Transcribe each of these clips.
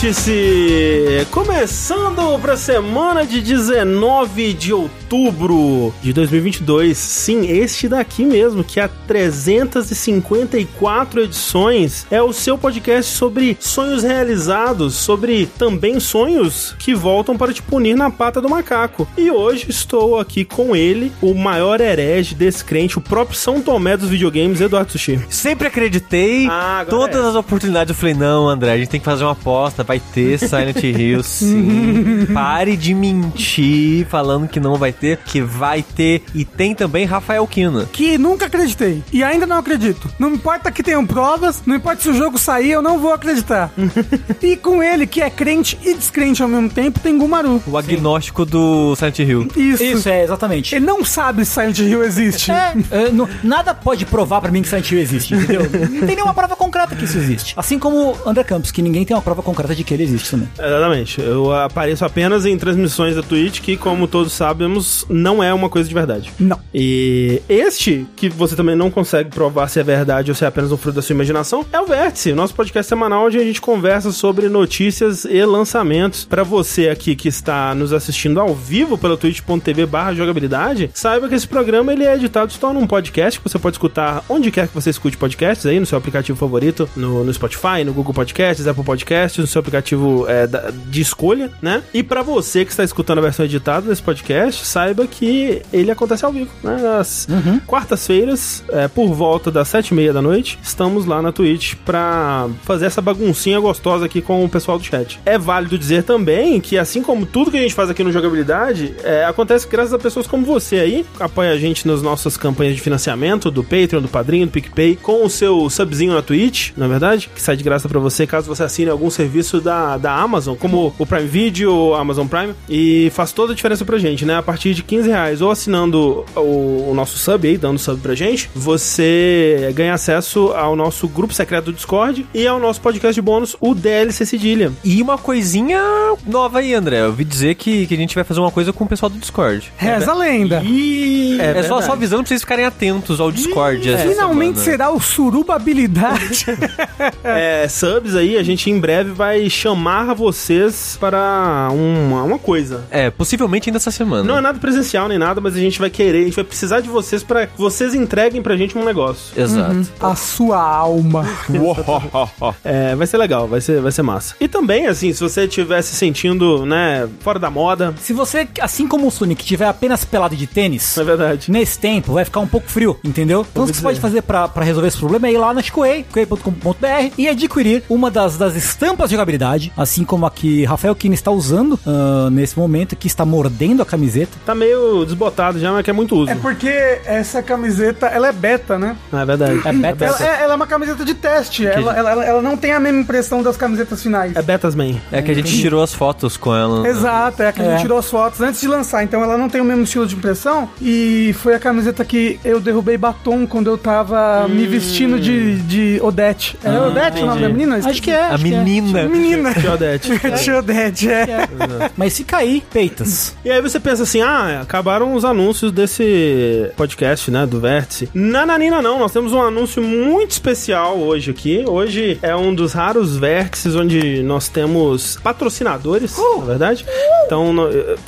Vértice! Começando para a semana de 19 de outubro de 2022. Sim, este daqui mesmo, que há 354 edições, é o seu podcast sobre sonhos realizados, sobre também sonhos que voltam para te punir na pata do macaco. E hoje estou aqui com ele, o maior herege descrente, o próprio São Tomé dos videogames, Eduardo Sushi. Sempre acreditei, Ah, todas é. as oportunidades eu falei, não, André, a gente tem que fazer uma aposta, vai ter Silent Hill sim. Pare de mentir falando que não vai ter, que vai ter. E tem também Rafael Kina. que nunca acreditei. E ainda não acredito. Não importa que tenham provas, não importa se o jogo sair, eu não vou acreditar. e com ele, que é crente e descrente ao mesmo tempo, tem Gumaru. O agnóstico do Silent Hill. Isso. Isso, é, exatamente. Ele não sabe se Silent Hill existe. É, é, não- nada pode provar pra mim que Silent Hill existe, entendeu? Não tem nenhuma prova concreta que isso existe. Assim como André Campos, que ninguém tem uma prova concreta de que ele existe também. Exatamente. Eu apareço apenas em transmissões da Twitch, que, como todos sabemos, não é uma coisa de verdade. Não. E este, que você também não consegue provar se é verdade ou se é apenas um fruto da sua imaginação, é o Vértice, nosso podcast semanal onde a gente conversa sobre notícias e lançamentos. Pra você aqui que está nos assistindo ao vivo pela twitch.tv barra jogabilidade, saiba que esse programa ele é editado, se torna um podcast que você pode escutar onde quer que você escute podcasts aí, no seu aplicativo favorito, no, no Spotify, no Google Podcasts, Apple Podcasts, no seu aplicativo é, de escolha, né? E pra você que está escutando a versão editada desse podcast, saiba que ele acontece ao vivo, né? Às quartas-feiras, é, por volta das sete e meia da noite, estamos lá na Twitch pra fazer essa baguncinha gostosa aqui com o pessoal do chat. É válido dizer também que, assim como tudo que a gente faz aqui no Jogabilidade, é, acontece graças a pessoas como você aí, que apoia a gente nas nossas campanhas de financiamento do Patreon, do Padrinho, do PicPay, com o seu subzinho na Twitch, na verdade, que sai de graça pra você caso você assine algum serviço da, da Amazon, como o Prime Video ou Amazon Prime, e faz toda a diferença pra gente, né? A partir de 15 reais ou assinando o, o nosso sub aí, dando sub pra gente, você ganha acesso ao nosso grupo secreto do Discord e ao nosso podcast de bônus, o DLC Cedilha. E uma coisinha nova aí, André. Eu ouvi dizer que, que a gente vai fazer uma coisa com o pessoal do Discord. Reza a lenda. E É, só, só avisando pra vocês ficarem atentos ao Discord. essa Finalmente semana. será o surubabilidade. é, subs aí, a gente em breve vai chamar vocês para uma, uma coisa. É, possivelmente ainda essa semana. Não é nada presencial nem nada, mas a gente vai querer, a gente vai precisar de vocês para que vocês entreguem pra gente um negócio. Exato. a sua alma. É, vai ser legal, vai ser, vai ser massa. E também, assim, se você estiver se sentindo, né, fora da moda, Se você, assim como o Sonic, tiver apenas pelado de tênis, é verdade. nesse tempo vai ficar um pouco frio, entendeu? Então o que você pode fazer pra, pra resolver esse problema é ir lá na Chicoei, chicoei.com.br e adquirir uma das, das estampas de jogabilidade, assim como a que Rafael Kine está usando ah, nesse momento, que está mordendo a camiseta. Tá meio desbotado já, mas que é muito uso. É porque essa camiseta, ela é beta, né? É verdade. É beta. Ela é, ela é uma camiseta de teste. Ela, ela, ela- ela não tem a mesma impressão das camisetas finais. É Betasman. É que a gente tirou as fotos com ela. Exato, é a que a gente É. tirou as fotos antes de lançar, então ela não tem o mesmo estilo de impressão. E foi a camiseta que eu derrubei batom quando eu tava me vestindo de, de Odete. É Odete o nome da menina? Acho que é. A acho que é. Menina. Menina. Teodete. De Odete, é. Mas se cair, peitas. E aí você pensa assim, ah, acabaram os anúncios desse podcast, né, do Vértice. Nananina não, nós temos um anúncio muito especial hoje aqui. Hoje é um dos raros vértices onde nós temos patrocinadores, na verdade. Então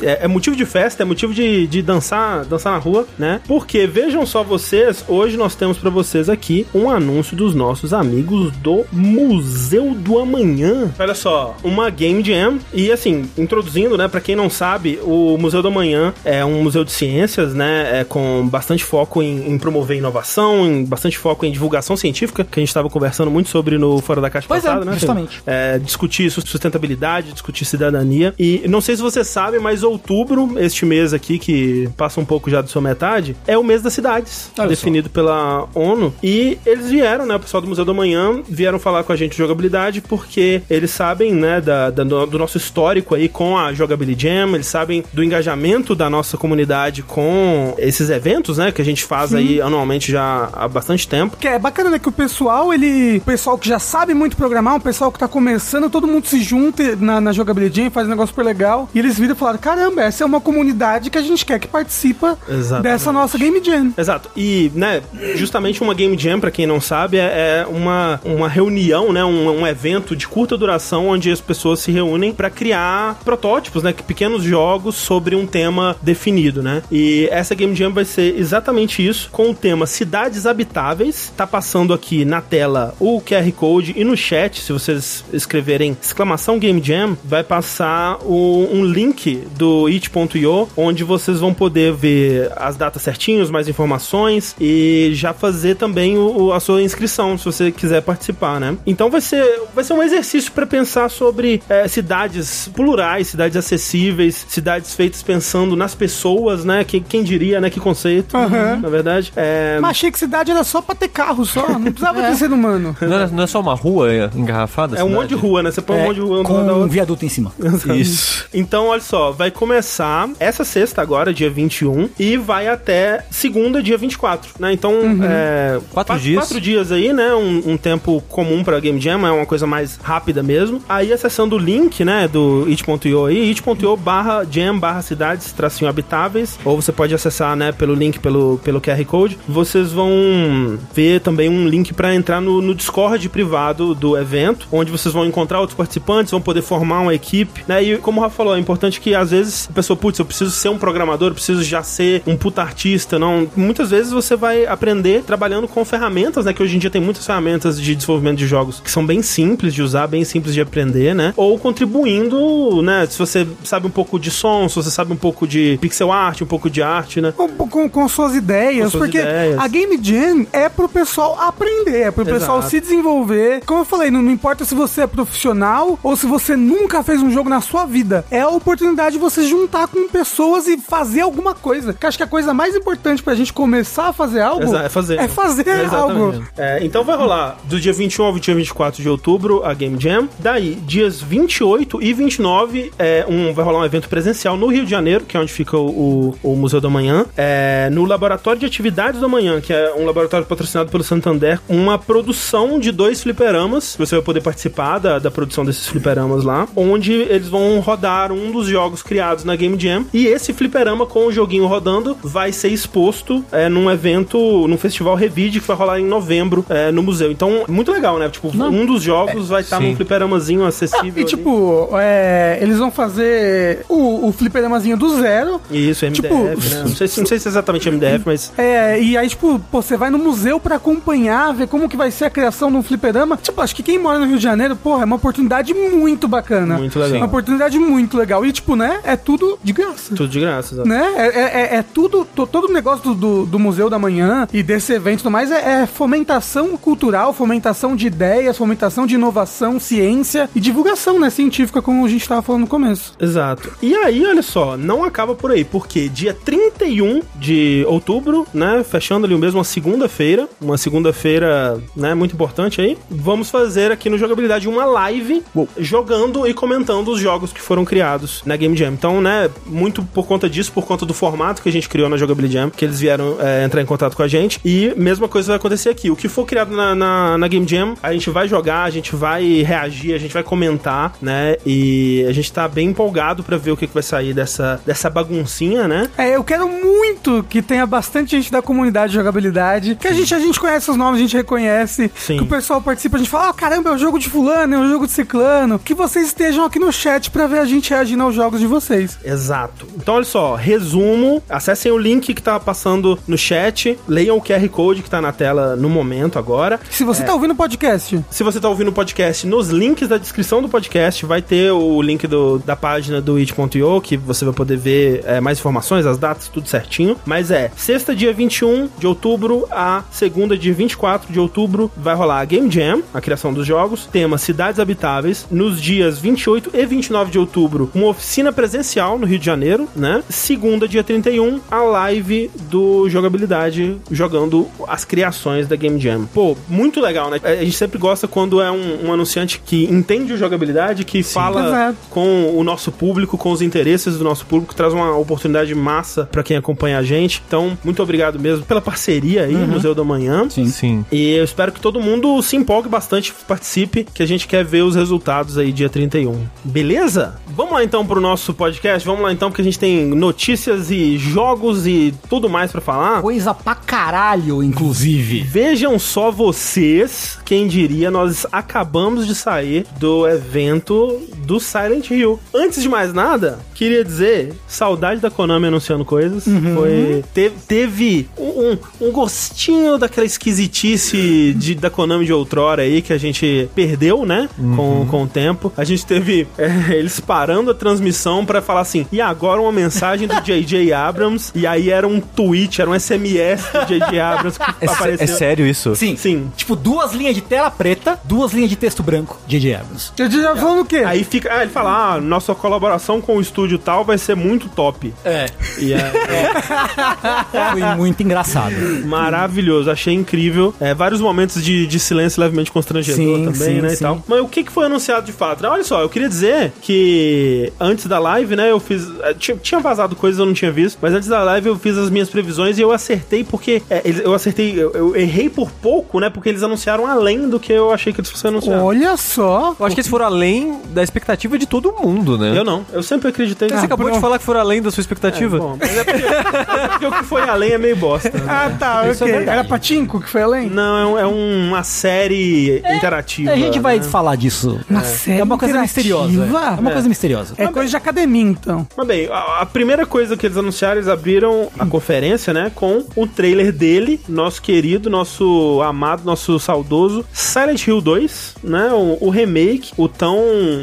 é, é motivo de festa, é motivo de, de dançar, dançar na rua, né? Porque vejam só vocês, hoje nós temos pra vocês aqui um anúncio dos nossos amigos do Museu do Amanhã. Olha só, uma Game Jam e assim, introduzindo, né, Pra quem não sabe, o Museu do Amanhã é um museu de ciências, né, é com bastante foco em, em promover inovação, em bastante foco em divulgação científica, que a gente estava conversando muito sobre no Fora da Caixa Pois é, passado, né? justamente. É, discutir su- sustentabilidade, discutir cidadania. E não sei se você sabe, mas outubro, este mês aqui, que passa um pouco já de sua metade, é o mês das cidades, Olha definido pela ONU. E eles vieram, né? O pessoal do Museu do Amanhã vieram falar com a gente de jogabilidade, porque eles sabem, né, da, da- do nosso histórico aí com a Jogability Jam, eles sabem do engajamento da nossa comunidade com esses eventos, né, que a gente faz aí anualmente já há bastante tempo. Que é bacana, né? Que o pessoal, ele. O pessoal que já sabe muito programar, o pessoal que tá começando, todo mundo se junta na, na jogabilidade, faz um negócio super legal. E eles viram e falaram: caramba, essa é uma comunidade que a gente quer que participa Exatamente. dessa nossa Game Jam. Exato. E, né, justamente uma Game Jam, pra quem não sabe, é é uma, uma reunião, né, um, um evento de curta duração onde as pessoas se reúnem pra criar protótipos, né, pequenos jogos sobre um tema definido, né? E essa Game Jam vai ser exatamente isso, com o tema Cidades Habitáveis. Tá passando aqui na tela o QR Code e no chat, se vocês escreverem exclamação Game Jam, vai passar o- um link do it.io, onde vocês vão poder ver as datas certinhos, mais informações e já fazer também o- a sua inscrição, se você quiser participar, né? Então vai ser, vai ser um exercício para pensar sobre eh, cidades plurais, cidades acessíveis, cidades feitas pensando nas pessoas, né? Quem, quem diria, né? Que conceito, Aham. na verdade. É, Mas achei que cidade era só pra ter carro só, não precisava ter ser humano. Não é, não é só uma rua é, engarrafada? a é um monte de rua, né? Você põe um É, monte de rua com um viaduto em cima. Isso. Então, olha só, vai começar essa sexta agora, dia 21, e vai até segunda, dia 24, né? Então, é, Quatro qua- dias. Quatro dias aí, né? Um, um tempo comum pra Game Jam, é uma coisa mais rápida mesmo. Aí, acessando o link, né, do it.io aí, it.io barra jam barra cidades tracinho habitáveis, ou você pode acessar, né, pelo link, pelo, pelo QR Code, vocês vão ver também um link pra entrar no, no Discord privado do evento, onde vocês vão encontrar outros participantes, vão poder formar uma equipe, né? E como o Rafa falou, é importante que às vezes a pessoa, putz, eu preciso ser um programador, eu preciso já ser um puta artista, não. Muitas vezes você vai aprender trabalhando com ferramentas, né? Que hoje em dia tem muitas ferramentas de desenvolvimento de jogos que são bem simples de usar, bem simples de aprender, né? Ou contribuindo, né? Se você sabe um pouco de som, se você sabe um pouco de pixel art, um pouco de arte, né? Com, com- com suas ideias, Com suas porque ideias. a Game Jam é pro pessoal aprender, é pro pessoal Exato. se desenvolver. Como eu falei, não, não importa se você é profissional ou se você nunca fez um jogo na sua vida, é a oportunidade de você juntar com pessoas e fazer alguma coisa. Que acho que a coisa mais importante pra gente começar a fazer algo Exa- é fazer. é fazer algo. É, então vai rolar do dia 21 ao dia 24 de outubro a Game Jam. Daí, dias 28 e 29, é, um, vai rolar um evento presencial no Rio de Janeiro, que é onde fica o, o, o Museu do Amanhã. É, no Laboratório de Atividades do Amanhã, que é um laboratório patrocinado pelo Santander, uma produção de dois fliperamas. Você vai poder participar da, da produção desses fliperamas lá, onde eles vão rodar um dos jogos criados na Game Jam. E esse fliperama com o joguinho rodando vai ser exposto é, num evento, num festival Revide que vai rolar em novembro é, no museu. Então, muito legal, né? Tipo, um dos jogos vai estar sim. num fliperamazinho acessível. E ali. tipo, é, eles vão fazer o, o fliperamazinho do zero. Isso, MDF, tipo, né? Não sei, se- não sei se é exatamente MDF, mas. É, e aí, tipo, pô, você vai no museu pra acompanhar, ver como que vai ser a criação de um fliperama. Tipo, acho que quem mora no Rio de Janeiro, porra, é uma oportunidade muito bacana. Muito legal. Uma oportunidade muito legal. E, tipo, né, é tudo de graça. Tudo de graça. Né? É, é- é- é tudo, to- todo o negócio do, do, do Museu da Manhã e desse evento e tudo mais é, é fomentação cultural, fomentação de ideias, fomentação de inovação, ciência e divulgação, né, científica, como a gente tava falando no começo. Exato. E aí, olha só, não acaba por aí, porque dia 31 de outubro, né, fechando ali o mesmo, uma segunda-feira, uma segunda-feira, né, muito importante aí, vamos fazer aqui no Jogabilidade uma live jogando e comentando os jogos que foram criados na Game Jam. Então, né, muito por conta disso, por conta do formato que a gente criou na Jogabilidade Jam, que eles vieram é, entrar em contato com a gente, e mesma coisa vai acontecer aqui. O que for criado na, na, na Game Jam, a gente vai jogar, a gente vai reagir, a gente vai comentar, né, e a gente tá bem empolgado pra ver o que, que vai sair dessa, dessa baguncinha, né? É, eu quero muito que tenha bastante gente da comunidade de jogabilidade. Que a gente, a gente conhece os nomes, a gente reconhece. Sim. Que o pessoal participa, a gente fala, ah, caramba, é o jogo de fulano, é o jogo de ciclano. Que vocês estejam aqui no chat pra ver a gente reagindo aos jogos de vocês. Exato. Então, olha só, resumo, acessem o link que tá passando no chat, leiam o QR Code que tá na tela no momento agora. Se você tá ouvindo o podcast, Se você tá ouvindo o podcast, nos links da descrição do podcast vai ter o link do- da página do it.io, que você vai poder ver é, mais informações, as datas, tudo certinho. Mas é, sexta, dia 21 de outubro, a segunda, dia 24 de outubro, vai rolar a Game Jam, a criação dos jogos, tema Cidades Habitáveis. Nos dias 28 e 29 de outubro, uma oficina presencial no Rio de Janeiro, né? Segunda, dia 31, a live do Jogabilidade, jogando as criações da Game Jam. Pô, muito legal, né? A gente sempre gosta quando é um, um anunciante que entende o jogabilidade, que fala Exato. com o nosso público, com os interesses do nosso público, traz uma oportunidade massa pra quem acompanha a gente. Então, muito obrigado mesmo pela parceria aí, Museu do Amanhã. Sim. Sim. E eu espero que todo mundo se empolgue bastante, participe, que a gente quer ver os resultados aí dia 31. Beleza? Vamos lá então. então pro nosso podcast? Vamos lá então, porque a gente tem notícias e jogos e tudo mais pra falar. Coisa pra caralho, inclusive. Vejam só vocês, quem diria, nós acabamos de sair do evento do Silent Hill. Antes de mais nada, queria dizer, saudade da Konami anunciando coisas. Foi, teve, teve um, um- um gostinho daquela esquisitice de, da Konami de outrora aí que a gente perdeu, né? Com, com o tempo. A gente teve é, eles parando a transmissão pra falar assim, e agora uma mensagem do J.J. Abrams, e aí era um tweet, era um SMS do J.J. Abrams que É, sé- apareceu. é sério isso? Sim. Sim. Tipo, duas linhas de tela preta, duas linhas de texto branco, J.J. Abrams. Você já falando o quê? Aí fica, ah, ele fala, ah, nossa colaboração com o estúdio tal vai ser muito top. É. E é, Foi muito engraçado. maravilhoso, achei incrível. É, vários momentos de, de silêncio levemente constrangedor Sim, também, sim, né, e sim. tal. Mas o que, que foi anunciado de fato? Olha só, eu queria dizer que antes da live, né, eu fiz... é, Tinha, tinha vazado coisas eu não tinha visto, mas antes da live eu fiz as minhas previsões e eu acertei porque... é, eu acertei, eu, eu errei por pouco, né, porque eles anunciaram além do que eu achei que eles fossem anunciar. Olha só. Eu acho que eles foram além da expectativa de todo mundo, né? Eu não, eu sempre acreditei Você nisso. acabou de falar que foram além da sua expectativa. Bom, mas é porque, é porque o que foi além é meio bosta. né? Ah, tá, Isso é ok. verdade. Era Patinco que foi além? Não, é, um- é uma série interativa. A gente vai né? falar disso. Uma é. série É uma coisa interativa? misteriosa. É uma É. coisa misteriosa. É coisa de academia, então. Mas bem, a, a primeira coisa que eles anunciaram, eles abriram a conferência, né, com o trailer dele, nosso querido, nosso amado, nosso saudoso Silent Hill 2, né, o, o remake, o tão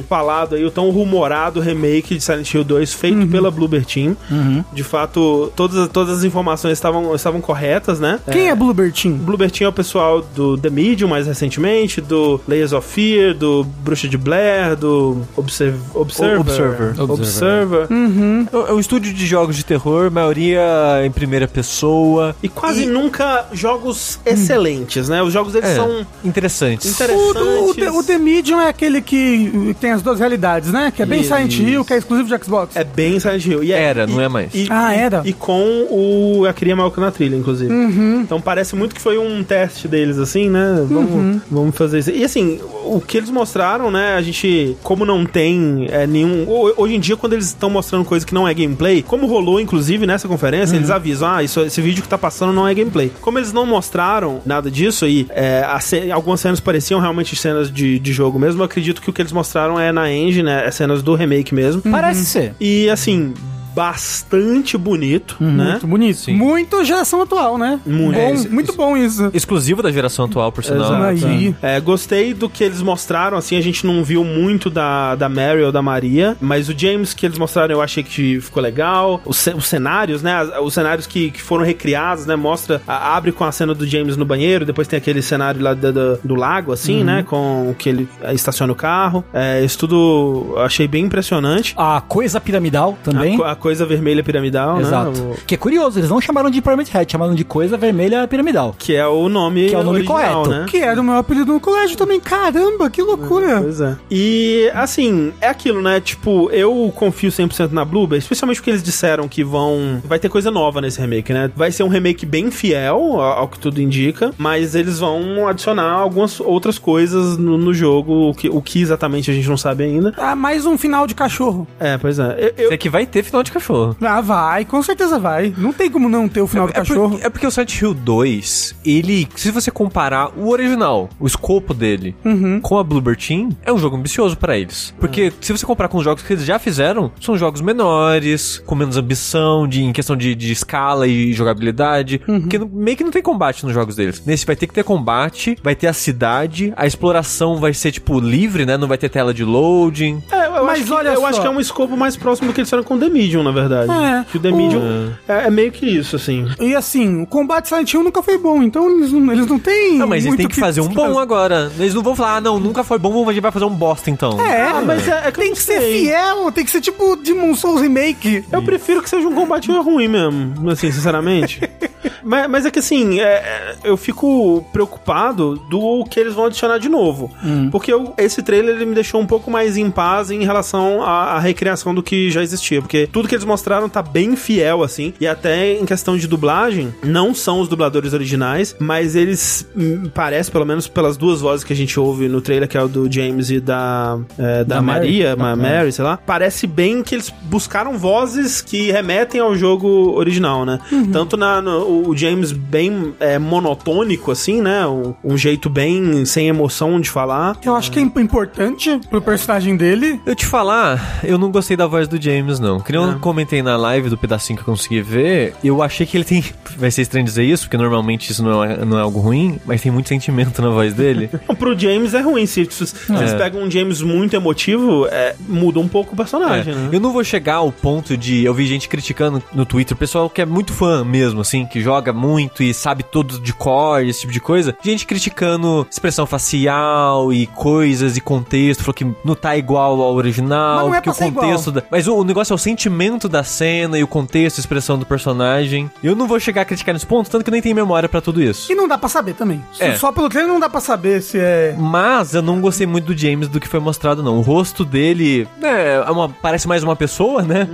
falado aí, o tão rumorado remake de Silent Hill 2 feito pela Bloober Team. De fato, todas, todas as informações estavam, estavam corretas, né? Quem é Bluebird O Team? Bluebird Team é o pessoal do The Medium mais recentemente, do Layers of Fear, do Bruxa de Blair, do Observ Observer. Observer. Observer. É um estúdio de jogos de terror, maioria em primeira pessoa. E quase E- nunca jogos excelentes, né? Os jogos deles É, são interessantes. O, do- o, The- o The Medium é aquele que tem as duas realidades, né? Que é bem Isso. Silent Hill, que é exclusivo de Xbox. É bem Silent Hill. E é- Era, e- não é mais. e- Ah, e- era? E com o A Cria Malca na Trilha, inclusive. Então parece muito que foi um teste deles, assim, né? Vamos, vamos fazer isso. E assim, o que eles mostraram, né? A gente, como não tem é, nenhum. ho- Hoje em dia, quando eles estão mostrando coisa que não é gameplay, como rolou, inclusive, nessa conferência, eles avisam: ah, isso, esse vídeo que tá passando não é gameplay. Como eles não mostraram nada disso e é, algumas cenas pareciam realmente cenas de, de jogo mesmo, eu acredito que o que eles mostraram é na engine, né? É cenas do remake mesmo. Parece ser. E assim, bastante bonito, né? Muito bonito. Muito geração atual, né? Muito. Bom, É, isso- muito bom isso. Exclusivo da geração atual, por sinal. Exato. Aí. É, gostei do que eles mostraram, assim, a gente não viu muito da, da Mary ou da Maria, mas o James que eles mostraram eu achei que ficou legal. Os, os cenários, né, os cenários que, que foram recriados, né, mostra, a- abre com a cena do James no banheiro, depois tem aquele cenário lá da- da- do lago, assim, né, com o que ele é, estaciona o carro. É, isso tudo eu achei bem impressionante. A coisa piramidal também. A, a coisa vermelha piramidal, Exato. né, o- Que é curioso, eles não chamaram de Pyramid Head, chamaram de coisa vermelha piramidal. que é o nome Que é o nome original, correto. né? Que era o meu apelido no colégio também. Caramba, que loucura. Pois é. E, assim, é aquilo, né? Tipo, eu confio 100% na Bluebird, especialmente porque eles disseram que vão... Vai ter coisa nova nesse remake, né? Vai ser um remake bem fiel, ao, ao que tudo indica, mas eles vão adicionar algumas outras coisas no, no jogo, o que, o que exatamente a gente não sabe ainda. Ah, mais um final de cachorro. É, pois é. Eu, eu- É que vai ter final de cachorro. Ah, vai, com certeza vai. Não tem como não ter o final do É, cachorro. porque, é porque o Silent Hill 2, ele, se você comparar o original, o escopo dele, com a Bluebird Team, é um jogo ambicioso pra eles. Porque se você comparar com os jogos que eles já fizeram, são jogos menores, com menos ambição, de, em questão de, de escala e jogabilidade, porque não- meio que não tem combate nos jogos deles. Nesse vai ter que ter combate, vai ter a cidade, a exploração vai ser, tipo, livre, né? Não vai ter tela de loading. é, eu Mas acho que, olha eu só. acho que é um escopo mais próximo do que eles fizeram com o The Medium, na verdade. É. Que o The Medium é, é meio que isso, assim. E assim, o combate Silent Hill nunca foi bom, então eles não, eles não têm. Não, mas eles têm o que fazer um bom agora. Eles não vão falar, ah, não, nunca foi bom, a gente vai fazer um bosta então. É, Ah, mas é- é que tem que ser fiel, tem que ser tipo Demon Souls Remake. Eu prefiro que seja um combate ruim mesmo, assim, sinceramente. mas, mas é que assim, é, é, eu fico preocupado do que eles vão adicionar de novo. Porque eu- esse trailer ele me deixou um pouco mais em paz em relação à, à recriação do que já existia. Porque tudo que eles mostraram tá bem fiel, assim. E até em questão de dublagem, não são os dubladores originais, mas eles hum, parece, pelo menos pelas duas vozes que a gente ouve no trailer, que é o do James e da, é, da, Da Mary. Maria, Da Ma- Mary, sei lá. Parece bem que eles buscaram vozes que remetem ao jogo original, né? Tanto na, no- o James bem é, monotônico, assim, né? Um, um jeito bem sem emoção de falar. Eu acho que é importante pro personagem dele. Eu te falar, eu não gostei da voz do James, não. Que nem eu comentei na live do pedacinho que eu consegui ver, eu achei que ele tem. Vai ser estranho dizer isso, porque normalmente isso não é, não é algo ruim, mas tem muito sentimento na voz dele. Pro James é ruim. Se, se, se eles pegam um James muito emotivo, é, muda um pouco o personagem, É, né? Eu não vou chegar ao ponto de. Eu vi gente criticando no Twitter, pessoal que é muito fã mesmo, assim, que joga muito e sabe tudo de cor, esse tipo de coisa. Gente criticando expressão facial e coisas e contexto, falou que não tá igual ao original, é que o contexto. da- Mas o, o negócio é o sentimento da cena e o contexto, a expressão do personagem. Eu não vou chegar a criticar nesse ponto, tanto que eu nem tenho memória pra tudo isso. E não dá pra saber também. É. Só pelo trailer não dá pra saber se é. Mas eu não gostei muito do James do que foi mostrado, não. O rosto dele é, é uma, parece mais uma pessoa, né?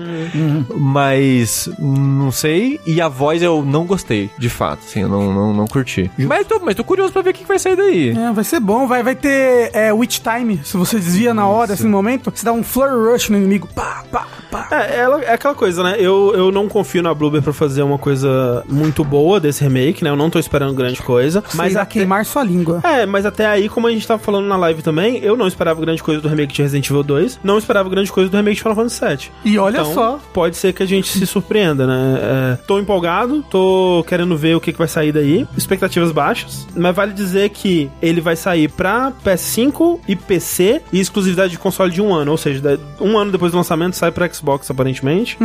Mas não sei. E a voz eu não gostei, de fato. Assim, eu não, não, não curti. Mas tô, mas tô curioso pra ver o que que vai sair daí. É, vai ser bom, vai, vai ter é, Witch Time. Se você desvia na hora, assim, no momento, você dá um Flurry Rush no inimigo. Pá, pá, pá. É, ela, é aquela coisa, né? Eu, eu não confio na Bloober pra fazer uma coisa muito boa desse remake, né? Eu não tô esperando grande coisa. Mas Mas irá até, queimar sua língua. É, mas até aí, como a gente tava falando na live também, eu não esperava grande coisa do remake de Resident Evil 2, não esperava grande coisa do remake de Final Fantasy VII. E olha Então, só. pode ser que a gente se surpreenda, né? É, tô empolgado, tô querendo ver o que, que vai sair daí. Expectativas baixas, mas vale dizer que ele vai sair pra PS5 e PC e exclusividade de console de um ano, ou seja, um ano depois do lançamento sai pra Xbox aparentemente.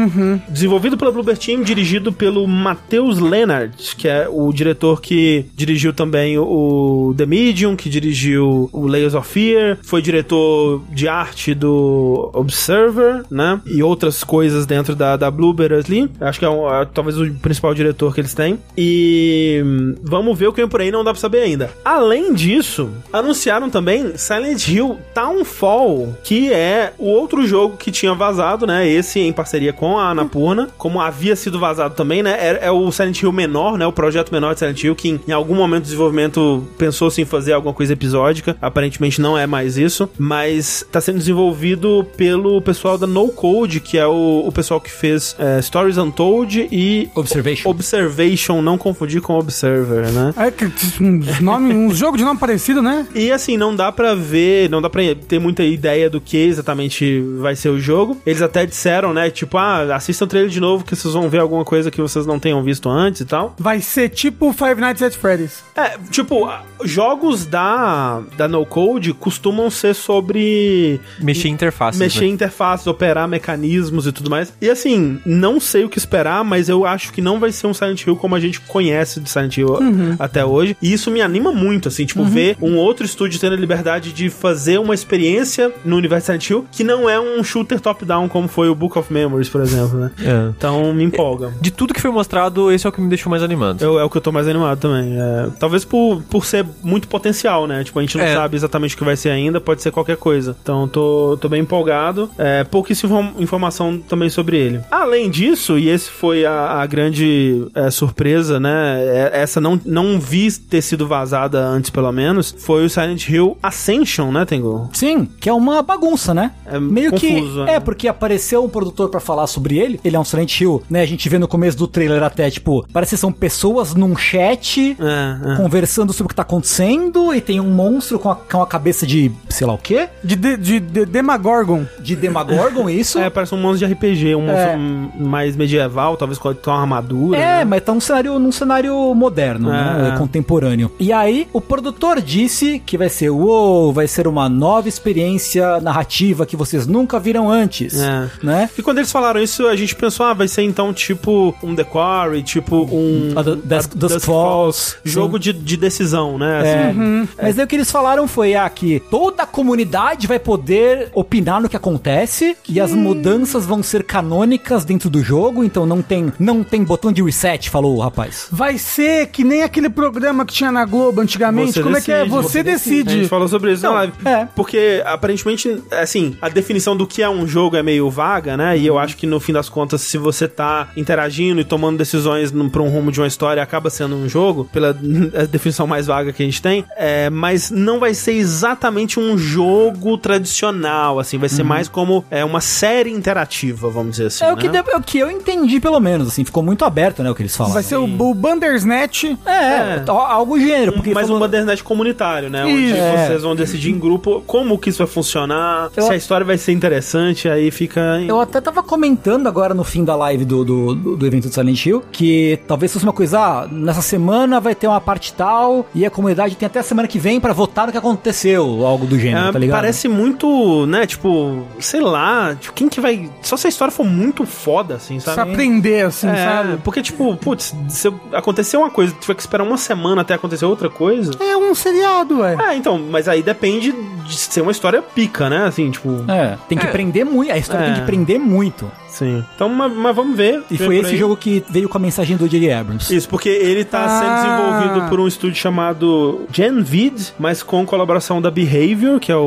Desenvolvido pela Bloober Team, dirigido pelo Matheus Leonard, que é o diretor que dirigiu também o The Medium, que dirigiu o Layers of Fear, foi diretor de arte do Observer, né? E outras coisas dentro da, da Bloober ali. Acho que é, um- é talvez o principal diretor que eles têm. E hum, vamos ver o que vem por aí, não dá pra saber ainda. Além disso, anunciaram também Silent Hill Townfall, que é o outro jogo que tinha vazado, né? Esse em parceria com a Anapurna, como havia sido vazado também, né? É, é o Silent Hill menor, né? O projeto menor de Silent Hill, que em, em algum momento do desenvolvimento pensou-se em fazer alguma coisa episódica. Aparentemente não é mais isso, mas tá sendo desenvolvido pelo pessoal da No Code, que é o, o pessoal que fez é, Stories Untold e Observation. Observation, não confundir com Observer, né? É que uns, nome, uns jogos de nome parecido, né? E assim, não dá pra ver, não dá pra ter muita ideia do que exatamente vai ser o jogo. Eles até disseram, né, tipo, ah, assistam o trailer de novo que vocês vão ver alguma coisa que vocês não tenham visto antes e tal. Vai ser tipo Five Nights at Freddy's. É, tipo, jogos da, da No Code costumam ser sobre Mexer em interfaces. mexer né? em interfaces, operar mecanismos e tudo mais. E assim, não sei o que esperar, mas eu acho que não vai ser um Silent Hill como a gente conhece de Silent Hill até hoje. E isso me anima muito, assim, tipo, ver um outro estúdio tendo a liberdade de fazer uma experiência no universo Silent Hill que não é um shooter top-down como foi o Book of Memories, por exemplo, né? É. Então me empolga. De tudo que foi mostrado, esse é o que me deixou mais animado. Eu, é o que eu tô mais animado também. É, talvez por, por ser muito potencial, né? Tipo, a gente não É. sabe exatamente o que vai ser ainda, pode ser qualquer coisa. Então, tô, tô bem empolgado. É, pouquíssima inform- informação também sobre ele. Além disso, e esse foi a, a grande é, surpresa, né? É, essa não, não vi ter sido vazada antes, pelo menos, foi o Silent Hill Ascension, né, Tengu? Sim, que é uma bagunça, né? É Meio confuso, que. né? É, porque apareceu um produtor pra falar sobre ele. Ele é um Silent Hill, né? A gente vê no começo do trailer até, tipo, parece que são pessoas num chat. É, é. Conversando sobre o que tá acontecendo, e tem um monstro com a, com a cabeça de sei lá o quê? De, de, de, de Demagorgon. De Demagorgon, isso? É, parece um monstro de RPG, um É. monstro mais medieval, talvez com uma armadura. É, né? mas tá num cenário, num cenário moderno, né? É. Contemporâneo. E aí, o produtor disse que vai ser, uou, vai ser uma nova experiência narrativa que vocês nunca viram antes. É. né? E quando eles falaram isso, a gente pensou, ah, vai ser então tipo um The Quarry, tipo um... A Dusk- Dusk Falls, Jogo de, de decisão, né? É. Assim, Mas aí o que eles falaram foi ah, que toda a comunidade vai poder opinar no que acontece e as mudanças vão ser canônicas dentro do jogo, então não tem, não tem botão de reset, falou o rapaz. Vai ser que nem aquele programa que tinha na Globo antigamente. Você Como é que é? decide, Você, você decide. A gente falou sobre isso na live. é. Porque, aparentemente, assim, a definição do que é um jogo é meio vaga, né? E eu acho que, no fim das contas, se você tá interagindo e tomando decisões pra um rumo de uma história, acaba sendo um jogo, pela definição mais vaga que a gente tem. É, mas não vai ser exatamente um jogo tradicional, assim. Vai ser mais como é, uma série interativa, vamos dizer assim. É o que, né? deu- é o que eu entendi, pelo menos, assim, ficou muito aberto, né, o que eles falaram. Vai ser o, o Bandersnatch. É, al- algo gênero, porque mais falou- um Bandersnatch comunitário, né? Onde Isso. É. vocês vão decidir em grupo como que isso vai funcionar, Eu- se a história vai ser interessante, aí fica... em- Eu até tava comentando agora no fim da live do, do, do- do evento do Silent Hill que talvez fosse uma coisa, ah, nessa semana vai ter uma parte tal e a comunidade tem até a semana que vem pra votar no que aconteceu, algo do gênero, É, tá ligado? parece muito, né, tipo, sei lá, tipo, quem que vai... Só se a história for muito foda, assim, sabe? aprender, assim, É, sabe? porque, tipo, putz, se acontecer uma coisa, tiver que esperar uma semana até acontecer outra coisa... É um seriado, ué. É, então, mas aí depende de ser uma história pica, né, assim, tipo... É, tem que prender muito, a história É. tem que prender muito. Sim. Então, mas, mas vamos ver. E foi esse aí. jogo que veio com a mensagem do J.J. Abrams. Isso, porque ele tá Ah. sendo desenvolvido por um estúdio chamado GenVid, mas com colaboração da Behavior, que é o,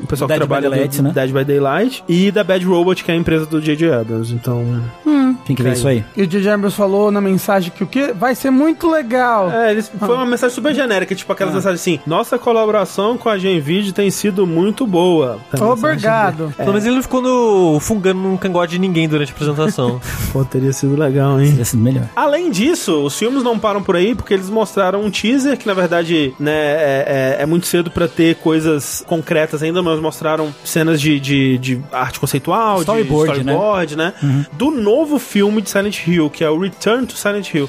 o pessoal Dead que by trabalha Daylight, do né? Dead by Daylight, e da Bad Robot, que é a empresa do J.J. Abrams. Então, Tem que ver isso aí. E o J.J. Abrams falou na mensagem que o quê? Vai ser muito legal. é, eles, foi uma mensagem super genérica, tipo aquelas mensagens assim: Nossa colaboração com a GenVid tem sido muito boa. Mensagem Obrigado. Pelo menos ele não ficou no, fungando num cangote de ninguém durante a apresentação. Pô, teria sido legal, hein? Teria sido melhor. Além disso, os filmes não param por aí porque eles mostraram um teaser que, na verdade, né, é, é- é muito cedo pra ter coisas concretas ainda, mas mostraram cenas de, de, de arte conceitual, Storyboard, de storyboard, né? Do novo filme de Silent Hill, que é o Return to Silent Hill.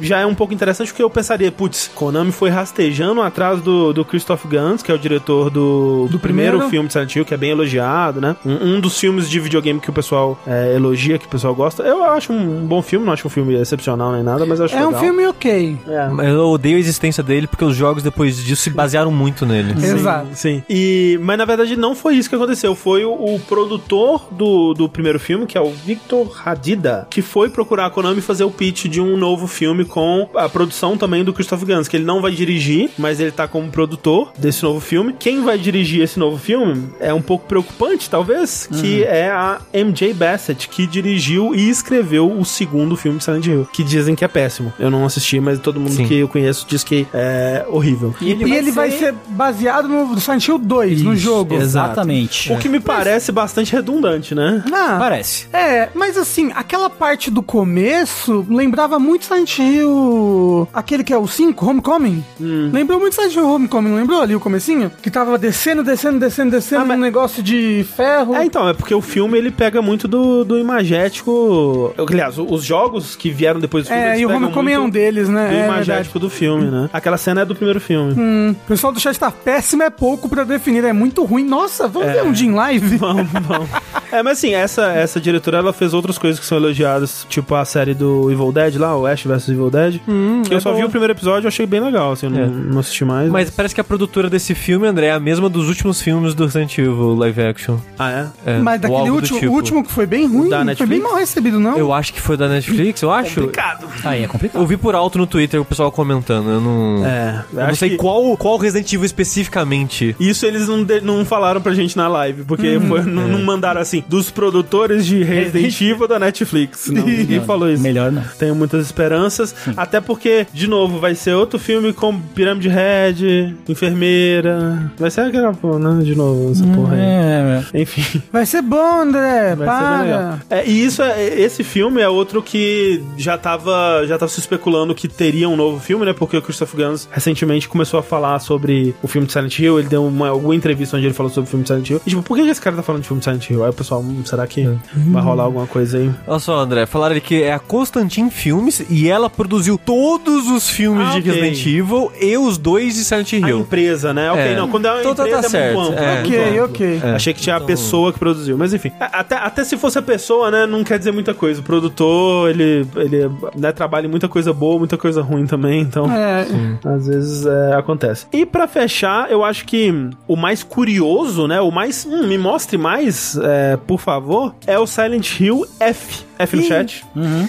E já é um pouco interessante porque eu pensaria, putz, Konami foi rastejando atrás do, do Christoph Gans, que é o diretor do, do primeiro, primeiro? filme de Silent Hill, que é bem elogiado, né? Um, um dos filmes de videogame que o pessoal é, elogia, que o pessoal gosta. Eu acho um bom filme, não acho um filme excepcional nem nada, mas acho É um legal. filme ok. É. Eu odeio a existência dele porque os jogos depois disso se basearam muito nele. Exato. Sim. E, mas na verdade não foi isso que aconteceu. Foi o, o produtor do, do primeiro filme, que é o Victor Hadida, que foi procurar a Konami fazer o pitch de um novo filme com a produção também do Christoph Gans, que ele não vai dirigir, mas ele tá como produtor desse novo filme. Quem vai dirigir esse novo filme é um pouco preocupante, talvez, que é a MJ Bassett, que dirigiu e escreveu o segundo filme de Silent Hill, que dizem que é péssimo. Eu não assisti, mas todo mundo Sim. que eu conheço diz que é horrível. E ele, vai, ser... baseado no Silent Hill 2, no jogo. Exatamente. O que me parece bastante redundante, né? Ah, Parece. É, mas assim, aquela parte do começo lembrava muito Silent Hill. Aquele que é o 5, Homecoming. Hum. Lembrou muito Silent Hill Homecoming, não lembrou ali o comecinho? Que tava descendo, descendo, descendo, descendo, Ah, mas- um negócio de ferro. É, então, é porque o filme ele pega muito do, do imagético. Aliás, os jogos que vieram depois do filme. É, eles e o Homecoming é um deles, né? Do É imagético do filme, né? Aquela cena é do primeiro filme. Hum, o pessoal do chat tá péssimo, é pouco pra definir, é muito ruim. Nossa, vamos ver um dia em live? Vamos, vamos. É, mas assim, essa, essa diretora ela fez outras coisas que são elogiadas, tipo a série do Evil Dead lá, o Ash vs Evil Dead. que eu é só vi boa. o primeiro episódio e achei bem legal, assim, eu É. não, não assisti mais. Mas parece que a produtora desse filme, André, é a mesma dos últimos filmes do Resident Evil live action. Ah, é? É, Mas daquele último, tipo. último que foi bem ruim, da foi Netflix? bem mal recebido, não? Eu acho que foi da Netflix, eu acho. Complicado. Aí é complicado. Eu vi por alto no Twitter o pessoal comentando. Eu não. É, Eu não sei que- qual, qual Resident Evil especificamente. Isso eles não, de- não falaram pra gente na live, porque Uhum. foi- não, É. não mandaram assim, dos produtores de Resident Evil da Netflix. Não, ninguém falou isso. Melhor não. Tenho muitas esperanças, até porque, de novo, vai ser outro filme com Pirâmide Red, Enfermeira. Vai ser aquela porra, né? De novo, essa porra aí. É, Enfim, Vai ser bom, André, vai ser bem legal. É, e isso é, esse filme é outro que já tava, já tava se especulando que teria um novo filme, né? Porque o Christopher Gans recentemente começou a falar sobre o filme de Silent Hill. Ele deu uma, alguma entrevista onde ele falou sobre o filme de Silent Hill. E tipo, por que esse cara tá falando de filme de Silent Hill? Aí o pessoal, hum, será que vai rolar alguma coisa aí? Olha só, André. Falaram que é a Constantin Filmes e ela produziu todos os filmes Ah, de ok. Resident Evil e os dois de Silent A Hill. empresa, né? Ok, É. não. Quando é uma Então tá- empresa tá é certo. muito amplo. É. muito Ok, amplo. ok. Achei que tinha a pessoa que produziu, mas enfim. A- Até, até se fosse a pessoa, né, não quer dizer muita coisa. O produtor, ele, ele né, trabalha em muita coisa boa, muita coisa ruim também, então É, às vezes é, acontece. E pra fechar, eu acho que o mais curioso, né, o mais, hum, me mostre mais, é, por favor, é o Silent Hill F. F no chat.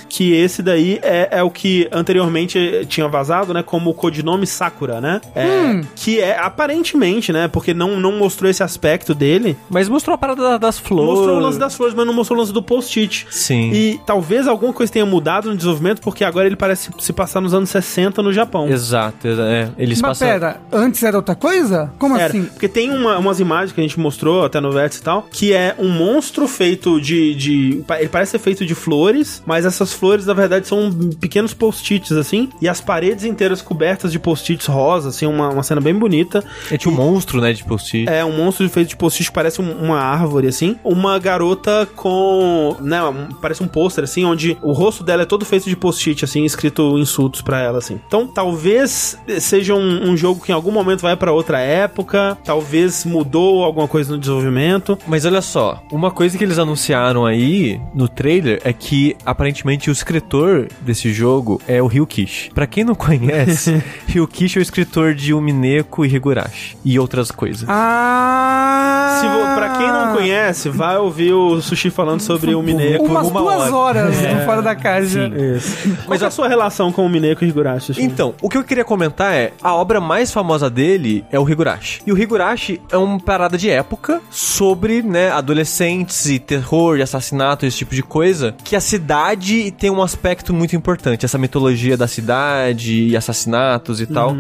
Que esse daí é, é o que anteriormente tinha vazado, né? Como o codinome Sakura, né? É, Que é aparentemente, né? Porque não, não mostrou esse aspecto dele. Mas mostrou a parada da- das flores. Mostrou o lance das flores, mas não mostrou o lance do post-it. Sim. E talvez alguma coisa tenha mudado no desenvolvimento, porque agora ele parece se passar nos anos 60 no Japão. Exato, exa- é. Eles Mas passaram. pera, antes era outra coisa? Como Era, assim? porque tem uma- umas imagens que a gente mostrou até no Vértice e tal, que é um monstro feito de, de. Ele parece ser feito de flores, mas essas flores, na verdade, são pequenos post-its, assim, e as paredes inteiras cobertas de post-its rosa, assim, uma, uma cena bem bonita. É tipo um monstro, né, de post-it. É um monstro feito de post-it que parece um- uma árvore, assim. Uma garota com. né, parece um pôster, assim, onde o rosto dela é todo feito de post-it, assim, escrito insultos pra ela, assim. Então, talvez seja um, um jogo que em algum momento vai pra outra época, talvez mudou alguma coisa no desenvolvimento. Mas olha só, uma coisa que eles anunciaram aí no trailer é que aparentemente o escritor desse jogo é o Ryukishi. Pra quem não conhece, Ryukishi é o escritor de Umineko e Higurashi e outras coisas. Ah! Se vo, pra quem não conhece, vai ouvir o Sushi falando sobre o Mineco. Umas uma duas hora. horas no Fora da. Isso. Mas a sua relação com o Mineco e Higurashi? Sushi? Então, o que eu queria comentar é, a obra mais famosa dele é o Higurashi. E o Higurashi é uma parada de época sobre, né, adolescentes e terror e assassinato, esse tipo de coisa, que a cidade tem um aspecto muito importante, essa mitologia da cidade e assassinatos e tal.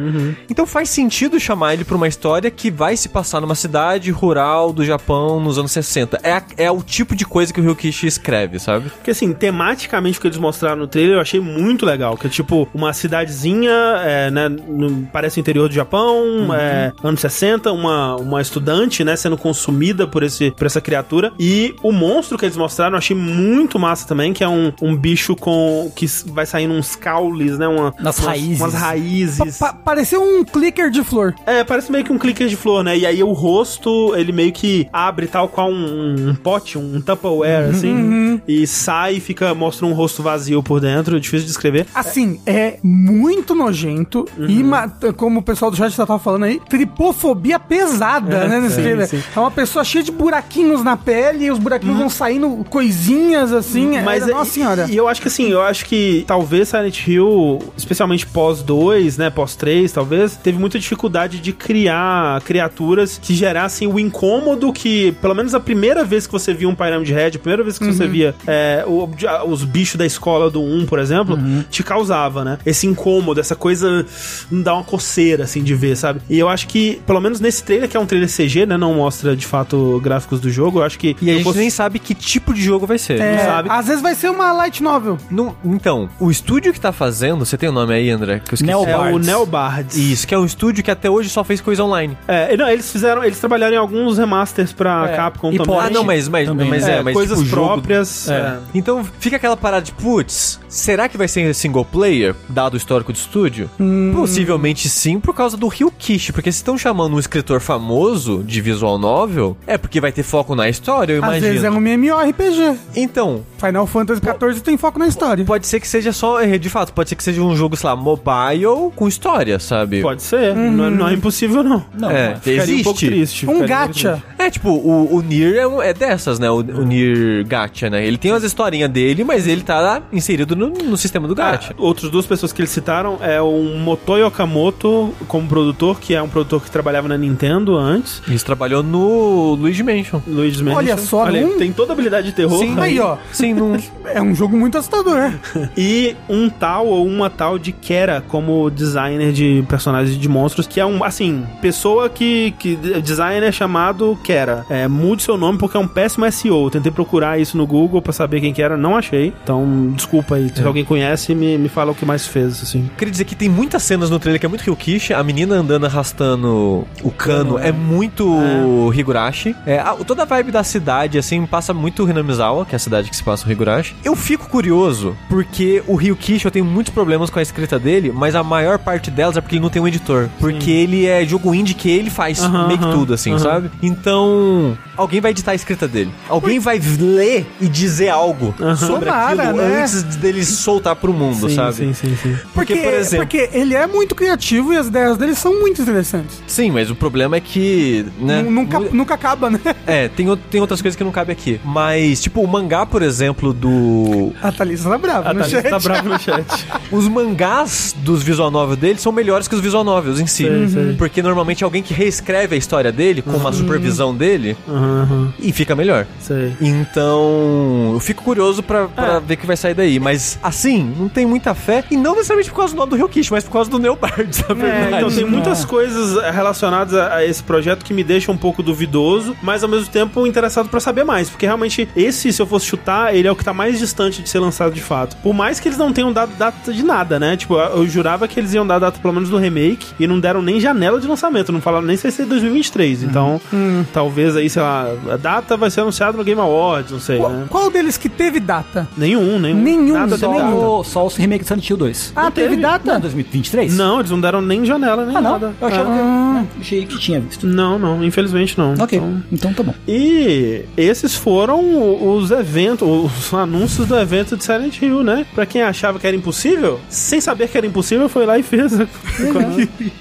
Então faz sentido chamar ele pra uma história que vai se passar numa cidade rural do Japão nos anos 60. É, é o tipo de coisa que o Ryukishi escreve, sabe? Porque assim, tematicamente o que eles mostraram no trailer eu achei muito legal. Que é tipo uma cidadezinha, é, né? no- parece o interior do Japão, é, anos 60, uma, uma estudante, né? Sendo consumida por, esse, por essa criatura. E o monstro que eles mostraram eu achei muito massa também, que é um, um bicho com. que vai saindo uns caules, né? Uma, Nas umas, raízes. Umas raízes. Pa- pareceu um clicker de flor. É, parece meio que um clicker de flor, né? E aí o rosto, ele meio que abre tal qual um, um pote, um Tupperware, assim. E sai e fica, mostra um rosto vazio por dentro, difícil de descrever. Assim, é muito nojento. E, ma- como o pessoal do chat já tava falando aí, tripofobia pesada, né? Nesse sim, trailer. sim. É uma pessoa cheia de buraquinhos na pele e os buraquinhos vão saindo coisinhas assim. Mas, é, nossa senhora. E eu acho que assim, eu acho que talvez Silent Hill, especialmente pós 2, né, pós 3, talvez, teve muita dificuldade de criar criaturas que gerassem o incômodo que, pelo menos a primeira vez que você via um Pyramid Head, a primeira vez que você via é, o- os bichos da escola do 1, por exemplo, te causava, né? Esse incômodo, essa coisa não dá uma coceira, assim, de ver, sabe? E eu acho que, pelo menos nesse trailer, que é um trailer CG, né, não mostra, de fato, gráficos do jogo, eu acho que... E a gente posso- nem sabe que tipo de jogo vai ser. É, sabe? Às vezes vai ser uma light novel. Não- então, o estúdio que tá fazendo, você tem o nome aí, André? Que eu esqueci. Neo- É o Bards. Neobards. Isso, que é um estúdio que até hoje só fez coisa online. É, não, eles fizeram, eles trabalharam em alguns remasters pra É. Capcom E também. Ah, não, mas, mas, Também, mas É, é, mas coisas tipo, o jogo- próprias. É. é. Então fica aquela parada de, putz, será que vai ser single player, dado o histórico do estúdio? Possivelmente sim, por causa do Ryukishi, porque se estão chamando um escritor famoso de visual novel, é porque vai ter foco na história, eu Às imagino. vezes é um MMORPG. Então, Final Fantasy XIV tem foco na história. pode ser que seja só, é, de fato, pode ser que seja um jogo, sei lá, mobile com história, sabe? Pode ser, não, é- não é impossível não. Não, É, Ficaria um pouco existe. triste. Um gacha. É, tipo, o, o Nier é, um- é dessas, né? O, o Nier Gacha, né? Ele tem umas historinhas dele, mas ele tá lá inserido no, no sistema do Ah, Gacha. outras duas pessoas que eles citaram é o Motoyo Okamoto como produtor, que é um produtor que trabalhava na Nintendo antes. Ele trabalhou no Luigi Mansion. Luigi's Mansion. Olha só, Olha, não- tem toda a habilidade de terror. Sim. Aí, ó. Sim, não. É um jogo muito assustador. E um tal ou uma tal de Kera como designer de personagens de monstros, que é um, assim, pessoa que, que designer chamado que era é, mude seu nome porque é um péssimo SEO. Tentei procurar isso no Google pra saber quem que era, não achei. Então, desculpa aí. Se alguém conhece, me, me fala o que mais fez, assim. Queria dizer que tem muitas cenas no trailer que é muito Ryukishi. A menina andando arrastando o cano é muito Higurashi. É, a- toda a vibe da cidade, assim, passa muito Hinamizawa, que é a cidade que se passa o Higurashi. Eu fico curioso, porque o Ryukishi, eu tenho muitos problemas com a escrita dele, mas a maior parte delas é porque ele não tem um editor. Porque ele é jogo indie que ele faz meio que tudo, assim, sabe? Então, alguém vai editar a escrita dele. Alguém vai ler e dizer algo sobre Tomara, aquilo né? antes dele soltar pro mundo, sim, sabe? sim, sim, sim. Porque, por exemplo. porque ele é muito criativo e as ideias dele são muito interessantes. Sim, mas o problema é que. Né, Nu- Nunca, nunca acaba, né? É, tem, o- tem outras coisas que não cabem aqui. Mas, tipo, o mangá, por exemplo, do. A Thalissa tá brava A no Thalissa chat. tá brava no chat. Os mangás dos visual novels dele são melhores que os visual novels em si. Sei, sei. Porque normalmente é alguém que reescreve a história dele com uma supervisão dele aham. e fica melhor. Sei. Então, eu fico curioso pra, pra É. ver o que vai sair daí. Mas, assim, não tem muita fé. E não necessariamente por causa do nome do Ryukishi, mas por causa do Neobard, na É, então tem muitas coisas relacionadas a, a esse projeto que me deixam um pouco duvidoso, mas ao mesmo tempo interessado pra saber mais, porque realmente esse, se eu fosse chutar, ele é o que tá mais distante de ser lançado de fato. Por mais que eles não tenham dado data de nada, né? Tipo, eu jurava que eles iam dar data pelo menos do remake e não deram nem janela de lançamento, não falaram nem se vai ser 2023. Então, talvez aí, sei lá, a data vai ser anunciada no Game Awards, não sei, Qual, né? qual deles que teve data? Nenhum, nenhum. Nenhum, Nada só. Só, o- só o remake do Silent Hill 2. Ah, teve, teve? data? Não, 2023? Não, eles não deram nem janela, nem Ah, não? nada. Eu achava É. que, né, achei que tinha visto. Não, não, infelizmente não. Ok, Então- então tá bom. E esses foram os eventos, os anúncios do evento de Silent Hill, né? Pra quem achava que era impossível, sem saber que era impossível, foi lá e fez. é,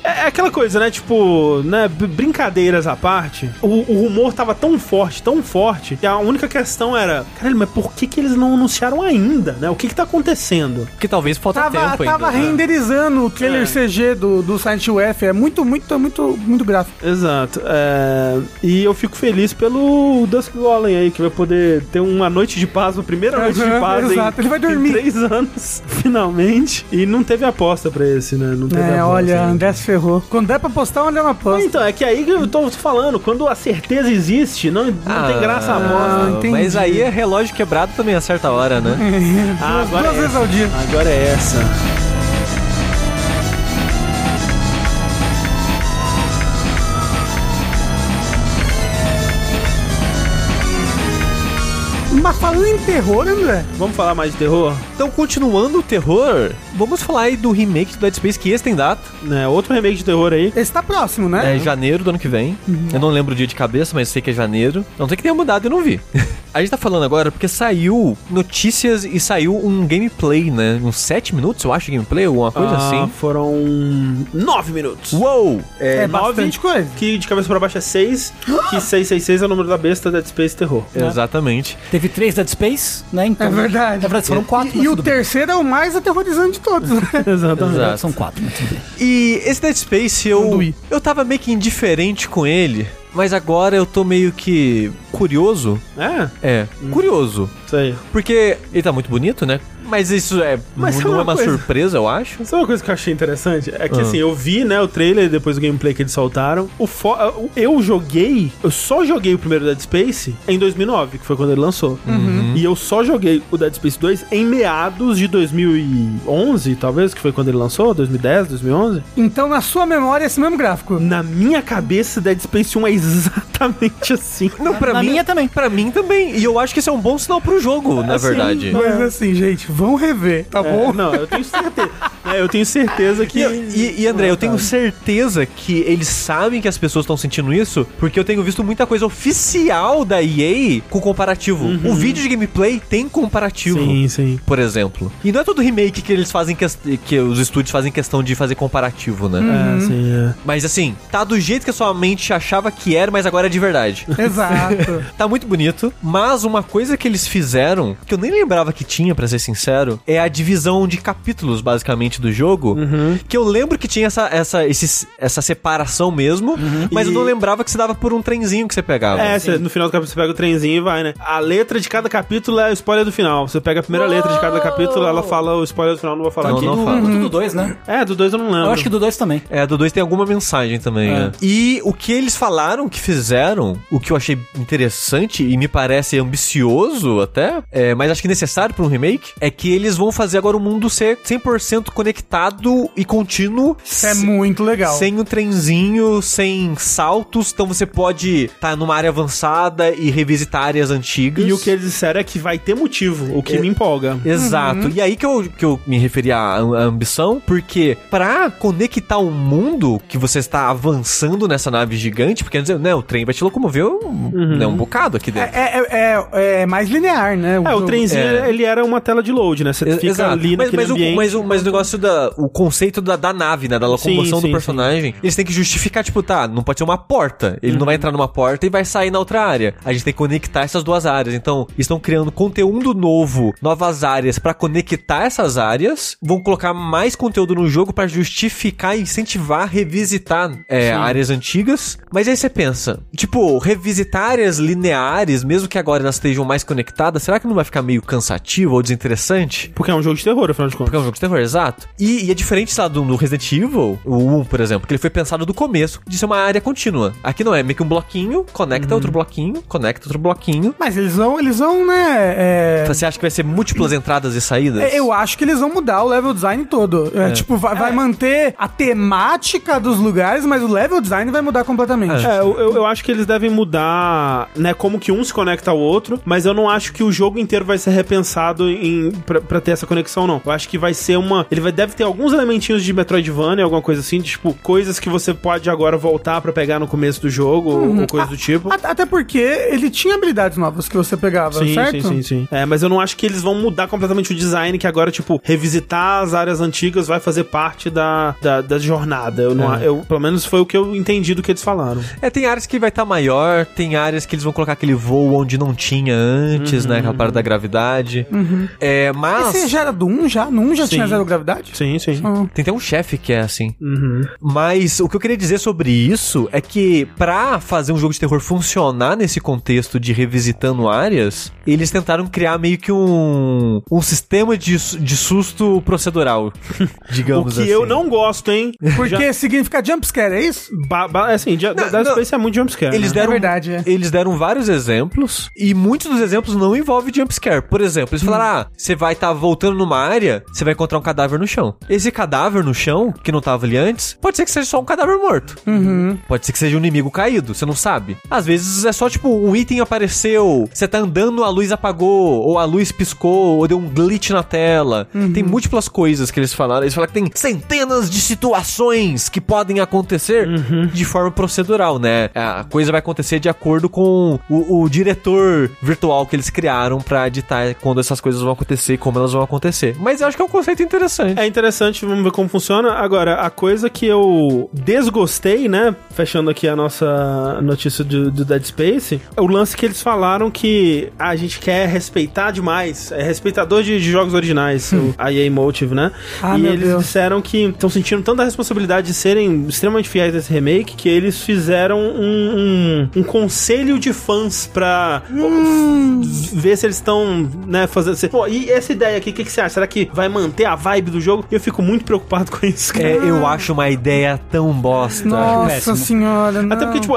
é aquela coisa, né? Tipo, né? Brincadeiras à parte, o, o rumor tava tão forte, tão forte, que a única questão era, caralho, mas por que que eles não anunciaram ainda, né? O que que tá acontecendo? Porque talvez falta Tava, tempo tava ainda. né? renderizando o trailer É. CG do, do Silent Hill F. É muito, muito, muito, muito gráfico. Exato. É, E eu fico feliz pelo Dusk Golem aí, que vai poder ter uma noite de paz, primeira noite de Aham, paz em- exato. Ele vai em dormir. três anos, finalmente. E não teve aposta pra esse, né? Não teve É, aposta, olha, né? André se ferrou. Quando der pra postar, onde é uma Ah, posta. Então, é que aí que eu tô falando, quando a certeza existe, não, não tem graça a Ah, aposta. entendi. Mas aí é relógio quebrado também a certa hora, né? Ah, duas agora duas é vezes ao dia. Agora é essa. Mas falando em terror, André, Vamos falar mais de terror? Então, continuando o terror, vamos falar aí do remake do Dead Space, que esse tem data. Né, outro remake de terror aí. esse tá próximo, né? É janeiro do ano que vem. Uhum. Eu não lembro o dia de cabeça, mas sei que é janeiro. Não tem que ter mudado, eu não vi. A gente tá falando agora porque saiu notícias e saiu um gameplay, né? Uns 7 minutos, eu acho, gameplay, alguma coisa Ah, assim. Foram nove minutos. Uou! É, nove, bastante coisa. Que de cabeça pra baixo é 6, que 666 é o número da besta Dead Space Terror. Exatamente. Teve três Dead Space, né? Então, É verdade. Na verdade, foram quatro. E, e o tudo bem. terceiro é o mais aterrorizante de todos. né? Exatamente. Exato. São quatro. E esse Dead Space, eu, eu tava meio que indiferente com ele, mas agora eu tô meio que curioso. É, É, curioso. isso aí. Porque ele tá muito bonito, né? Mas isso é, Mas não é uma uma coisa? surpresa, eu acho. Sabe uma coisa que eu achei interessante? É que Ah. assim, eu vi, né, o trailer depois do gameplay que eles soltaram. O fo- eu joguei, eu só joguei o primeiro Dead Space em 2009, que foi quando ele lançou. E eu só joguei o Dead Space 2 em meados de 2011, talvez, que foi quando ele lançou, 2010, 2011. então, na sua memória, esse mesmo gráfico. Na minha cabeça, Dead Space 1 é exatamente assim. Não, pra na mim minha também. Pra mim também. E eu acho que esse é um bom sinal pro jogo, na Assim, verdade. Mas assim, gente, vão rever, tá É, bom? não, eu tenho certeza. É, eu tenho certeza que. E, e, e, André, eu tenho certeza que eles sabem que as pessoas estão sentindo isso, porque eu tenho visto muita coisa oficial da EA com comparativo. O vídeo de gameplay tem comparativo. Sim, sim. Por exemplo. E não é todo remake que eles fazem quest- que os estúdios fazem questão de fazer comparativo, né? É, sim, é. Mas assim, tá do jeito que a sua mente achava que era, mas agora é de verdade. Exato. Tá muito bonito, mas uma coisa que eles fizeram, que eu nem lembrava que tinha, pra ser sincero, é a divisão de capítulos, basicamente, do jogo. Que eu lembro que tinha essa, essa, esses- essa separação mesmo, mas eu E- não lembrava que você dava por um trenzinho que você pegava. É, cê- no final do capítulo você pega o trenzinho e vai, né? A letra de cada capítulo é o spoiler do final. Você pega a primeira letra de cada capítulo, ela fala o spoiler do final, não vou falar Não, aqui. não Do, fala. do 2, né? É, do dois eu não lembro. Eu acho que do 2 também. É, do 2 tem alguma mensagem também, É. né? E o que eles falaram que fizeram fizeram, o que eu achei interessante e me parece ambicioso até, é, mas acho que necessário para um remake, é que eles vão fazer agora o mundo ser 100% conectado e contínuo. Isso é muito legal. Sem o trenzinho, sem saltos, então você pode estar tá numa área avançada e revisitar áreas antigas. E o que eles disseram é que vai ter motivo, o que É. me empolga. Exato. Uhum. E aí que eu, que eu me referi à, ambição, porque pra conectar o mundo que você está avançando nessa nave gigante, porque né, o trem vai te locomover um, né, um bocado aqui É, dentro. é, é, é mais linear, né? É, o trenzinho, É. ele era uma tela de load, né? Você E- fica Exato. ali mas, naquele mas, o, ambiente. mas, o, mas o negócio da. O conceito da, da nave, né? Da locomoção Sim, sim, do personagem. Eles têm que justificar, tipo, tá, não pode ser uma porta. Ele não vai entrar numa porta e vai sair na outra área. A gente tem que conectar essas duas áreas. Então, estão criando conteúdo novo, novas áreas pra conectar essas áreas. Vão colocar mais conteúdo no jogo pra justificar e incentivar, revisitar é, áreas antigas. Mas aí você pensa, tipo, revisitar áreas lineares, mesmo que agora elas estejam mais conectadas, será que não vai ficar meio cansativo ou desinteressante? Porque é um jogo de terror, afinal de Porque contas. é um jogo de terror, exato. E, e é diferente, sei lá, do, do Resident Evil, o 1, por exemplo, que ele foi pensado do começo de ser uma área contínua. Aqui não é, meio que um bloquinho, conecta outro bloquinho, conecta outro bloquinho. Mas eles vão, eles vão, né? é, Você acha que vai ser múltiplas entradas e saídas? é, Eu acho que eles vão mudar o level design todo. É, Tipo, vai, vai manter a temática dos lugares, mas o level design vai mudar completamente. É, eu, eu- eu acho que eles devem mudar, né, como que um se conecta ao outro, mas eu não acho que o jogo inteiro vai ser repensado em, pra, pra ter essa conexão, não. Eu acho que vai ser uma... Ele vai, deve ter alguns elementinhos de Metroidvania, alguma coisa assim, tipo, coisas que você pode agora voltar pra pegar no começo do jogo, ou- ou coisa do tipo. A- Até porque ele tinha habilidades novas que você pegava, Sim, certo? sim, sim, sim. É, mas eu não acho que eles vão mudar completamente o design, que agora, tipo, revisitar as áreas antigas vai fazer parte da, da, da jornada. Eu não, eu, pelo menos foi o que eu entendi do que eles falaram. É, tem áreas que vai estar maior, tem áreas que eles vão colocar aquele voo onde não tinha antes, né? Aquela parada da gravidade. É, mas. Esse já era do 1 já? No 1 já Sim. tinha zero gravidade? Sim, sim. Ah. Tem até um chefe que é assim. Uhum. Mas o que eu queria dizer sobre isso é que pra fazer um jogo de terror funcionar nesse contexto de revisitando áreas, eles tentaram criar meio que um, um sistema de, de susto procedural, O digamos que assim. eu não gosto, hein? Porque significa jumpscare, é isso? Ba ba assim, Dead não. Space é muito jumpscare. Eles né? deram, É verdade, é. eles deram vários exemplos e muitos dos exemplos não envolvem jumpscare. Por exemplo, eles falaram: ah, você vai estar voltando numa área, você vai encontrar um cadáver no chão. Esse cadáver no chão, que não tava ali antes, pode ser que seja só um cadáver morto. Pode ser que seja um inimigo caído, você não sabe. Às vezes é só tipo um item apareceu, você tá andando, a luz apagou, ou a luz piscou, ou deu um glitch na tela. Tem múltiplas coisas que eles falaram. Eles falaram que tem centenas de situações que podem acontecer de forma procedural, né? A coisa vai acontecer de acordo com o, o diretor virtual que eles criaram pra editar quando essas coisas vão acontecer e como elas vão acontecer. Mas eu acho que é um conceito interessante. É interessante, vamos ver como funciona. Agora, a coisa que eu desgostei, né? Fechando aqui a nossa notícia do, do Dead Space, é o lance que eles falaram que a gente quer respeitar demais. É respeitador de, de jogos originais, o, a EA Motive, né? Ah, e eles Deus. disseram que estão sentindo tanta responsabilidade de serem extremamente fiéis nesse remake que eles fizeram um, um, um conselho de fãs pra ver se eles estão, né, fazendo. Pô, e essa ideia aqui, o que, que você acha? Será que vai manter a vibe do jogo? Eu fico muito preocupado com isso, cara. É, eu acho uma ideia tão bosta. Nossa senhora, não. Até porque, tipo,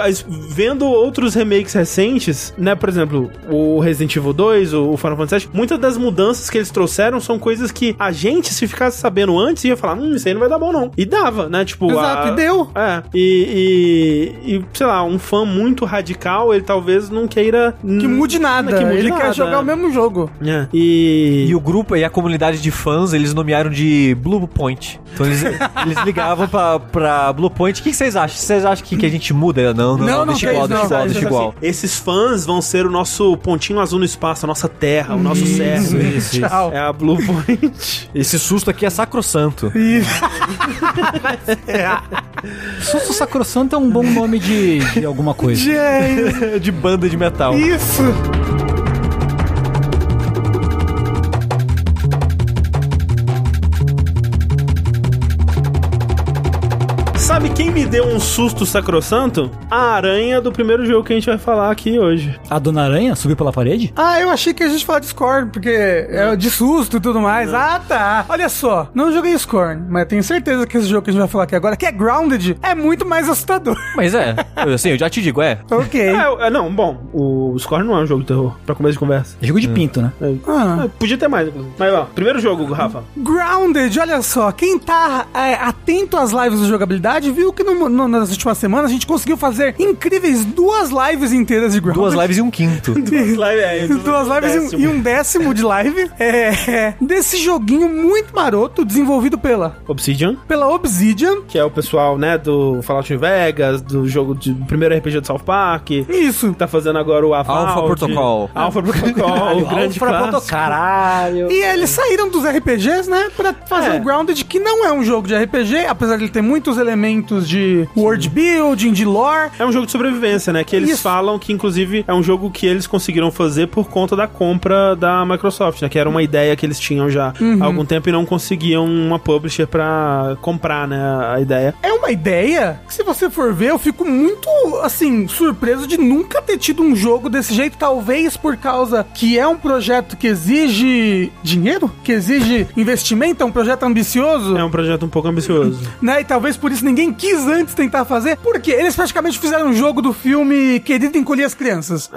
vendo outros remakes recentes, né, por exemplo, o Resident Evil 2, o Final Fantasy VII, muitas das mudanças que eles trouxeram são coisas que a gente, se ficasse sabendo antes, ia falar, hum, isso aí não vai dar bom não. E dava, né, tipo... Exato, a- e deu. É, e, e, e, sei lá, um fã muito radical, ele talvez não queira... Que mude nada. Que mude Ele nada, quer jogar é. o mesmo jogo. É, e... E o grupo e a comunidade de fãs, eles nomearam de Blue Point. Então eles, eles ligavam pra, pra Blue Point. O que vocês acham? Vocês acham que, que a gente muda? Não, não, Não, não, não, deixa igual, isso, deixa não, igual, isso, deixa igual. Esses fãs vão ser o nosso pontinho azul no espaço, a nossa terra, o nosso isso, isso. Tchau. É a Blue Point. Esse susto aqui é sacrossanto. Susto Sacrosanto é um bom nome de, de alguma coisa. De banda de metal. isso. Quem me deu um susto sacrossanto? A aranha do primeiro jogo que a gente vai falar aqui hoje. A Dona Aranha subiu pela parede? Ah, eu achei que a gente falava de Scorn, porque é de susto e tudo mais. Ah, tá. Olha só, não joguei Scorn, mas tenho certeza que esse jogo que a gente vai falar aqui agora, que é Grounded, é muito mais assustador. Mas é, eu, assim, eu já te digo, é. ok. É, é, não, bom, o Scorn não é um jogo de terror, pra começo de conversa. É jogo de pinto, né? É. Ah. É, podia ter mais, inclusive. Mas ó, primeiro jogo, Rafa. Grounded, olha só, quem tá é, atento às lives do jogabilidade viu que no- no- nas últimas semanas a gente conseguiu fazer incríveis duas lives inteiras de Grounded. Duas lives e um quinto. Live, é, Duas lives e um- e um décimo de live é, é, desse joguinho muito maroto desenvolvido pela, Obsidian, pela Obsidian. que é o pessoal, né, do Fallout New Vegas, do jogo de do primeiro RPG do South Park. Isso. Tá fazendo agora o Avald. Alpha Protocol. Alpha Protocol, o grande clássico. Caralho. E eles saíram dos RPGs, né, pra fazer É. o Grounded, que não é um jogo de RPG, apesar de ele ter muitos elementos de world building, de lore. É um jogo de sobrevivência, né? Que eles Isso. falam que, inclusive, é um jogo que eles conseguiram fazer por conta da compra da Microsoft, né? Que era uma ideia que eles tinham já há algum tempo e não conseguiam uma publisher pra comprar, né? A ideia. É uma ideia que, se você for ver, eu fico muito, assim, surpreso de nunca ter tido um jogo desse jeito. Talvez por causa que é um projeto que exige dinheiro, que exige investimento, é um projeto ambicioso. É um projeto um pouco ambicioso. Né? E talvez por isso ninguém quis antes tentar fazer. Porque eles praticamente fizeram um jogo do filme Querido Encolher as Crianças.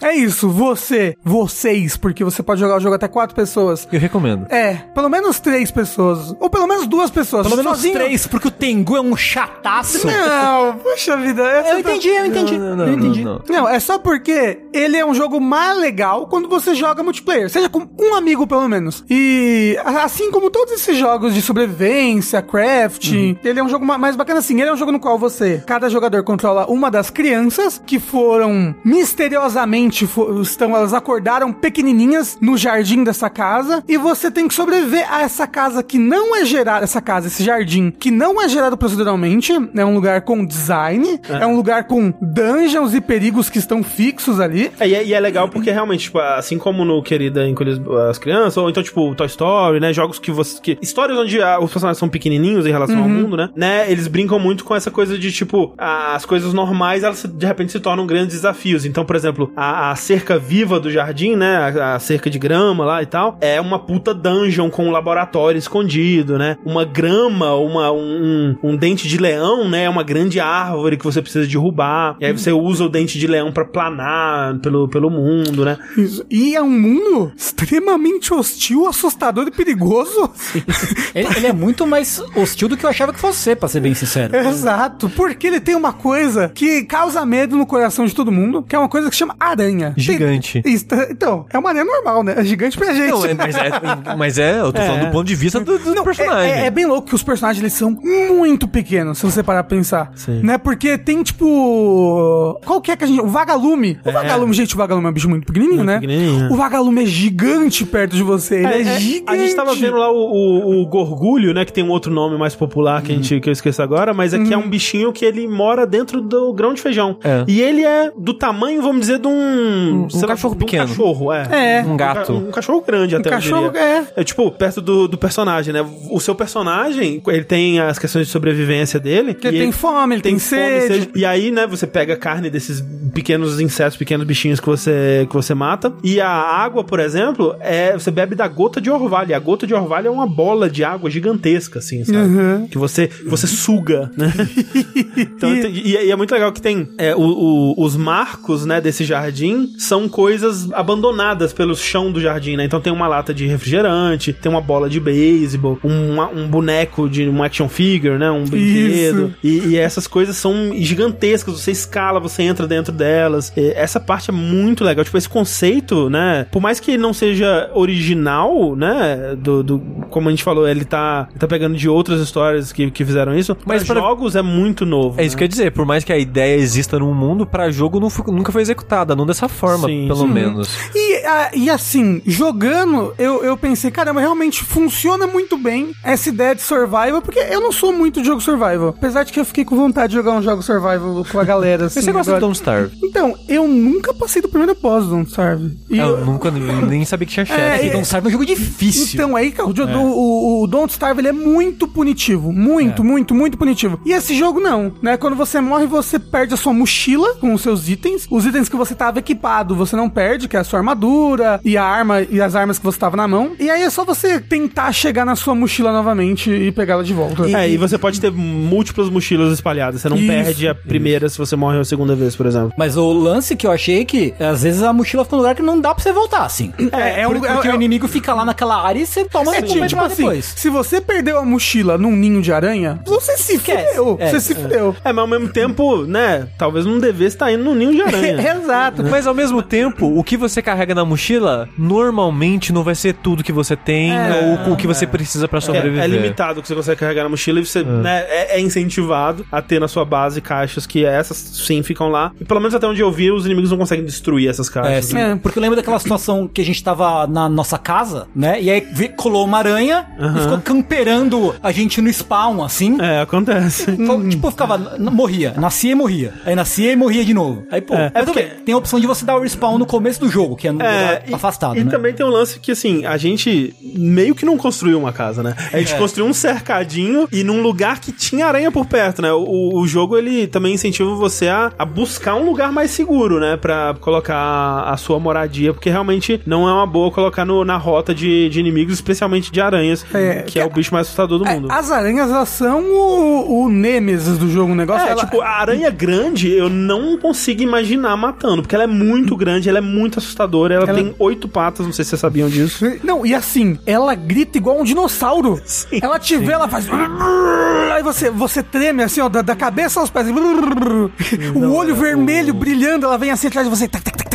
É. É isso, você, vocês, porque você pode jogar o jogo até quatro pessoas. Eu recomendo. É, pelo menos três pessoas. Ou pelo menos duas pessoas. Pelo menos Sozinho- três, porque o Tengu é um chataço. Não, puxa vida. essa Eu tá- entendi, eu entendi. Não, não, eu entendi. não, não. Não, é só porque ele é um jogo mais legal quando você joga multiplayer. Seja com um amigo, pelo menos. E assim como todos esses jogos de sobrevivência, crafting, ele é um jogo ma- mais bacana assim. Ele é um jogo no qual você, cada jogador controla uma das crianças que foram misteriosamente, fo- estão, elas acordaram pequenininhas no jardim dessa casa e você tem que sobreviver a essa casa que não é gerada, essa casa, esse jardim, que não é gerado proceduralmente, é um lugar com design, é, um lugar com dungeons e perigos que estão fixos ali. É, e, é, e é legal porque realmente, tipo, assim como no Querida Encolher as Crianças, ou então, tipo, Toy Story, né? Jogos que você. Que, histórias onde ah, os personagens são pequenininhos em relação ao mundo, né? né? Eles brincam muito com essa coisa de, tipo, as coisas normais, elas de repente se tornam grandes desafios. Então, por exemplo, a, a cerca viva do jardim, né? A, a cerca de grama lá e tal, é uma puta dungeon com um laboratório escondido, né? Uma grama, uma, um, um dente de leão, né? É uma grande árvore que você precisa derrubar. E aí você usa o dente de leão pra planar pelo, pelo mundo, né? Isso. E é um mundo extremamente hostil, assustador e perigoso. Ele, ele é muito mais hostil do que eu achava que fosse, pra ser bem sincero. Exato, porque ele tem uma coisa que causa medo no coração de todo mundo, que é uma coisa que chama aranha. Gigante. Tem- Isso, então, é uma aranha normal, né? É gigante pra gente. Não, é, mas, é, mas é, eu tô falando do ponto de vista do, do Não, personagem. É, é- é bem louco que os personagens eles são muito pequenos, se você parar pra pensar. Sim. Né? Porque tem, tipo. Qual que é que a gente. O vagalume. O vagalume, gente, o vagalume é um bicho muito pequenininho, né? pequenininho, é. O vagalume é gigante perto de você. Ele é, É, é, gigante. a gente tava vendo lá o, o, o Gorgulho, né? Que tem um outro nome mais popular que, a gente, que eu esqueço agora, mas aqui é um bichinho que ele mora dentro do grão de feijão. É. E ele é do tamanho, vamos dizer, de um. sei lá, cachorro de um pequeno. cachorro, é. É. Um gato. ca- Um cachorro grande até, eu cachorro, diria. é. É tipo, perto do, do personagem, né? O seu personagem, ele tem as questões de sobrevivência dele. Porque e tem fome, ele tem, fome, sede. E aí, né, você pega a carne desses pequenos insetos, pequenos bichinhos que você, que você mata. E a água, por exemplo, é você bebe da gota de orvalho. E a gota de orvalho é uma bola de água gigantesca, assim, sabe? Uhum. Que você, você suga, né? então, e, e é muito legal que tem é, o- o- os marcos, né, desse jardim são coisas abandonadas pelo chão do jardim, né? Então tem uma lata de refrigerante, tem uma bola de beisebol, um, um boneco de um action figure, né? Um brinquedo. E, e essas coisas são gigantescas. Você escala, você entra dentro delas. E essa parte é muito legal. Tipo, esse conceito, né? Por mais que ele não seja original, né? Do, do- como a gente falou, ele tá, tá pegando de outras histórias que, que fizeram isso. Mas pra- jogos é muito novo. É isso que eu ia dizer, por mais que a ideia exista no mundo, pra jogo não fu- nunca foi executada, não dessa forma, Sim, pelo sim. menos. E, ah, e assim, jogando, eu, eu pensei, caramba, realmente funciona muito bem essa ideia de survival, porque eu não sou muito de jogo survival. Apesar de que eu fiquei com vontade de jogar um jogo survival com a galera. Assim, você gosta agora. de Don't Starve? Então, eu nunca passei do primeiro boss do Don't Starve. E Eu, eu- nunca nem sabia que tinha É, chefe. E Don't Starve é um jogo difícil. Então, aí, cara, o, o, o, o Don't Starve ele é muito punitivo. Muito, muito, muito punitivo. Punitivo. E esse jogo não, né? Quando você morre, você perde a sua mochila com os seus itens. Os itens que você tava equipado, você não perde, que é a sua armadura e a arma e as armas que você tava na mão. E aí é só você tentar chegar na sua mochila novamente e pegá-la de volta. É, e você pode ter múltiplas mochilas espalhadas. Você não Isso. perde a primeira se você morre a segunda vez, por exemplo. Mas o lance que eu achei é que às vezes a mochila fica num lugar que não dá pra você voltar, assim. É, é um- Porque, é- porque é- o inimigo fica lá naquela área e você toma É tipo, tipo assim, depois. se você perdeu a mochila num ninho de aranha, você se Esquece. fudeu. É, você se fudeu. É, mas ao mesmo tempo, né? Talvez não devesse estar indo no ninho de aranha. Exato. Mas ao mesmo tempo, o que você carrega na mochila, normalmente não vai ser tudo que você tem ou o que você precisa pra É, sobreviver. é limitado o que você consegue carregar na mochila e você né, é, é incentivado a ter na sua base caixas que essas sim ficam lá. E pelo menos até onde eu vi, os inimigos não conseguem destruir essas É, caixas. sim. É. Porque eu lembro daquela situação que a gente tava na nossa casa, né? E aí colou uma aranha e ficou camperando a gente no spawn, assim. É, acontece. Foi- Tipo, eu ficava, morria, nascia e morria. Aí nascia e morria de novo. Aí, pô, É, mas é tudo porque- bem, tem a opção de você dar o respawn no começo do jogo, que é no lugar e, afastado, e né? também tem um lance que, assim, a gente meio que não construiu uma casa, né? A gente construiu um cercadinho e num lugar que tinha aranha por perto, né? O, o jogo, ele também incentiva você a, a buscar um lugar mais seguro, né? Pra colocar a sua moradia, porque realmente não é uma boa colocar no- na rota de, de inimigos, especialmente de aranhas, É, que é o bicho mais assustador do É, mundo. as aranhas, elas são o, o nêmesis do jogo, o negócio. É, ela- tipo, a aranha grande eu não consigo imaginar matando, porque ela é muito grande, ela é muito assustadora, ela, Ela- tem oito patas, não sei se vocês sabiam disso. Não, e assim, ela grita igual um dinossauro. Sim. ela te vê, ela faz. Aí você, você treme assim, ó, da, da cabeça aos pés. O olho vermelho brilhando, ela vem assim atrás de você. Tac, tac, tac,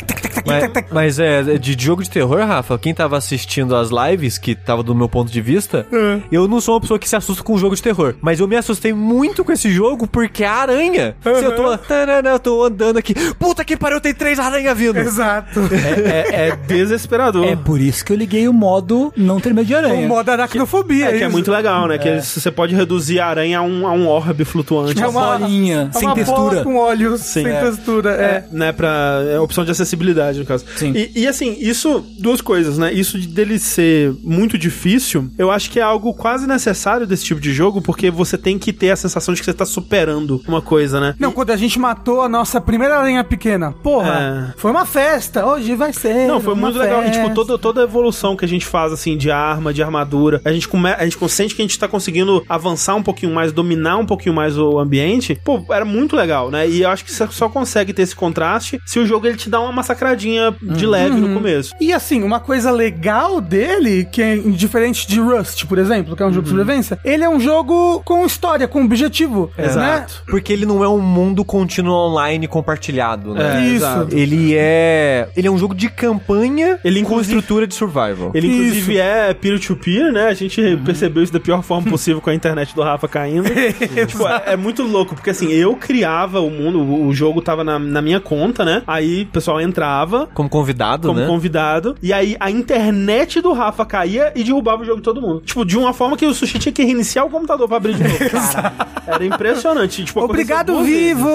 Mas, mas é, de jogo de terror, Rafa, quem tava assistindo as lives, que tava do meu ponto de vista, eu não sou uma pessoa que se assusta com jogo de terror. Mas eu me assustei muito com esse jogo porque a aranha. Se eu tô, tarana, eu tô andando aqui, puta que pariu, tem três aranhas vindo. Exato. É, é desesperador. É por isso que eu liguei o modo não ter medo de O aranha. modo aracnofobia. É, que é muito legal, né? Que eles- você pode reduzir a aranha a um, a um orbe flutuante. É uma bolinha, é sem uma textura. bola com olhos, Sim. sem É. textura. É. É, né, pra é, opção de acessibilidade, no caso. Sim. E, e, assim, isso, duas coisas, né? Isso de- dele ser muito difícil, eu acho que é algo quase necessário desse tipo de jogo, porque você tem que ter a sensação de que você tá superando uma coisa, né? Não, quando a gente matou a nossa primeira aranha pequena, porra, foi uma festa. Hoje vai ser. Não, foi uma muito legal. E, tipo, festa. toda, toda a evolução que a gente faz, assim, de arma, de armadura, a gente, come, a gente consente que a gente tá conseguindo avançar um pouquinho mais, dominar um pouquinho mais o ambiente. Pô, era muito legal, né? E eu acho que você só consegue ter esse contraste se o jogo ele te dá uma massacradinha de leve no começo. E assim, uma coisa legal dele, que é diferente de Rust, por exemplo, que é um jogo de sobrevivência, ele é um jogo com história, com objetivo. Né? Exato. Porque ele não é um mundo contínuo online compartilhado, né? É, Isso. exato. Ele é. Ele é um jogo de campanha Ele, com estrutura de survival. Ele, inclusive, é peer-to-peer, né? A gente percebeu isso da pior forma possível com a internet do Rafa caindo. tipo, é, é muito louco, porque assim, eu criava o mundo, o, o jogo tava na, na minha conta, né? Aí o pessoal entrava Como convidado, como né? convidado, e aí a internet do Rafa caía e derrubava o jogo de todo mundo. Tipo, de uma forma que o Sushi tinha que reiniciar o computador pra abrir de novo. Cara, era impressionante. Tipo, Obrigado, duas vezes. vivo!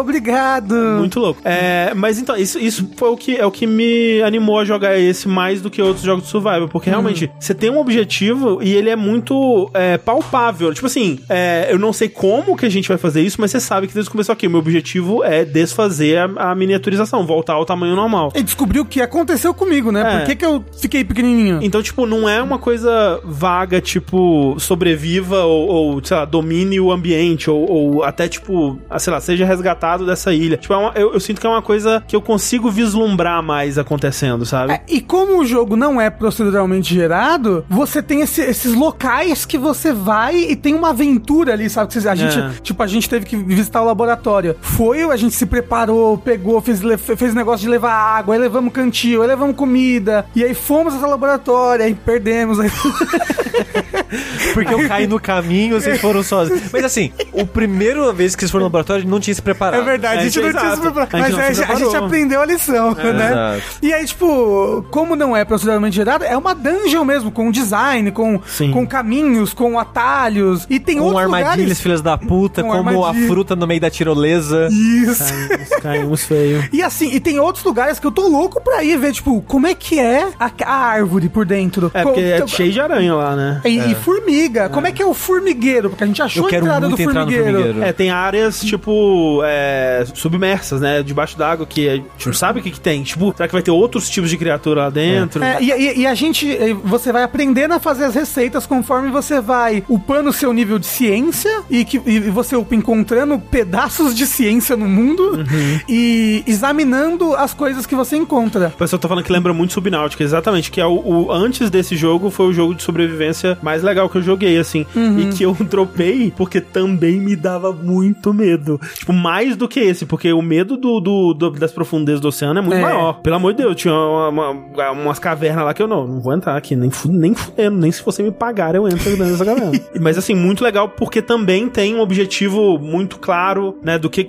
Obrigado! Muito louco. É, mas então, isso, isso foi o que, é o que me animou a jogar esse mais do que outros jogos de survival. Porque realmente, você tem um objetivo e ele é muito é, palpável. Tipo assim, é, eu não sei como que a gente vai fazer isso, mas você sabe que desde o começo aqui, o meu objetivo é desfazer a, a miniaturização, voltar ao tamanho normal. E descobriu o que aconteceu comigo, né? É. Por que, que eu fiquei pequenininho? Então, tipo, não é uma coisa vaga, tipo, sobreviva ou, ou, sei lá, domine o ambiente, ou, ou até, tipo, ah, sei lá, seja resgatado dessa ilha. Tipo, é uma- eu, eu sinto que é uma coisa que eu consigo vislumbrar mais acontecendo, sabe? É, e como o jogo não é proceduralmente gerado, você tem esse- esses locais que você vai e tem uma aventura ali, sabe? Que a gente, É. tipo, a gente teve que visitar o laboratório. Foi, a gente se preparou, pegou, fez, fez negócio de levar água, aí levamos cantil, aí levamos comida, e aí fomos até o laboratório, aí perdemos. Aí... Porque eu caí no caminho, vocês foram sozinhos. Mas assim, o primeira vez que vocês foram no laboratório, não tinha se preparado. É verdade, a gente É, não tinha se preparado. A gente Mas a, gente- a gente aprendeu a lição, né? exato. E aí, tipo, como não é proceduralmente gerado, é uma dungeon mesmo, com design, com, Sim. com caminhos, com atalhos. E tem Com outros armadilhas, lugares... filhas da puta, Com como armadilha. a fruta no meio da tirolesa. Isso. Caímos, caímos feio. E assim, e tem outros lugares Task, eu tô louco pra ir ver, tipo, como é que é a, a árvore por dentro. É, porque é então- cheio de aranha lá, né? E, e formiga. Como é que é o formigueiro? Porque a gente achou Eu a quero entrada muito do entrar no formigueiro. formigueiro. É, tem áreas, tipo, é, submersas, né? Debaixo d'água, que a gente não sabe o que que tem. Tipo, será que vai ter outros tipos de criatura lá dentro? É, e, e- e a gente, você vai aprendendo a fazer as receitas conforme você vai upando o seu nível de ciência e que e você upa encontrando pedaços de ciência no mundo e examinando as coisas que você encontra. O pessoal tá falando que lembra muito Subnáutica, exatamente. Que é o, o- antes desse jogo foi o jogo de sobrevivência mais legal que eu joguei, assim. E que eu dropei porque também me dava muito medo. Tipo, mais do que esse, porque o medo do, do- do- das profundezas do oceano é muito É. maior. Pelo amor de Deus, tinha uma- uma- umas cavernas lá que eu não, não vou entrar aqui, nem, nem fudendo, nem se você me pagar eu entro dentro dessa caverna. Mas assim, muito legal porque também tem um objetivo muito claro, né, do que,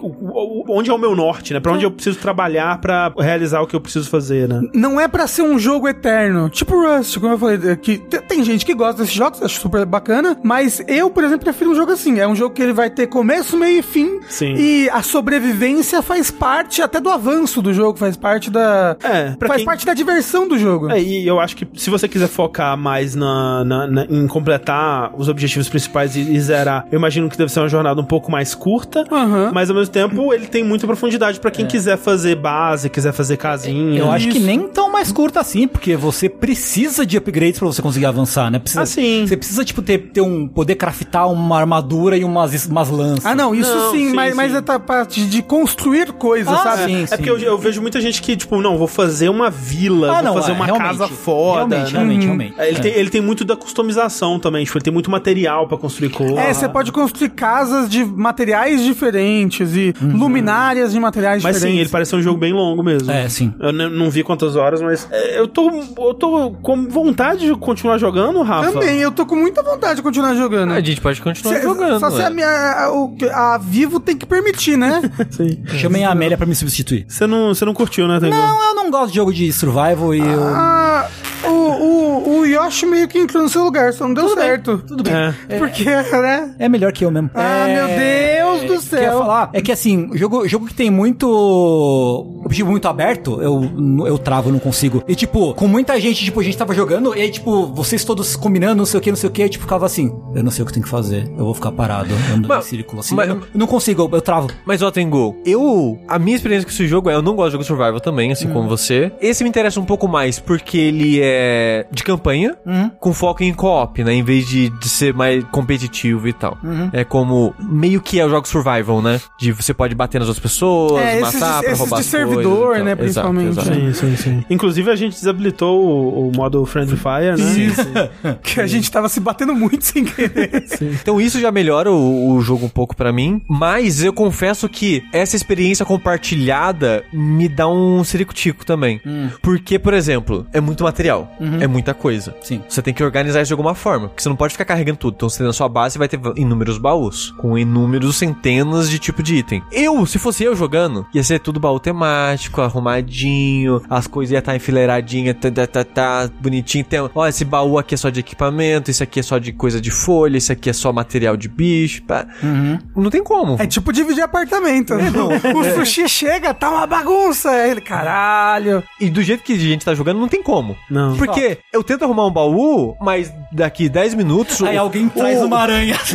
onde é o meu norte, né, pra onde eu preciso trabalhar pra realizar o que eu preciso fazer, né. Não é pra ser um jogo eterno. Tipo Rust, como eu falei, é que te- tem gente que gosta desses jogos, acho super bacana, mas eu, por exemplo, prefiro um jogo assim. É um jogo que ele vai ter começo, meio e fim. Sim. E a sobrevivência faz parte até do avanço do jogo, faz parte da. É, faz quem- parte da diversão do jogo. É, e eu acho que se você quiser focar mais na, na- na- em completar os objetivos principais e, e zerar, eu imagino que deve ser uma jornada um pouco mais curta, Aham. mas ao mesmo tempo ele tem muita profundidade pra quem quiser fazer base, quiser fazer casinha. Eu acho que Isso. nem tão mais curta assim, porque você precisa de upgrades pra você conseguir avançar, né? Precisa, Ah, sim. Você precisa, tipo, ter, ter um. poder craftar uma armadura e umas, umas lanças. Ah, não, isso Não, sim, sim, mas, sim. mas é a parte de construir coisas, Ah, sabe? sim, É porque eu, eu vejo muita gente que, tipo, não, vou fazer uma vila, Ah, vou não, fazer é, uma casa foda. Realmente, né? realmente, realmente. É, Ele, É. tem, ele tem muito da customização também, tipo, ele tem muito material pra construir coisa. É, você pode construir casas de materiais diferentes e Uhum. luminárias de materiais Mas sim, diferentes. ele parece ser um jogo bem longo mesmo. É, sim. Eu não vi quantas horas, mas é, eu tô, eu tô com vontade de continuar jogando, Rafa. Também, eu tô com muita vontade de continuar jogando. A gente pode continuar Cê- jogando. Só se é. a, minha, a, o- a Vivo tem que permitir, né? Sim. Chamei a Amélia pra me substituir. Você não, você não curtiu, né, Tengu? Não, eu não gosto de jogo de survival e eu. Ah, o, o, o Yoshi meio que entrou no seu lugar, só não deu certo. Tudo bem. É. Porque, né? É melhor que eu mesmo. Ah, É, meu Deus do que eu ia céu. falar é que assim, jogo, jogo que tem muito objetivo muito aberto, eu, eu travo, não consigo. E tipo, com muita gente, tipo, a gente tava jogando e aí, tipo, vocês todos combinando, não sei o que, não sei o que, eu tipo, ficava assim, eu não sei o que tem que fazer, eu vou ficar parado, andando Mas- em círculo assim. mas- eu, eu não consigo, eu, eu travo. Mas, ó, Tengu, eu. A minha experiência com esse jogo é: eu não gosto de jogo survival também, assim como você. Esse me interessa um pouco mais porque ele é de campanha, com foco em co-op, né? Em vez de, de ser mais competitivo e tal. É como. Meio que é o jogo survival, né? De você pode bater nas outras pessoas, É, esses matar pra esses roubar de as coisas servidor, tal. né, Exato, principalmente. exato. Sim, sim, sim. Inclusive, a gente desabilitou o, o modo Friendly Fire, né? Que a gente tava se batendo muito sem querer. Então isso já melhora o, o jogo um pouco pra mim, mas eu confesso que essa experiência compartilhada me dá um ciricutico também. Porque, por exemplo, é muito material, é muita coisa. Sim. Você tem que organizar isso de alguma forma, porque você não pode ficar carregando tudo. Então você tem na sua base vai ter inúmeros baús, com inúmeros centenas de tipo de item. Eu, se fosse eu jogando, ia ser tudo baú temático, arrumadinho, as coisas ia estar enfileiradinha, tá, tá, tá, tá, bonitinho. Tem, ó, esse baú aqui é só de equipamento, esse aqui é só de coisa de folha, esse aqui é só material de bicho. pá. Não tem como. É tipo dividir apartamento. o sushi chega, tá uma bagunça. Ele, caralho. E do jeito que a gente tá jogando, não tem como. Não. Porque eu tento arrumar um baú, mas daqui 10 minutos. Aí o- alguém traz o- uma aranha.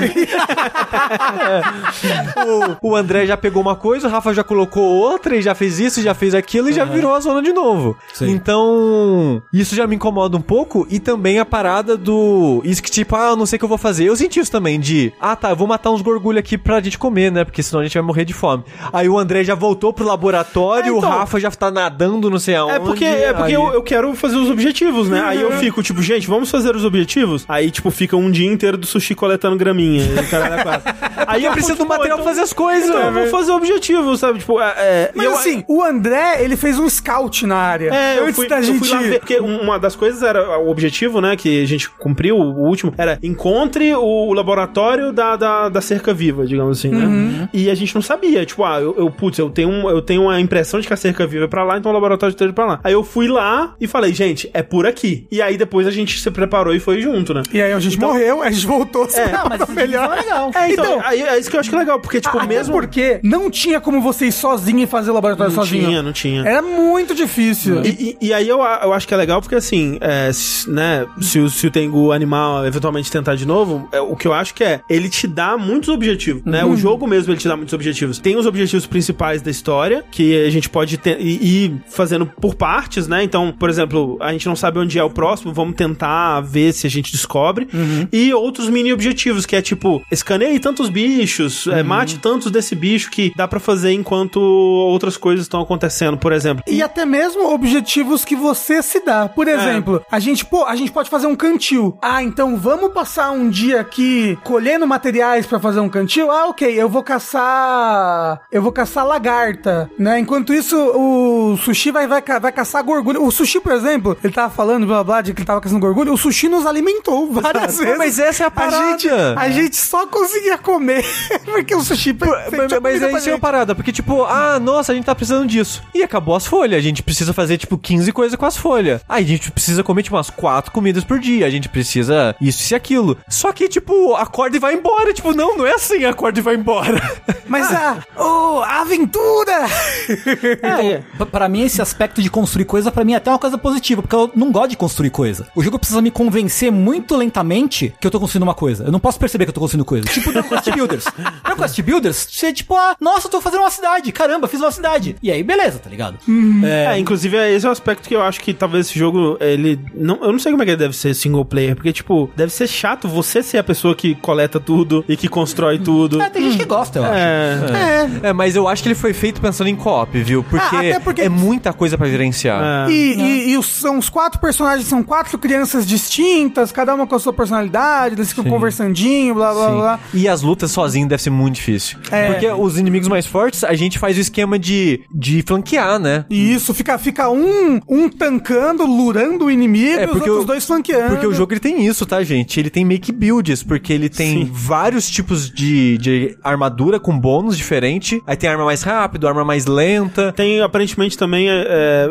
o, o André já pegou uma coisa, o Rafa já colocou outra e já fez isso, já fez aquilo e já virou a zona de novo. Sim. Então, isso já me incomoda um pouco e também a parada do. Isso que tipo, ah, eu não sei o que eu vou fazer. Eu senti isso também de, ah tá, eu vou matar uns gorgulho aqui pra gente comer, né? Porque senão a gente vai morrer de fome. Aí o André já voltou pro laboratório, É, então. o Rafa já tá nadando, não sei aonde. É porque, é porque aí- eu, eu quero fazer os objetivos, né? Aí eu fico, tipo, gente, vamos fazer os objetivos? Aí, tipo, fica um dia inteiro do sushi coletando graminha. e é. Aí eu preciso do pô, pra fazer as coisas, Então eu né? vou fazer o objetivo, sabe? Tipo, é. é, Mas e eu- assim, o André, ele fez um scout na área. É, eu antes fui, da eu gente. fui lá ver, porque uma das coisas era o objetivo, né, que a gente cumpriu, o último, era encontre o laboratório da, da, da cerca viva, digamos assim, né? Uhum. E a gente não sabia, tipo, ah, eu, eu putz, eu tenho, um- eu tenho uma impressão de que a cerca viva é pra lá, então o laboratório esteja pra lá. Aí eu fui lá e falei, gente, é por aqui. E aí depois a gente se preparou e foi junto, né? E aí a gente morreu, a gente voltou. É. Não, mas vídeo foi legal. É, então, Então- aí, é isso que eu acho que é legal, porque, tipo, Até mesmo. porque não tinha como você ir sozinho e fazer o laboratório Não sozinho. tinha, não tinha. Era muito difícil. E, e- e aí eu, eu acho que é legal porque, assim, é, né, se o, se o Tengu animal eventualmente tentar de novo, é, o que eu acho que é, ele te dá muitos objetivos, né? O jogo mesmo, ele te dá muitos objetivos. Tem os objetivos principais da história, que a gente pode ter, ir, fazendo por partes, né? Então, por exemplo, a gente não sabe onde é o próximo, vamos tentar ver se a gente descobre. E outros mini objetivos, que é tipo, escaneie tantos bichos, é, mate tantos desse bicho que dá pra fazer enquanto outras coisas estão acontecendo, por exemplo. E até mesmo objetivos que você se dá. Por exemplo, a gente, pô, a gente pode fazer um cantil. Ah, então vamos passar um dia aqui colhendo materiais pra fazer um cantil? Ah, ok, eu vou caçar. Eu vou caçar lagarta, né? Enquanto isso, o sushi vai, vai, vai caçar gorgulho. O sushi, por exemplo, ele tava falando, blá blá, de que ele tava caçando gorgulho. O sushi nos alimentou várias vezes. Mas essa é a A parada. gente, a gente só conseguia comer porque o sushi Mas, tinha mas é pra isso é uma parada, porque tipo, ah, nossa, a gente tá precisando disso. E acabou as folhas, a gente precisa fazer tipo 15 coisas com as folhas. Aí a gente precisa comer tipo umas 4 comidas por dia, a gente precisa isso e aquilo. Só que tipo, acorda e vai embora, tipo, não, não é assim, acorda e vai embora. Mas a, oh, a aventura! Então, pra- pra mim, esse aspecto de construir coisa, pra mim é até uma coisa positiva, porque eu não gosto de construir coisa. O jogo precisa me convencer muito lentamente que eu tô construindo uma coisa. Eu não posso perceber que eu tô construindo coisa. Tipo no Quest Builders. Quest Builders, você tipo, ah, nossa, eu tô fazendo uma cidade. Caramba, fiz uma cidade. E aí, beleza, tá ligado? É, inclusive é esse é o aspecto que eu acho que talvez esse jogo, ele. Não, eu não sei como é que ele deve ser single player, porque, tipo, deve ser chato você ser a pessoa que coleta tudo e que constrói tudo. É, tem gente que gosta, eu acho. É. É. É, mas eu acho que ele foi feito pensando em co-op, viu? Porque, Ah, até porque- é muita coisa pra gerenciar. É. E, e- e os, são os quatro personagens, são quatro crianças distintas, cada uma com a sua personalidade, eles ficam conversandinho, blá blá Sim. blá. E as lutas sozinho deve ser muito difícil. É. Porque os inimigos mais fortes, a gente faz o esquema de, de flanquear, né? E isso, fica, fica um, um tancando, lurando o inimigo É, e os outros o- dois flanqueando. Porque o jogo ele tem isso, tá, gente? Ele tem make builds, porque ele tem Sim. vários tipos de, de armadura com bônus diferente. Aí tem arma mais rápido, arma mais lenta. Tem, aparentemente, também é,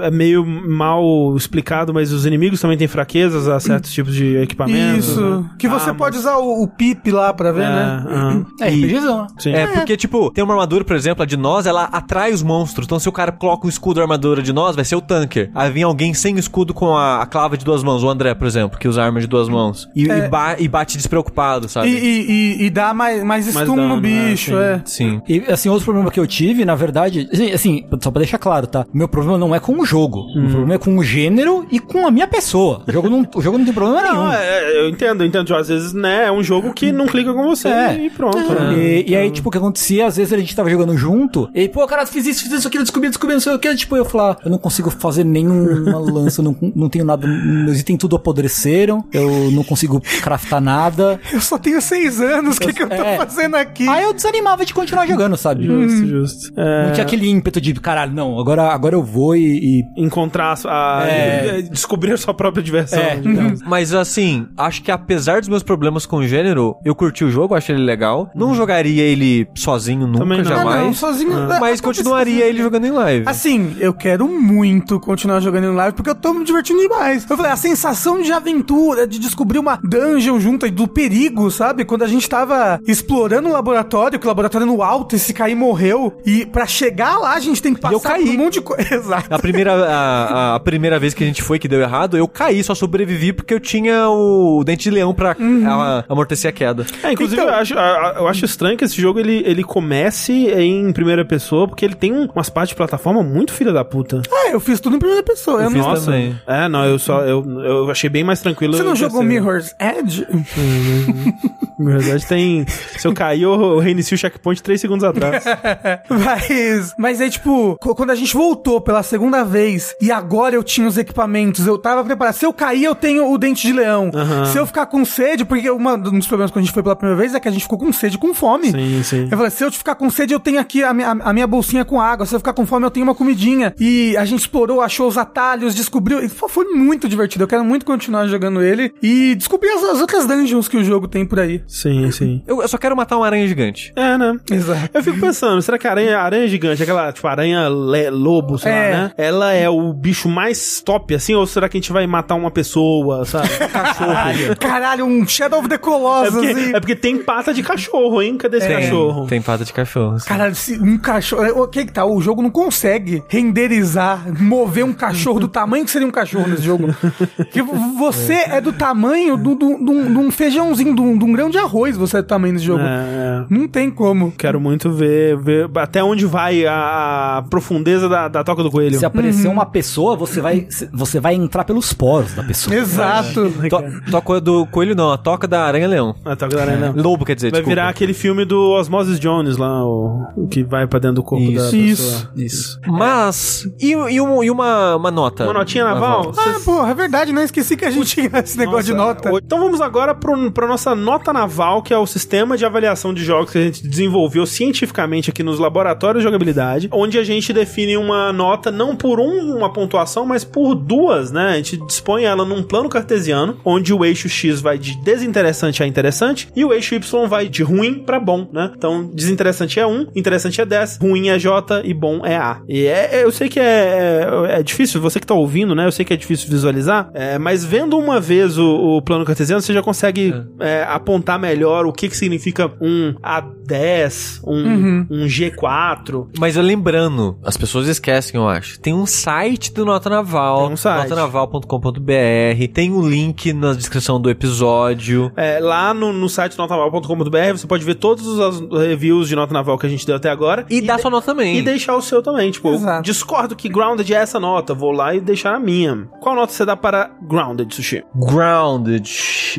é- é meio mal explicado, mas os inimigos também têm fraquezas a certos tipos de equipamentos. Isso. né? Que você Armas. pode usar o, o pip lá pra ver, É, né? É, RPGzão, né? Sim. É, porque, tipo, tem uma armadura, por exemplo, a de nós, ela atrai os monstros. Então, se o cara coloca o escudo da armadura de nós, vai ser o tanker. Aí vem alguém sem escudo com a, a clava de duas mãos, o André, por exemplo, que usa arma de duas mãos. E, e ba- e bate despreocupado, sabe? e, e- e dá mais, mais stun no bicho, é, é. Sim. E, assim, outro problema que eu tive, na verdade, assim, assim, só pra deixar claro, tá? O meu problema não é com o jogo. O meu problema é com o gênero e com a minha pessoa. O jogo não, o jogo não tem problema nenhum. Não, é, eu entendo, eu entendo. Tipo, Às vezes, né, é um jogo que não clica com você É. e pronto. né? E, e aí, tipo, o que acontecia, às vezes a gente tava jogando junto, e, pô, cara, fiz isso, fiz isso, aquilo, descobri, descobri, não sei o que, tipo, eu falar, eu não consigo fazer nenhuma lança, não, não tenho nada, meus itens tudo apodreceram, eu não consigo craftar nada. Eu só tenho seis anos, o que, que eu tô É. fazendo aqui? Aí eu desanimava de continuar jogando, sabe? Justo, justo. É, Não tinha aquele ímpeto de, caralho, não, agora, agora eu vou e... e- encontrar a, É. descobrir a sua própria diversão. É, digamos. Mas assim, acho que apesar dos meus problemas com o gênero, eu curti o jogo, achei ele legal. Não jogaria ele sozinho nunca, Também não. Ah, jamais. não, sozinho. Ah. Mas continuaria ele jogando em live. Assim, eu quero muito continuar jogando em live porque eu tô me divertindo demais. Eu falei, a sensação de aventura, de descobrir uma dungeon junto do perigo, sabe? Quando a gente tava explorando o laboratório, que o laboratório é no alto, esse cair morreu. E pra chegar lá, a gente tem que eu passar caí. por um monte de coisa. Exato. A primeira, a, a primeira vez que a gente foi que deu errado, eu caí, só sobrevivi porque eu tinha o dente de leão pra a- amortecer a queda. É, inclusive, Então- eu, acho, a- eu acho estranho que esse jogo ele, ele comece em primeira pessoa, porque ele tem um- umas partes de plataforma muito filha da puta. Ah, eu fiz tudo em primeira pessoa. Eu fiz não... também. É, não, eu só. Eu, eu achei bem mais tranquilo. Você não eu jogou Mirror's Edge? Na verdade, tem. Se eu cair, eu, eu reinicio o checkpoint 3 segundos atrás. Mas, mas aí, tipo, quando a gente voltou pela segunda vez e agora eu tinha os equipamentos, eu tava preparado. Se eu cair, eu tenho o dente de leão. Aham. Se eu ficar com sede, porque uma- um dos problemas quando a gente foi pela primeira vez é que a gente ficou com sede e com fome. Sim, sim. Eu falei, se eu ficar com sede, eu tenho aqui a minha, a minha bolsinha com água. Se eu ficar com fome, eu tenho uma comidinha. E a gente explorou, achou os atalhos, descobriu. E pô, foi muito divertido. Eu quero muito continuar jogando ele e descobrir as, as outras dungeons que o jogo tem por aí. Sim, sim. Eu, eu só quero matar uma aranha gigante. É, né? Exato. Eu fico pensando, será que a aranha, a aranha gigante, aquela, tipo, aranha le- lobo, sei É. lá, né? Ela é o bicho mais top, assim, ou será que a gente vai matar uma pessoa, sabe? Um cachorro. Caralho, um Shadow of the É Colossus. porque, e- é porque tem pata de cachorro, hein? Cadê esse É, cachorro. Tem pata de cachorro. sim. Cara, se um cachorro. é, O que que tá? O jogo não consegue renderizar, mover um cachorro do tamanho que seria um cachorro nesse jogo. Que você é do tamanho do- do- de um de um feijãozinho, de um de um grão de arroz, você é do tamanho desse jogo. É, Não tem como. Quero muito ver, ver até onde vai a, a profundeza da, da toca do coelho. Se aparecer uma pessoa, você vai, você vai entrar pelos poros da pessoa. Exato. To- Toca do coelho não, a toca da aranha-leão. A toca da aranha, não. Lobo, quer dizer, Vai desculpa. virar aquele filme do Osmosis Jones lá, o, o que vai pra dentro do corpo da Isso. pessoa. Isso. Mas, e, e, um- e uma, uma nota? Uma notinha naval? Ah, porra, é verdade, né? Esqueci que a gente tinha esse negócio de nota. Então vamos agora pro, pra nossa nota naval, que é o sistema de avaliação de jogos que a gente desenvolveu cientificamente aqui nos laboratórios de jogabilidade, onde a gente define uma nota não por um- uma pontuação, mas por duas, né? A gente dispõe ela num plano cartesiano, onde o eixo X vai de desinteressante a interessante e o eixo Y vai de ruim pra bom, né? Então, desinteressante é 1, interessante é 10, ruim é J e bom é A. E é, é- eu sei que é, é, é difícil, você que tá ouvindo, né? Eu sei que é difícil visualizar, é, mas vendo uma vez o, o plano cartesiano, você já consegue é, apontar melhor o que, que significa um A10, um, um G4. Mas lembrando, as pessoas esquecem, eu acho. Tem um site do Nota Naval, Tem um site. notanaval.com.br, tem um link na descrição do episódio. É, lá no, no site notaнаval.com.br você pode ver todos os reviews de Nota Naval que a gente deu até agora. E, dá de- sua nota também. E deixar o seu também. Tipo, Exato. discordo que Grounded é essa nota. Vou lá e deixar a minha. Qual nota você dá para Grounded, Sushi? Grounded,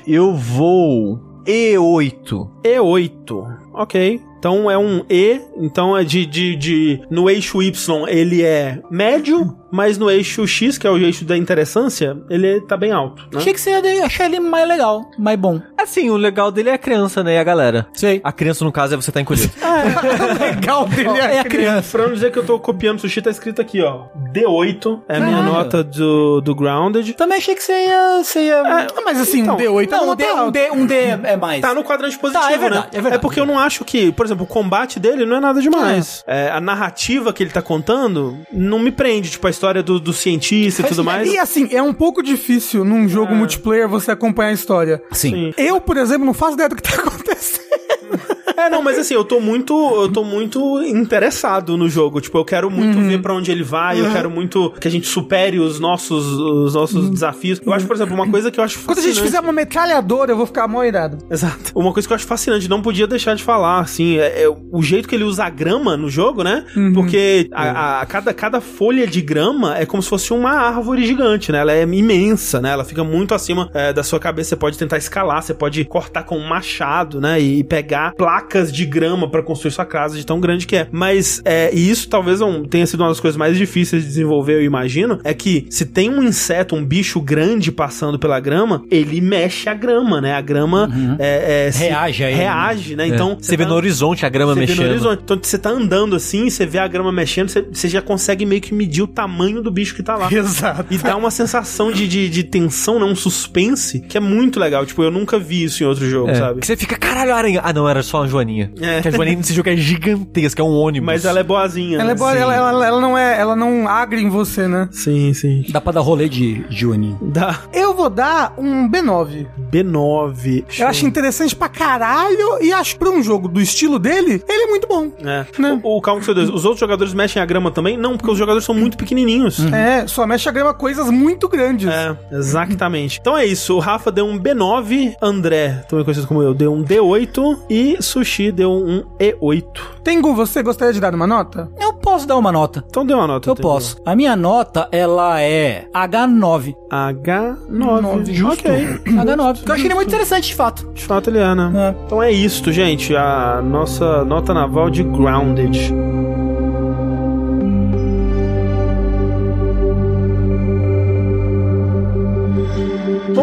eu vou E8. E8. Ok. Então é um E, então é de, de, de. No eixo Y ele é médio, mas no eixo X, que é o eixo da interessância, ele tá bem alto. Né? Achei que você ia achar ele mais legal, mais bom. Assim, o legal dele é a criança, né? E a galera. Sei. A criança, no caso, é você tá encolhido. O legal dele é, É a criança. Pra não dizer que eu tô copiando sushi, tá escrito aqui, ó. D8 é a minha Caralho. nota do, do Grounded. Também achei que você ia. Você ia... Ah, mas assim, Então, um D8 é não, um D, um. D, um D é mais. Tá no quadrante positivo, Tá, é verdade, né? é verdade. porque eu não acho que, por exemplo, o combate dele não é nada demais. É, a narrativa que ele tá contando não me prende, tipo, a história do, do cientista e tudo mais. E assim, é um pouco difícil num jogo multiplayer você acompanhar a história. Sim. Sim. Eu, por exemplo, não faço ideia do que tá acontecendo. É, não, mas assim, eu tô muito, eu tô muito interessado no jogo. Tipo, eu quero muito Uhum. ver pra onde ele vai, eu quero muito que a gente supere os nossos, os nossos desafios. Eu acho, por exemplo, uma coisa que eu acho Uhum. Quando a fascinante. gente fizer uma metralhadora, eu vou ficar mal irado. Exato. Uma coisa que eu acho fascinante, não podia deixar de falar, assim, é, é o jeito que ele usa a grama no jogo, né? Porque a, a- cada, cada folha de grama é como se fosse uma árvore gigante, né? Ela é imensa, né? Ela fica muito acima é, da sua cabeça. Você pode tentar escalar, você pode cortar com um machado, né? E pegar placas de grama pra construir sua casa, de tão grande que é. Mas, é, e isso talvez um- tenha sido uma das coisas mais difíceis de desenvolver, eu imagino, é que se tem um inseto, um bicho grande passando pela grama, ele mexe a grama, né? A grama é, é, se- Reage a ele. Reage, né? Então, você vê tá- no horizonte a grama você vê no mexendo. horizonte. Então você tá andando assim, você vê a grama mexendo, você, você já consegue meio que medir o tamanho do bicho que tá lá. Exato. E dá uma sensação de, de, de tensão, né? Um suspense, que é muito legal. Tipo, eu nunca vi isso em outro jogo, É, sabe? Que você fica, caralho, aranha. Ah, não, era só uma joaninha. É. Que a joaninha nesse jogo é gigantesca, é um ônibus. Mas ela é boazinha. Ela é né? boa, ela, ela, ela não é, ela não agra em você, né? Sim, sim. Dá pra dar rolê de Johnny. Dá Eu vou dar um B9. B9. Eu acho interessante pra caralho e acho pra um jogo do estilo dele, ele é muito bom. É. Né? O, o Calma seu Deus, os outros jogadores mexem a grama também? Não, porque os jogadores são muito pequenininhos. É, só mexe a grama coisas muito grandes. É, exatamente. Então é isso. O Rafa deu um B9, André, também conhecido como eu, deu um D8 e Sushi deu um E8. Tengu, você gostaria de dar uma nota? Eu posso dar uma nota. Então deu uma nota. Eu Tengu. posso. A minha nota, ela é H9. H9. Justo. Ok. H9. Que eu achei ele muito interessante, de fato. De fato ele é, né? Então é isto, gente. A nossa nota naval de Grounded.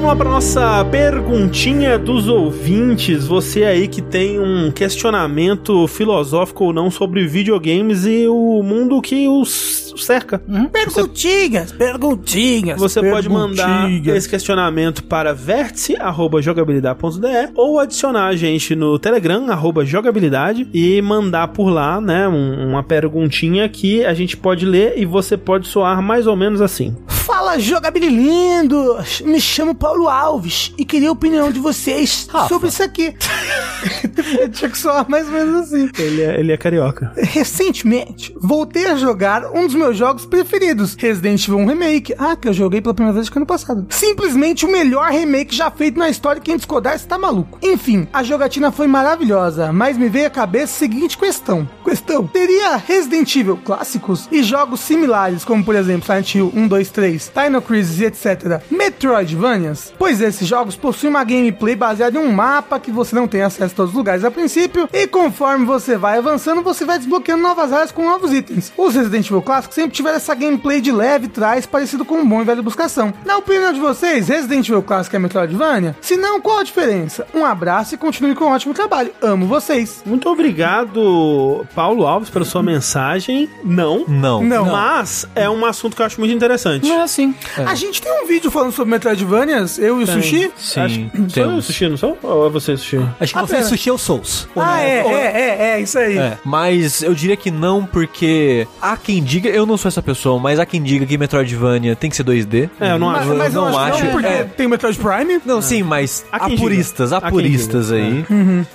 Vamos lá para nossa perguntinha dos ouvintes. Você aí que tem um questionamento filosófico ou não sobre videogames e o mundo que os cerca. Perguntinhas, perguntinhas. Você pode mandar esse questionamento para vértice.jogabilidade.de ou adicionar a gente no Telegram, arroba jogabilidade, e mandar por lá, né, um- uma perguntinha que a gente pode ler e você pode soar mais ou menos assim. Fala Fala, jogabilidade lindo! Me chamo Paulo Alves e queria a opinião de vocês Rafa. sobre isso aqui. Tinha que soar mais ou menos assim. Ele é, ele é carioca. Recentemente, voltei a jogar um dos meus jogos preferidos, Resident Evil 1 Remake. Ah, que eu joguei pela primeira vez que ano passado. Simplesmente o melhor remake já feito na história. Quem discordar está maluco. Enfim, a jogatina foi maravilhosa, mas me veio à cabeça a seguinte questão. Questão: teria Resident Evil clássicos e jogos similares, como por exemplo Silent Hill 1, 2, 3, Dino Crisis e etc., Metroidvanias? Pois esses jogos possuem uma gameplay baseada em um mapa que você não tem acesso a todos os lugares a princípio, e conforme você vai avançando, você vai desbloqueando novas áreas com novos itens. Os Resident Evil clássicos sempre tiveram essa gameplay de leve trás, parecido com um bom e velho buscação. Na opinião de vocês, Resident Evil clássico é Metroidvania? Se não, qual a diferença? Um abraço e continue com um ótimo trabalho. Amo vocês. Muito obrigado, Paulo Alves, pela sua mensagem. Não. Não. Não. Mas é um assunto que eu acho muito interessante. Não é assim. A gente tem um vídeo falando sobre Metroidvanias, eu e o Sushi. Sim, Acho- Sou eu, temos. Sushi, não sou? Ou é você, Sushi? Acho que Ah, você pera. sushi é o Souls. Ou Ah, não? é, Ou- é, é, é, isso aí. É, mas eu diria que não, porque há quem diga, eu não sou essa pessoa, mas há quem diga que Metroidvania tem que ser 2D. É, eu não Mas, acho. mas eu não acho, que acho. não, porque É. tem o Metroid Prime. Não, sim, mas Há há quem puristas, há puristas aí.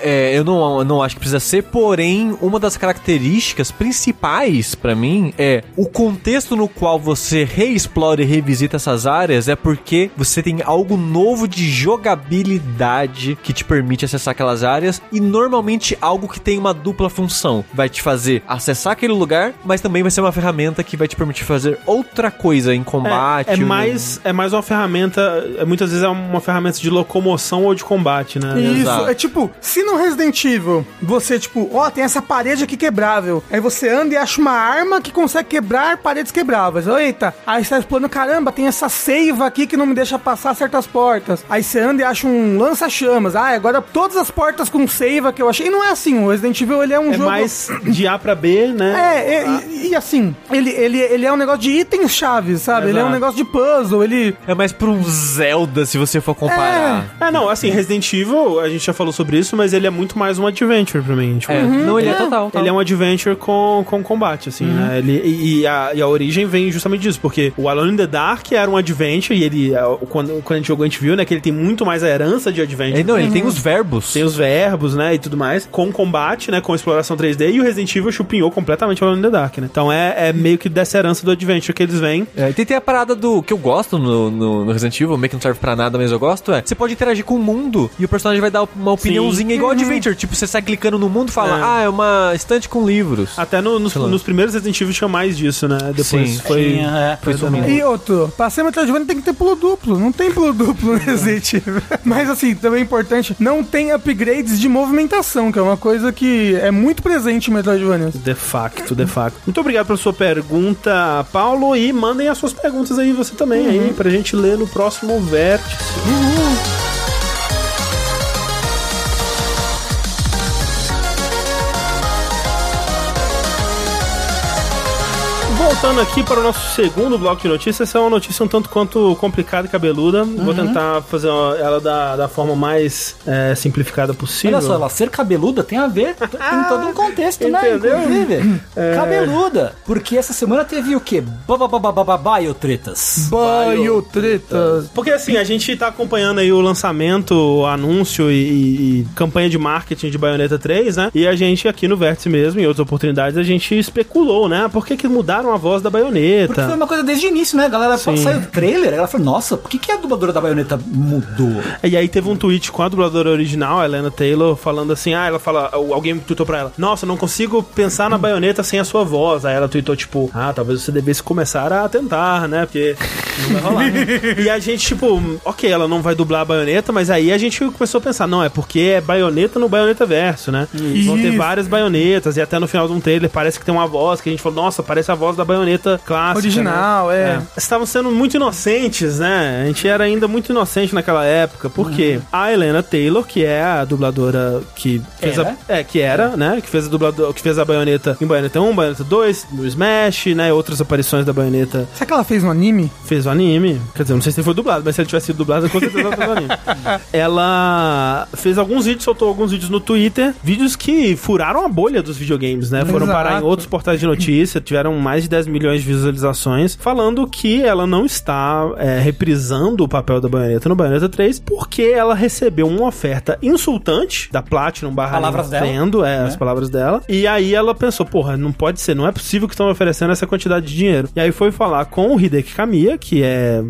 É, eu não, eu não acho que precisa ser, porém, uma das características principais pra mim é o contexto no qual você reexplora e revisita essas áreas é porque você tem algo novo de jogabilidade que te permite acessar aquelas áreas e normalmente algo que tem uma dupla função. Vai te fazer acessar aquele lugar, mas também vai ser uma ferramenta que vai te permitir fazer outra coisa em combate. É, é ou- mais, é mais uma ferramenta. é, muitas vezes é uma ferramenta de locomoção ou de combate, né? Isso, Exato. é tipo, se no Resident Evil você, tipo, ó, tem essa parede aqui quebrável. Aí você anda e acha uma arma que consegue quebrar paredes quebráveis. Eita, aí você tá explorando, caramba, tem essa seiva aqui que não me deixa passar certas portas. Aí você anda e acha um lança-chamas. Ah, agora todas as portas com seiva que eu achei. E não é assim, o Resident Evil ele é um É jogo. mais de A pra B, né? É, é, e, e assim, ele, ele, ele é um negócio de itens chaves, sabe? Ele é um Exato. negócio de puzzle, ele. É mais pra um Zelda, se você for comparar. É, não, assim, Resident Evil, a gente já falou sobre isso, mas ele é muito mais um adventure pra mim. Tipo, É, não, ele é, total. Ele é um adventure com, com combate, assim, né? Ele, e, e a, e a origem vem justamente disso, porque o Alone in the Dark era um adventure, e ele, é, quando, quando a gente jogou, a gente viu, né, que ele tem muito mais a herança de adventure. É, não, ele tem os verbos. Tem os verbos, né, e tudo mais, com combate, né, com exploração 3D, e o Resident Evil chupinhou completamente o Alone in the Dark, né? Então é, é meio que dessa herança do adventure que eles vêm. É, e tem, tem a parada do que eu gosto no, no, no Resident Evil, meio que não serve pra nada, mas eu gosto, é você pode interagir com o mundo e o personagem vai dar uma opiniãozinha igual Adventure. Tipo, você sai clicando no mundo e fala, É. ah, é uma estante com livros. Até no- nos, nos primeiros Resident Evil tinha mais disso, né? Depois Sim. foi... Tinha, é. Foi sumindo. E outro, pra ser Metroidvania tem que ter pulo duplo. Não tem pulo duplo no Resident Evil. Mas assim, também é importante, não tem upgrades de movimentação, que é uma coisa que é muito presente em Metroidvania. De facto, de facto. Muito obrigado pela sua pergunta, Paulo. E mandem as suas perguntas aí, você também, aí, pra gente ler no próximo vértice. Voltando aqui para o nosso segundo bloco de notícias, essa é uma notícia um tanto quanto complicada e cabeluda. Vou tentar fazer ela da, da forma mais é, simplificada possível. Olha só, ela ser cabeluda tem a ver em todo um contexto, né? Inclusive. Cabeluda. Porque essa semana teve o quê? Biotretas. Biotreta. Porque assim, a gente tá acompanhando aí o lançamento, o anúncio e, e- e campanha de marketing de Bayonetta 3, né? E a gente aqui no Vértice mesmo, em outras oportunidades, a gente especulou, né? Por que, que mudaram a voz da Porque foi uma coisa desde o início, né? A galera Sim. saiu o trailer, ela falou, nossa, por que, que a dubladora da baioneta mudou? E aí teve um tweet com a dubladora original, a Helena Taylor, falando assim, ah, ela fala, alguém tweetou pra ela, nossa, não consigo pensar na Bayonetta sem a sua voz. Aí ela tweetou, tipo, ah, talvez você devesse começar a tentar, né? Porque não vai rolar. né? e a gente, tipo, ok, ela não vai dublar a Bayonetta, mas aí a gente começou a pensar, não, é porque é Bayonetta no Bayonetta verso, né? Vão ter Isso. várias baionetas, e até no final de um trailer parece que tem uma voz que a gente falou, nossa, parece a voz da baioneta clássica. Original, né? é. Estavam sendo muito inocentes, né? A gente era ainda muito inocente naquela época, porque a Helena Taylor, que é a dubladora que fez Era? a. É, que era, né? Que fez a dubladora, que fez a baioneta em Baioneta 1, Baioneta 2, no Smash, né? Outras aparições da baioneta Será que ela fez no anime? fez o anime. Quer dizer, não sei se foi dublado, mas se ele tivesse sido dublado, com certeza ela fez o anime. ela fez alguns vídeos, soltou alguns vídeos no Twitter, vídeos que furaram a bolha dos videogames, né? Foram Exato. parar em outros portais de notícia, tiveram mais de 10 milhões de visualizações, falando que ela não está é, reprisando o papel da Bayonetta no Bayonetta 3, porque ela recebeu uma oferta insultante da Platinum barra Palavras dela, Nintendo, é, né? as palavras dela. E aí ela pensou, porra, não pode ser, não é possível que estão oferecendo essa quantidade de dinheiro. E aí foi falar com o Hideki Kamiya, que é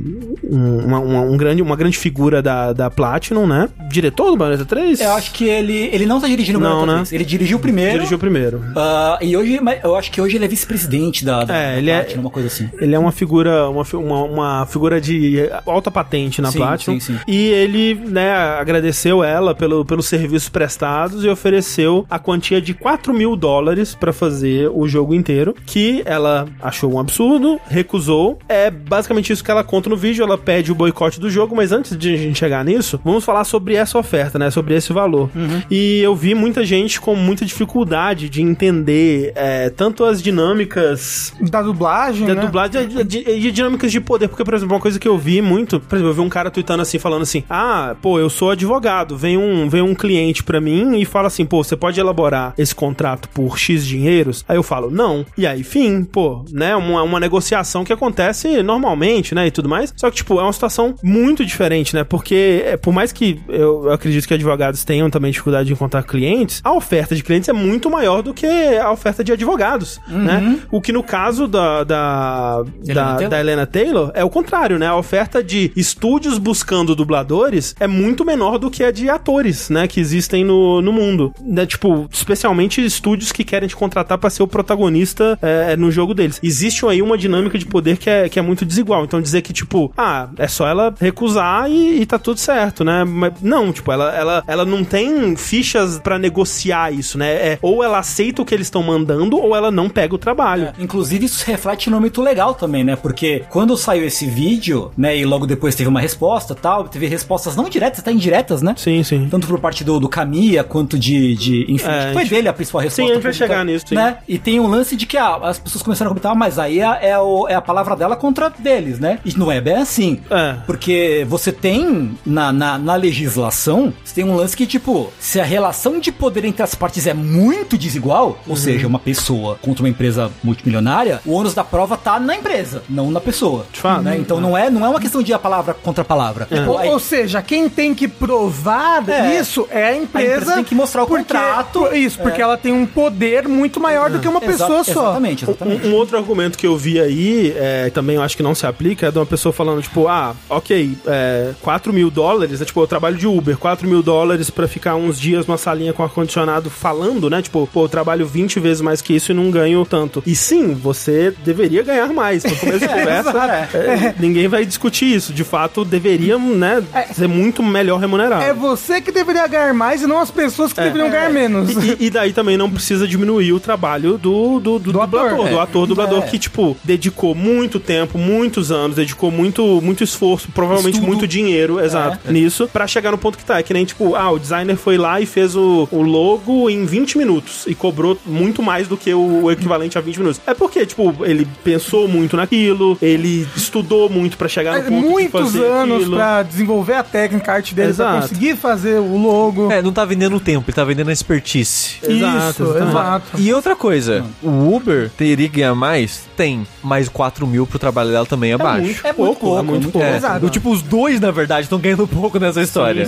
um, uma, uma- um grande, uma grande figura da, da Platinum, né? Diretor do Bayonetta 3? Eu acho que ele, ele não tá dirigindo o Não, Bayonetta né? 3. Ele dirigiu o primeiro. Dirigiu o primeiro. ah, e hoje, eu acho que hoje ele é vice-presidente da, da, É, ele é- Platinum, uma coisa assim. Ele é uma figura, uma, uma, uma figura de alta patente na Sim, Platinum. sim, sim. E ele, né, agradeceu ela pelo, pelos serviços prestados e ofereceu a quantia de 4 mil dólares pra fazer o jogo inteiro, que ela achou um absurdo, recusou. É basicamente isso que ela conta no vídeo, ela pede o boicote do jogo, mas antes de a gente chegar nisso, vamos falar sobre essa oferta, né, sobre esse valor. Uhum. E eu vi muita gente com muita dificuldade de entender é, tanto as dinâmicas Da dublagem, da né? dublagem de, de- de dinâmicas de poder. Porque, por exemplo, uma coisa que eu vi muito, por exemplo, eu vi um cara tweetando assim, falando assim: Ah, pô, eu sou advogado. Vem um, vem um cliente pra mim e fala assim: pô, você pode elaborar esse contrato por X dinheiros? Aí eu falo, não. E aí, fim, pô, né? Uma, uma negociação que acontece normalmente, né? E tudo mais. Só que, tipo, é uma situação muito diferente, né? Porque, é, por mais que eu, eu acredito que advogados tenham também dificuldade de encontrar clientes, a oferta de clientes é muito maior do que a oferta de advogados, né? O que no caso da, da, Helena da, da Helena Taylor é o contrário, né? A oferta de estúdios buscando dubladores é muito menor do que a de atores, né? Que existem no, no mundo. Né? Tipo, especialmente estúdios que querem te contratar pra ser o protagonista é, no jogo deles. Existe aí uma dinâmica de poder que é, que é muito desigual. Então dizer que, tipo, ah, é só ela recusar e, e tá tudo certo, né? Mas não, tipo, ela, ela, ela não tem fichas pra negociar isso, né? É, ou ela aceita o que eles estão mandando, ou ela não pega o trabalho. Inclusive, isso se reflete no âmbito legal também, né? Porque quando saiu esse vídeo, né, e logo depois teve uma resposta tal, teve respostas não diretas, até indiretas, né? Sim, sim. Tanto por parte do, do Kamiya quanto de. de enfim, É, foi gente- dele a principal resposta. Sim, a gente vai chegar nisso, sim. Né? E tem um lance de que ah, as pessoas começaram a comentar, "Ah, mas aí é, é o- é a palavra dela contra deles, né? E não é bem assim. É. Porque você tem na, na, na legislação, você tem um lance que, tipo, se a relação de poder entre as partes é muito desigual, Uhum. ou seja, uma pessoa contra uma empresa multimilionária, o ônus da prova tá na empresa, não na pessoa. Né? Então não é, não é uma questão de a palavra contra a palavra. Tipo, Ou, aí- ou seja, quem tem que provar É. isso é a empresa. A empresa tem que mostrar o porque- contrato. por- Isso, porque ela tem um poder muito maior do que uma Exa- pessoa só. Exatamente, exatamente. Um, um outro argumento que eu vi aí, é, também eu acho que não se aplica, é de uma pessoa falando, tipo, ah, ok, é, 4 mil dólares, é tipo, eu trabalho de Uber, 4 mil dólares pra ficar uns dias numa salinha com ar-condicionado falando, né? Tipo, pô, eu trabalho 20 vezes mais que isso e não ganho tanto. E sim, você deveria ganhar mais. Começo de conversa, é, ninguém vai discutir isso. De fato, deveria, né, ser muito melhor remunerado. É você que deveria ganhar mais e não as pessoas que deveriam ganhar menos. E, e daí também não precisa diminuir o trabalho do, do, do, Do dublador, ator. do ator dublador É. que, tipo, dedicou muito tempo, muitos anos, dedicou muito, muito esforço, provavelmente Estudo. muito dinheiro, exato, nisso, pra chegar no ponto que tá. É que nem, tipo, ah, o designer foi lá e fez o, o logo em 20 minutos e cobrou muito mais do que o, o equivalente a 20 minutos. É porque, tipo, ele pensou muito naquilo, ele estudou muito pra chegar no É, ponto de Muitos fazer anos pra desenvolver a técnica, a arte dele, pra Exato. conseguir fazer o logo. É, não tá vendendo o tempo, ele tá vendendo a expertise. Exato, Isso, exato. E outra coisa, o Uber teria que ganhar mais? Tem. Mas 4 mil pro trabalho dela também é, baixo. muito É muito pouco, é muito é muito pouco. É, Exato. o- tipo, os dois, na verdade, estão ganhando pouco nessa história.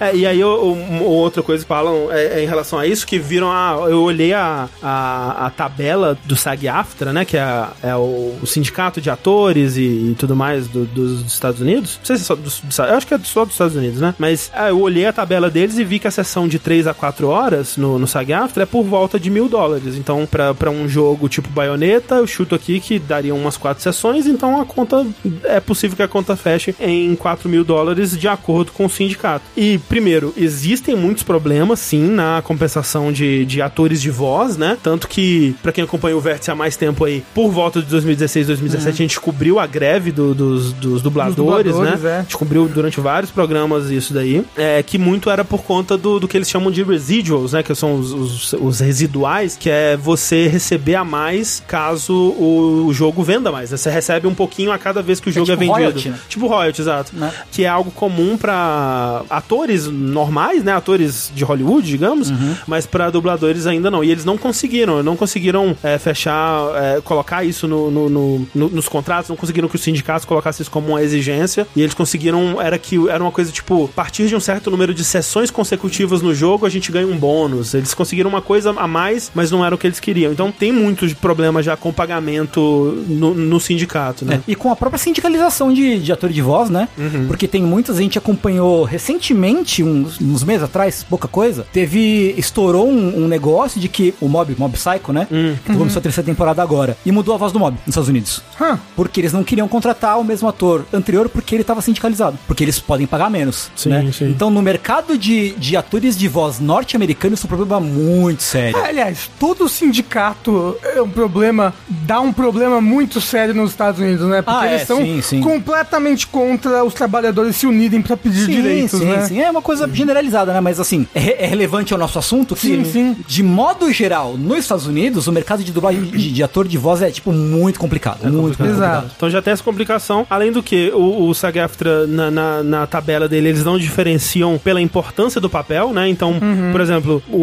É. É, e aí, eu- um- outra coisa que falam é, é em relação a isso, que viram a. Eu olhei a, a, a tabela do SAG-AFTRA, né? Que é, é o, o sindicato de atores e, e tudo mais do- dos Estados Unidos. Não sei se é só dos. eu acho que é só dos Estados Unidos, né? Mas é, eu olhei a tabela deles e vi que a sessão de 3 a 4 horas no, no SAG-AFTRA é por volta de mil dólares. Então, pra, pra um jogo tipo baioneta, eu chuto aqui que daria umas quatro sessões, então a conta. É possível que a conta feche em 4 mil dólares de acordo com o sindicato. E, primeiro, existem muitos problemas, sim, na compensação de, de atores de voz, né? Tanto que, pra quem acompanha o Vértice há mais tempo aí, por volta de 2016, 2017, a gente cobriu a greve do- dos, dos dubladores, dubladores, né? é. A gente cobriu durante vários programas isso daí, é, que muito era por conta do, do que eles chamam de residuals, né? Que são os, os, os residuais, que é você receber a mais caso o, o jogo venda mais. né? Você recebe um pouquinho a cada vez que o jogo é, tipo vendido. royalty, né? Tipo royalty, exato. Né? Que é algo comum pra atores normais, né? Atores de Hollywood, digamos, Uhum. mas pra dubladores ainda não. E eles não conseguiram, não conseguiram é, fechar é, colocar isso no, no- no- no- nos contratos, não conseguiram que os sindicatos colocassem isso como uma exigência, e eles conseguiram, era que era uma coisa tipo, a partir de um certo número de sessões consecutivas no jogo, a gente ganha um bônus. Eles conseguiram uma coisa a mais, mas não era o que eles queriam. Então tem muito de problema já com pagamento no, no sindicato, né? É, E com a própria sindicalização de, de ator de voz, né? Porque tem muitas, a gente acompanhou recentemente, uns, uns meses atrás, pouca coisa, teve, estourou um, um negócio de que o Mob, Mob Psycho, né? Que começou a terceira temporada agora, e mudou a voz do Mob nos Estados Unidos. Hã. Porque eles não queriam contratar o mesmo ator anterior porque ele estava sindicalizado. Porque eles podem pagar menos. Sim, né? sim. Então, no mercado de, de atores de voz norte-americanos, isso é um problema muito sério. Aliás, todo sindicato é um problema, dá um problema muito sério nos Estados Unidos, né? Porque Ah, eles é, são sim, sim. completamente contra os trabalhadores se unirem pra pedir direitos, sim, né? sim. É uma coisa generalizada, né? Mas assim, é, é relevante ao nosso assunto que, Sim, sim. de modo geral, nos Estados Unidos, o mercado de dublagem de, de ator de voz é, tipo, muito complicado. muito complicado. complicado. Exato. Então já tem essa complicação. Além do que, o, o SAG-AFTRA, na, na, na tabela dele, eles não diferenciam pela importância do papel, né? Então, Uhum. por exemplo, o,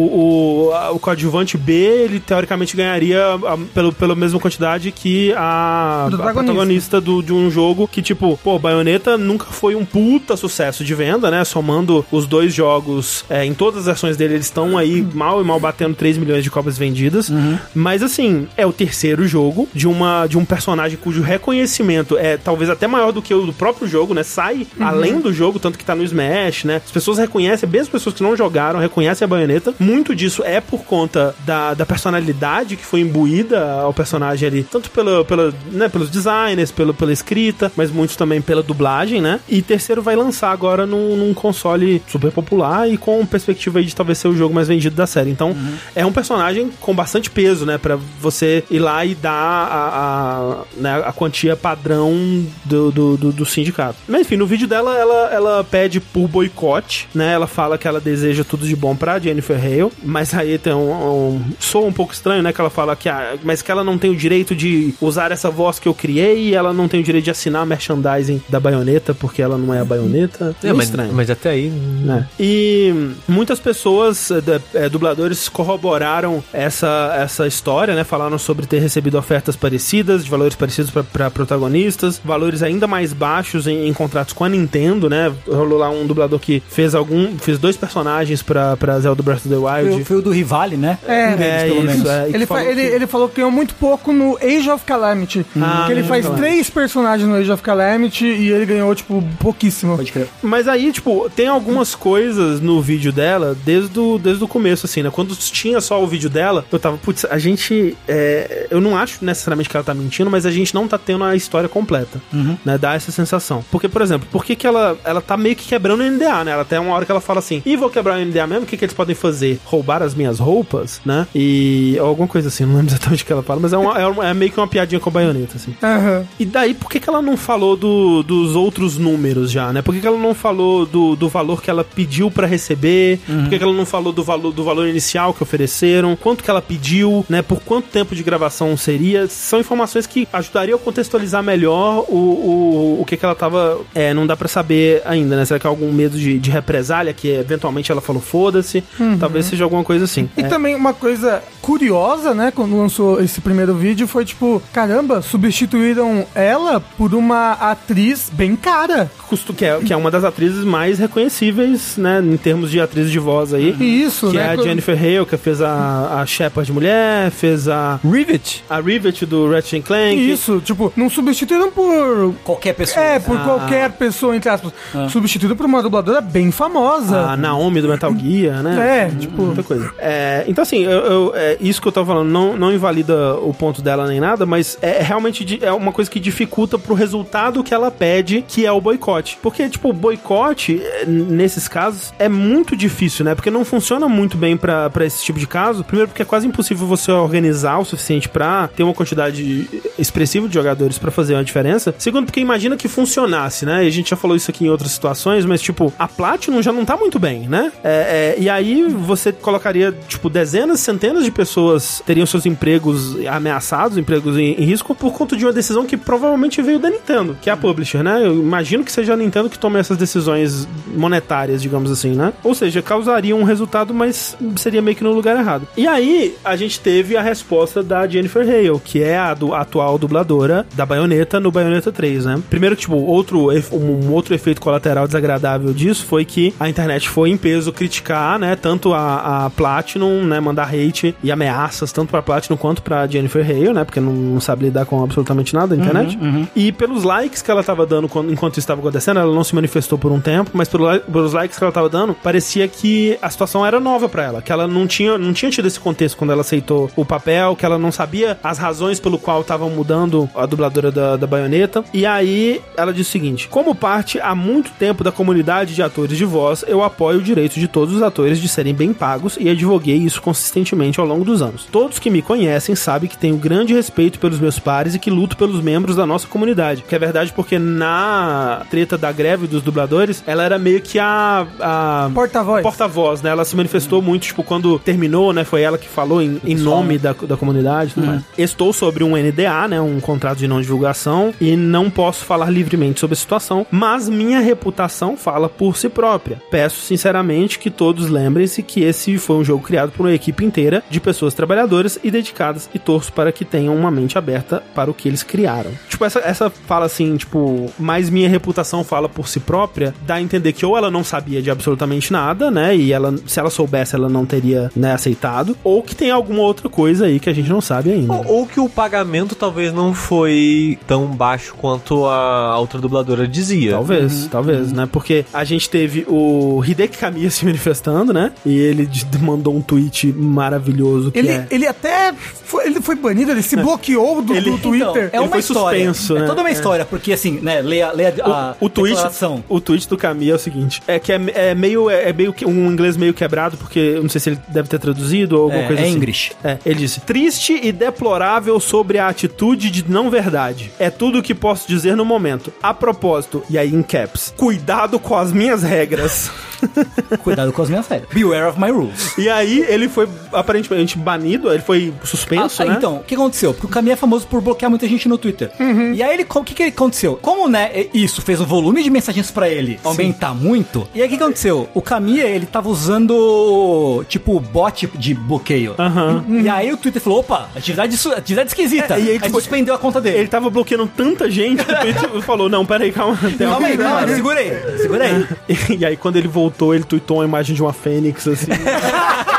o, a- o coadjuvante B, ele teoricamente ganharia a, pelo, pela mesma quantidade que a, Do a protagonista. protagonista do, de um jogo que, tipo, pô, Bayonetta nunca foi um puta sucesso de venda, né? Somando os dois jogos, é, em todas as versões dele, eles estão aí mal e mal batendo 3 milhões de cópias vendidas. Mas assim, é o terceiro jogo de uma de um personagem cujo reconhecimento é talvez até maior do que o do próprio jogo, né? Sai além do jogo, tanto que tá no Smash, né? As pessoas reconhecem, mesmo as pessoas que não jogaram, reconhecem a baioneta. Muito disso é por conta da, da personalidade que foi imbuída ao personagem ali, tanto pela, pela, né, pelos designers, pelo, pela escrita, mas muitos também pela dublagem, né? E terceiro vai lançar agora num, num console super popular e com perspectiva aí de talvez ser o jogo mais vendido da série. Então, é um personagem com bastante peso, né? Pra você ir lá e dar a, a, né, a quantia padrão do, do, do, do sindicato. Mas enfim, no vídeo dela, ela, ela pede por boicote, né? Ela fala que ela deseja tudo de bom pra Jennifer Hale, mas aí tem um, um soa um pouco estranho, né? Que ela fala que, ah, mas que ela não tem o direito de usar essa voz que eu criei e ela não tem o direito de assinar merchandising da baioneta porque ela não é a baioneta. É, mas, estranho. mas até aí. né? E muitas pessoas, eh, eh, dubladores, corroboraram essa, essa história, né? Falaram sobre ter recebido ofertas parecidas, de valores parecidos para protagonistas, valores ainda mais baixos em, em contratos com a Nintendo, né? Rolou lá um dublador que fez algum, fez dois personagens para Zelda Breath of the Wild. Foi, foi o do Rivale, né? É, Um deles, é pelo isso, menos. é. Ele, fa- falou ele, que- ele falou que ganhou muito pouco no Age of Calamity. Ah, que ele faz of três personagens no Age of Calamity e ele ganhou, tipo, pouquíssimo. Pode crer. Mas aí, tipo, tem algumas coisas no vídeo dela desde o, desde o começo, assim, né? Quando tinha só o vídeo dela, eu tava, putz, a gente. é, eu não acho necessariamente que ela tá mentindo, mas a gente não tá tendo a história completa, né? Dá essa sensação. Porque, por exemplo, por que, que ela, ela tá meio que quebrando o NDA, né? Ela tem uma hora que ela fala assim: e vou quebrar o NDA mesmo? O que, que eles podem fazer? Roubar as minhas roupas, né? E. alguma coisa assim, não lembro exatamente o que ela fala, mas é, uma, é, uma- é meio que uma piadinha com a baioneta, assim. Aham. E daí, por que, que ela não falou do- dos outros números já, né? Por que, que ela não falou do, do valor que ela pediu pra receber? Por que, que ela não falou do valor, do valor inicial que ofereceram? Quanto que ela pediu, né? Por quanto tempo de gravação seria? São informações que ajudariam a contextualizar melhor o, o, o que, que ela tava. É, não dá pra saber ainda, né? Será que é algum medo de, de represália que eventualmente ela falou foda-se? Talvez seja alguma coisa assim. E também uma coisa curiosa, né, quando lançou esse primeiro vídeo, foi tipo, caramba, substituíram ela por uma atriz bem cara. Custo, que, é, que é uma das atrizes mais reconhecíveis, né? Em termos de atriz de voz aí. Isso, Que né? é a Jennifer Hale, que fez a, a Shepard mulher, fez a, Rivet? A Rivet do Ratchet and Clank. Isso, tipo, não substituíram por. Qualquer pessoa. É, por Ah. qualquer pessoa, entre aspas. Substituíram por uma dubladora bem famosa. A Naomi do Metal Gear, né? É, tipo- Muita coisa. É, então, assim, eu, eu- é, isso que eu tava falando não, não invalida o ponto dela nem nada, mas é realmente é uma coisa que dificulta pro resultado que ela pede, que é o boicote. Porque, tipo, o boicote, é, nesses casos, é muito difícil, né? Porque não funciona muito bem pra pra esse tipo de caso. Primeiro, porque é quase impossível você organizar o suficiente pra ter uma quantidade expressiva de jogadores pra fazer uma diferença. Segundo, porque imagina que funcionasse, né? E a gente já falou isso aqui em outras situações, mas, tipo, a Platinum já não tá muito bem, né? É, é, e aí você colocaria, tipo, dezenas, centenas de pessoas teriam seus empregos ameaçados, empregos em, em risco, por conta de uma decisão que provavelmente veio da Nintendo, que é a publisher, né? Eu imagino que seja a Nintendo que tome essas decisões monetárias, digamos assim, né? Ou seja, causaria um resultado, mas seria meio que no lugar errado. E aí, a gente teve a resposta da Jennifer Jennifer Hale, que é a, do, a atual dubladora da Bayonetta no Bayonetta 3, né? Primeiro, tipo, outro, um outro efeito colateral desagradável disso foi que a internet foi em peso criticar, né, tanto a, a Platinum, né, mandar hate e ameaças tanto pra Platinum quanto pra Jennifer Hale, né, porque não, não sabe lidar com absolutamente nada na internet. E pelos likes que ela tava dando quando, enquanto isso estava acontecendo, ela não se manifestou por um tempo, mas pelo, pelos likes que ela tava dando, parecia que a situação era nova pra ela, que ela não tinha, não tinha tido esse contexto quando ela aceitou o papel, que ela não sabia as razões pelo qual estavam mudando a dubladora da, da baioneta. E aí ela disse o seguinte: como parte há muito tempo da comunidade de atores de voz, eu apoio o direito de todos os atores de serem bem pagos e advoguei isso consistentemente ao longo dos anos. Todos que me conhecem sabem que tenho grande respeito pelos meus pares e que luto pelos membros da nossa comunidade. Que é verdade porque na treta da greve dos dubladores, ela era meio que a. a Porta-voz. porta-voz, né? Ela se manifestou muito, tipo, quando terminou, né? Foi ela que falou em, em nome da, da comunidade e tudo Estou sobre um NDA, né? Um contrato de não divulgação e não posso falar livremente sobre a situação, mas minha reputação fala por si própria. Peço sinceramente que todos lembrem-se que esse foi um jogo criado por uma equipe inteira de pessoas trabalhadoras e dedicadas e torço para que tenham uma mente aberta para o que eles criaram. Tipo, essa, essa fala assim, tipo, mas minha reputação fala por si própria, dá a entender que ou ela não sabia de absolutamente nada, né? E ela, se ela soubesse, ela não teria, né, aceitado, ou que tem alguma outra coisa aí que a gente não sabe ainda. Ou, ou que o pagamento talvez não foi tão baixo quanto a outra dubladora dizia. Talvez, talvez, né? Porque a gente teve o Hideki Kamiya se manifestando, né? E ele de- mandou um tweet maravilhoso que Ele, é... ele até foi, ele foi banido, ele se bloqueou do, Ele- do Twitter. é Ele uma foi história. suspenso, é né? toda uma É. história, porque assim, né, leia, leia a, o, o tweet, declaração. o tweet do Kamiya é o seguinte: é que é, é meio é meio que um inglês meio quebrado, porque eu não sei se ele deve ter traduzido ou alguma É, coisa é assim. English. É, ele disse: triste e deplorável sobre a atitude de não verdade. É tudo o que posso dizer no momento. A propósito, e aí em caps, cuidado com as minhas regras. Cuidado com as minhas regras. Beware of my rules. e aí ele foi aparentemente banido, ele foi suspenso, Ah, né? Então, o que aconteceu? Porque o Caminha é famoso por bloquear muita gente no Twitter. E aí, ele, o que, que aconteceu? Como, né, isso fez o volume de mensagens pra ele aumentar muito, e aí o que aconteceu? O Caminha, ele tava usando, tipo, bot de bloqueio. Aham. E aí o Twitter falou, opa, atividade, su- atividade esquisita. É, e aí, aí tipo, suspendeu a conta dele. Ele tava bloqueando tanta gente que falou: não, peraí, calma. Calma aí, calma aí, segura aí, segura aí. E aí, quando ele voltou, ele tweetou uma imagem de uma fênix, assim.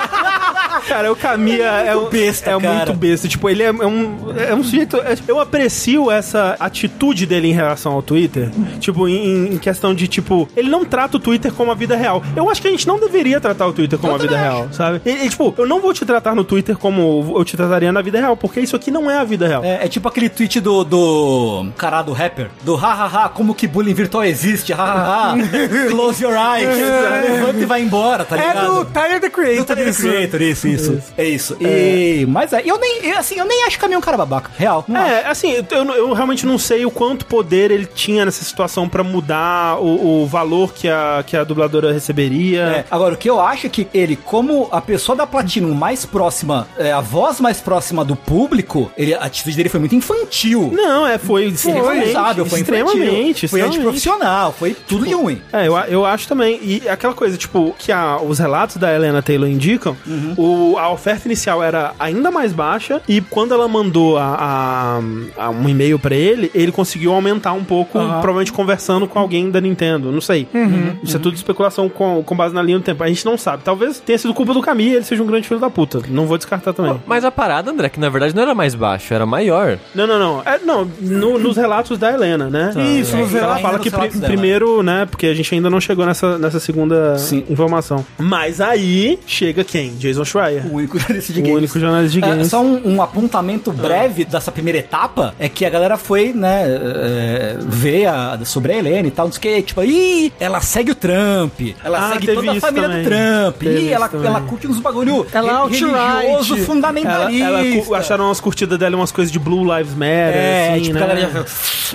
Cara, o Kamiya é, um- besta, é cara. muito besta. Tipo, ele é, é um, é um sujeito. é- eu aprecio essa atitude dele em relação ao Twitter. Tipo, em, em questão de, tipo, ele não trata o Twitter como a vida real. Eu acho que a gente não deveria tratar o Twitter como a vida real, sabe? E, e, tipo, eu não vou te tratar no Twitter como eu te trataria na vida real, porque isso aqui não é a vida real. É, é tipo aquele tweet do, do cara do rapper, do hahaha, como que bullying virtual existe, hahaha, close your eyes, levanta e vai embora, tá É ligado? do Tyler the Creator. Tyler, isso. Creator, isso, isso. É isso. E, mas é, eu nem, eu, assim, eu nem acho que o Caminhão é um cara babaca. Real. Não acho. É, assim, eu, eu realmente não sei o quanto poder ele tinha nessa situação pra mudar o, o valor que a, que a dubladora receberia. É, Agora, o que eu acho é que ele, como a pessoa da Platinum mais próxima, é, a voz mais próxima do público, ele, a atitude dele foi muito infantil. Não, é, foi Ele foi extremamente, responsável, foi infantil, antiprofissional, foi tudo de ruim. É, eu, eu acho também. E aquela coisa, tipo, que a- os relatos da Helena Taylor indicam, Uhum. o, a oferta inicial era ainda mais baixa, e quando ela mandou a, a- a um e-mail pra ele, ele conseguiu aumentar um pouco, provavelmente conversando com alguém da Nintendo. Não sei. Uhum. Isso é tudo especulação com, com base na linha do tempo. A gente não sabe. Talvez tenha sido culpa do Camille e ele seja um grande filho da puta. Não vou descartar também. Mas a parada, André, que na verdade não era mais baixo, era maior. Não, não, não. É, não, no- nos relatos da Helena, né? Isso, nos ela relatos- fala ainda que dela. primeiro, né? Porque a gente ainda não chegou nessa, nessa segunda Sim. informação. Mas aí chega quem? Jason Schreier. O único jornalista de O games. único jornalista de É, games. só um, um apontamento breve dessa primeira etapa é que a galera foi, né, é, ver a- sobre a Helena e tal, não sei o que, tipo, ih, ela segue o Trump, ela Ah, segue toda a família também. do Trump, Teve ih, ela, também. ela curte uns bagulho Ela é re- alt-right. religioso Ela, fundamentalista. ela cu- acharam as curtidas dela umas coisas de Blue Lives Matter, É, assim, tipo, né? a galera já...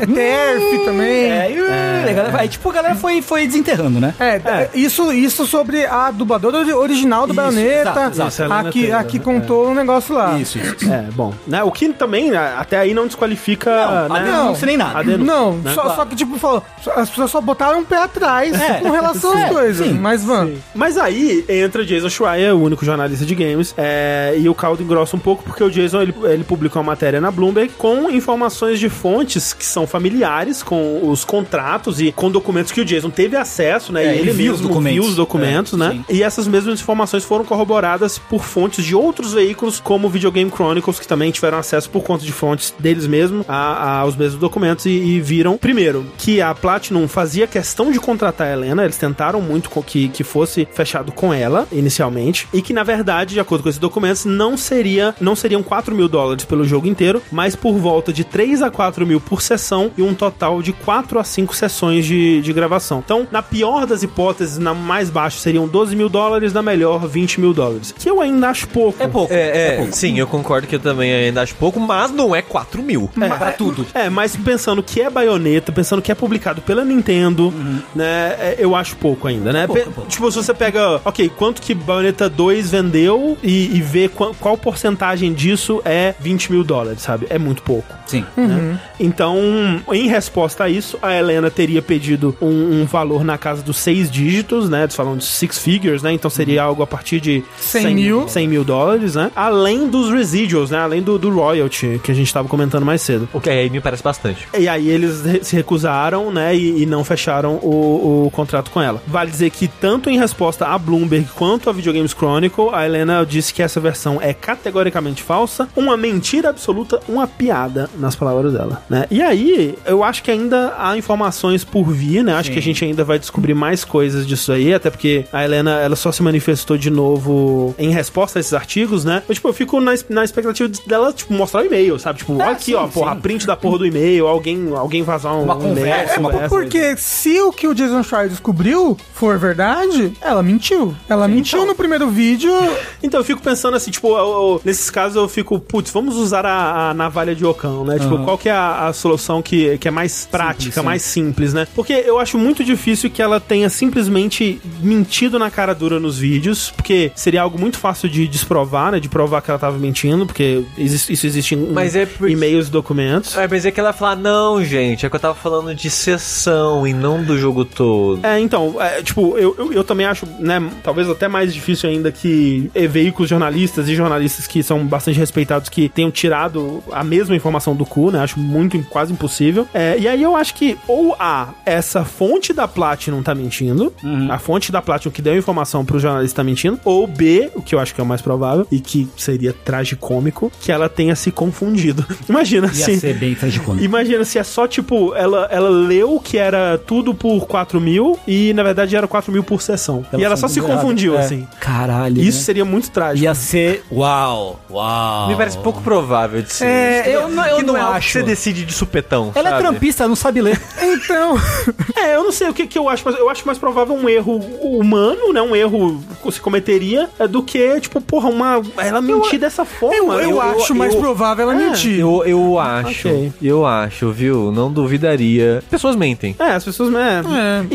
É TERF também. É, e, galera- aí, tipo, a galera foi, foi desenterrando, né? É, Isso, isso sobre a dubladora ori- original do Isso, Bayonetta. exato, exato. A Helena Aqui, Taylor. aqui contou um negócio lá. Isso, isso. É, bom. Né, o que também, né, até aí, não desqualifica. Não, a né, denúncia nem nada. a denúncia, Não, né? só, só que, tipo, falou, as pessoas só botaram um pé atrás É, com relação às coisas. sim, mas, Van, Mas aí entra Jason Schreier, o único jornalista de games, é, e o caldo engrossa um pouco porque o Jason ele, ele publicou uma matéria na Bloomberg com informações de fontes que são familiares com os contratos e com documentos que o Jason teve acesso, né? É, e ele, ele viu os mesmo documentos. viu os documentos, É, né? sim. E essas mesmas informações foram corroboradas por fontes de outros veículos, como o Video Game Chronicles, que também tiveram acesso por conta de fontes deles mesmos a- aos mesmos documentos e, e viram, primeiro, que a Platinum fazia questão de contratar a Helena, eles tentaram muito que, que fosse fechado com ela, inicialmente, e que, na verdade, de acordo com esses documentos, não seria não seriam 4 mil dólares pelo jogo inteiro, mas por volta de 3 a 4 mil por sessão e um total de 4 a 5 sessões de, de gravação. Então, na pior das hipóteses, na mais baixa seriam 12 mil dólares, na melhor 20 mil dólares. Que eu ainda acho pouco. É pouco. É, é, pouco. sim, eu concordo que eu também ainda acho pouco, mas não é 4 mil. É, pra tudo. É, mas pensando que é baioneta, pensando que é publicado pela Nintendo, né? é, eu acho pouco ainda, né? pouco, é pouco. Tipo, se você pega, ok, quanto que Bayonetta 2 vendeu e, e vê qua- qual porcentagem disso é 20 mil dólares, sabe? É muito pouco. Sim. né? Então, em resposta a isso, a Helena teria pedido um, um valor na casa dos seis dígitos, né? Eles falam de six figures, né? Então seria algo a partir de 100 mil. 100 mil dólares, né? Além dos residuals, né? Além do, do royalty, que a gente tava comentando mais cedo. O que aí me parece bastante. E aí eles se recusaram, né, e, e não fecharam o, o contrato com ela. Vale dizer que tanto em resposta a Bloomberg quanto a Videogames Chronicle, a Helena disse que essa versão é categoricamente falsa, uma mentira absoluta, uma piada, nas palavras dela, né? E aí, eu acho que ainda há informações por vir, né? Acho Sim. que a gente ainda vai descobrir mais coisas disso aí, até porque a Helena, ela só se manifestou de novo em resposta a esses artigos, né? Eu, tipo, eu fico na, na expectativa de- dela, tipo, mostrar o e-mail, sabe? Tipo, olha aqui, sim, ó, porra, sim. print da porra do e-mail, alguém, alguém vazar um, Uma um conversa, uma- Porque se o que o Jason Schreier descobriu for verdade, ela mentiu. Ela mentiu então. no primeiro vídeo. Então eu fico pensando assim, tipo, eu- eu- nesses casos eu fico, putz, vamos usar a, a navalha de Ocão, né? Tipo, qual que é a, a solução que, que é mais prática, sim. mais simples, né? Porque eu acho muito difícil que ela tenha simplesmente mentido na cara dura nos vídeos, porque seria algo muito fácil de desprovar, né? De provar que ela tava mentindo, porque isso existe em Mas é porque- e-mails e documentos. É, mas é que ela vai falar, não, gente, é que eu tava falando de sessão e não do jogo todo. É, então, é, tipo, eu, eu, eu também acho, né, talvez até mais difícil ainda que veículos jornalistas e jornalistas que são bastante respeitados que tenham tirado a mesma informação do cu, né? Acho muito, quase impossível. É, e aí eu acho que ou A, essa fonte da Platinum tá mentindo, a fonte da Platinum que deu a informação pro jornalista tá mentindo, ou B, o que eu acho que é o mais provável, e que seria tragicômico, que ela tenha se confundido. Imagina Ia se. ser bem tragicômico. Imagina se é só, tipo, ela, ela leu que era tudo por 4 mil e na verdade era 4 mil por sessão. e ela só se confundiu confundiu, errado. assim. É. Caralho. Isso né? seria muito trágico. Ia ser. Uau, uau. Me parece pouco provável de ser. É, eu não- eu que não, não é algo que acho. você decide de supetão. Ela é sabe? trampista, ela não sabe ler. Então, É, eu não sei o que, que eu acho, mas eu acho mais provável um erro humano, né? Um erro que se cometeria é, do que, tipo, porra, uma. Ela mentir dessa forma. eu, eu, acho mais eu- provável ela é, mentir. Eu, eu acho, Ok. eu acho, viu? Não duvidaria. Pessoas mentem. É, as pessoas. É,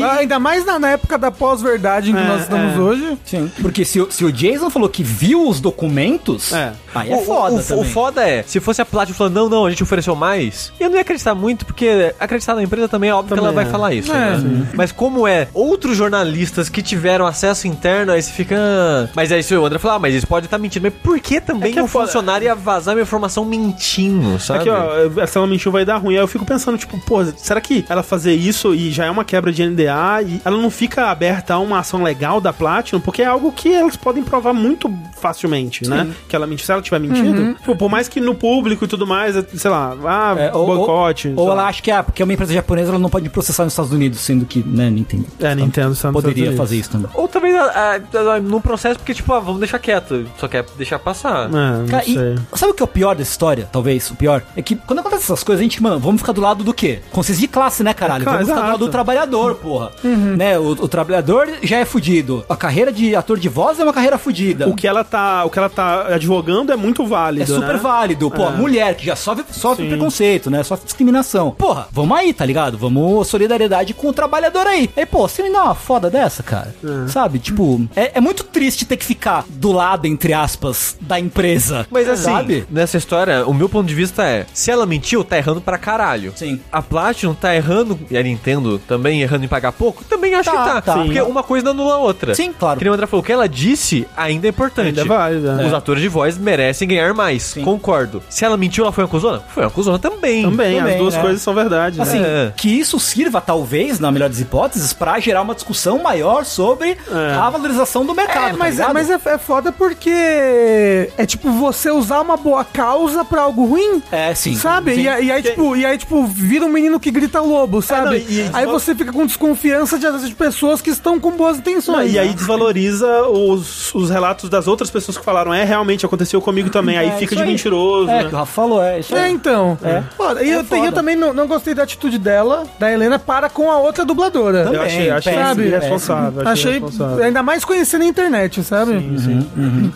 É, ainda mais na, na época da pós-verdade em que É, nós estamos é. hoje. Sim. Porque se, o- se o Jason falou que viu os documentos, É. aí é o, foda o, o foda é, se fosse a Platinum falando, não, não, a gente ofereceu mais, eu não ia acreditar muito, porque acreditar na empresa também é óbvio que Também ela vai é. falar isso. É. né? Mas como é outros jornalistas que tiveram acesso interno, aí você fica. "Ah." Mas aí se o André falar, ah, mas eles podem estar mentindo. Mas por que também É que é um foda. funcionário ia vazar minha informação mentindo, sabe? Aqui, ó, se ela mentiu vai dar ruim. Aí eu fico pensando, tipo, pô, será que ela fazer isso e já é uma quebra de NDA e ela não fica aberta a uma ação legal da Platinum? Porque é algo que elas podem provar muito facilmente, né? Que ela mentiu. Se ela tiver mentido, tipo, por mais que no público e tudo mais, sei lá, ah, É, ou, boicote. ou, ou ela acha que, ah, porque é uma empresa japonesa, ela não pode processar nos Estados Unidos, sendo que, né, Nintendo. É, Nintendo Poderia fazer isso também. Ou também ah, ah, num processo, porque, tipo, ah, vamos deixar quieto. Só quer deixar passar. É, não Cara, e sabe o que é o pior dessa história? Talvez, o pior? É que quando acontece essas coisas, a gente, mano, vamos ficar do lado do quê? Consciência de classe, né, caralho? É, claro, vamos ficar do exato. lado do trabalhador, porra. Né? O, o trabalhador já é fudido. A carreira de ator de voz é uma carreira fudida. O que ela tá, o que ela tá advogando é muito válido, É super né? válido. Pô, É. mulher que já sofre, sofre Sim. preconceito, né? Sofre discriminação. Porra, vamos aí, tá ligado? Vamos solidariedade com o trabalhor aí. Aí, pô, você me dá uma foda dessa, cara? Sabe? Tipo, é, é muito triste ter que ficar do do lado, entre aspas, da empresa. Mas assim, sabe? nessa história, o meu ponto de vista é: se ela mentiu, tá errando pra caralho. Sim. A Platinum tá errando, e a Nintendo também errando em pagar pouco? Também acho Tá, que tá. tá. Porque Sim. uma coisa não anula a outra. Sim, claro. Que nem o André falou, o que ela disse ainda é importante. Ainda é válido, é. Os atores de voz merecem ganhar mais. Concordo. Se ela mentiu, ela foi uma cuzona? Foi uma cuzona também. Também, Também, as duas né? coisas são verdade. Assim, né? É. que isso sirva, talvez, na melhor das hipóteses, pra gerar uma discussão maior sobre a valorização do mercado. É, tá mas, ligado? mas é, é foda porque é tipo você usar uma boa causa pra algo ruim. É, sim. Sabe? Sim. E, aí- e aí, tipo, e aí, tipo, vira um menino que grita lobo, sabe? não, e- aí você fica com desconfiança de, de pessoas que estão com boas Não, intenções. e aí desvaloriza os, os relatos das outras pessoas que falaram, é, realmente aconteceu comigo também. Aí É, fica isso de aí. mentiroso, É, né? que o Rafa falou, é isso É, aí. então. É. Foda. E É eu, eu também não, não gostei da atitude dela, da Helena, para com a outra dubladora. Também. Eu achei, achei péssimo, irresponsável. Achei irresponsável. ainda mais conhecendo a internet, sabe?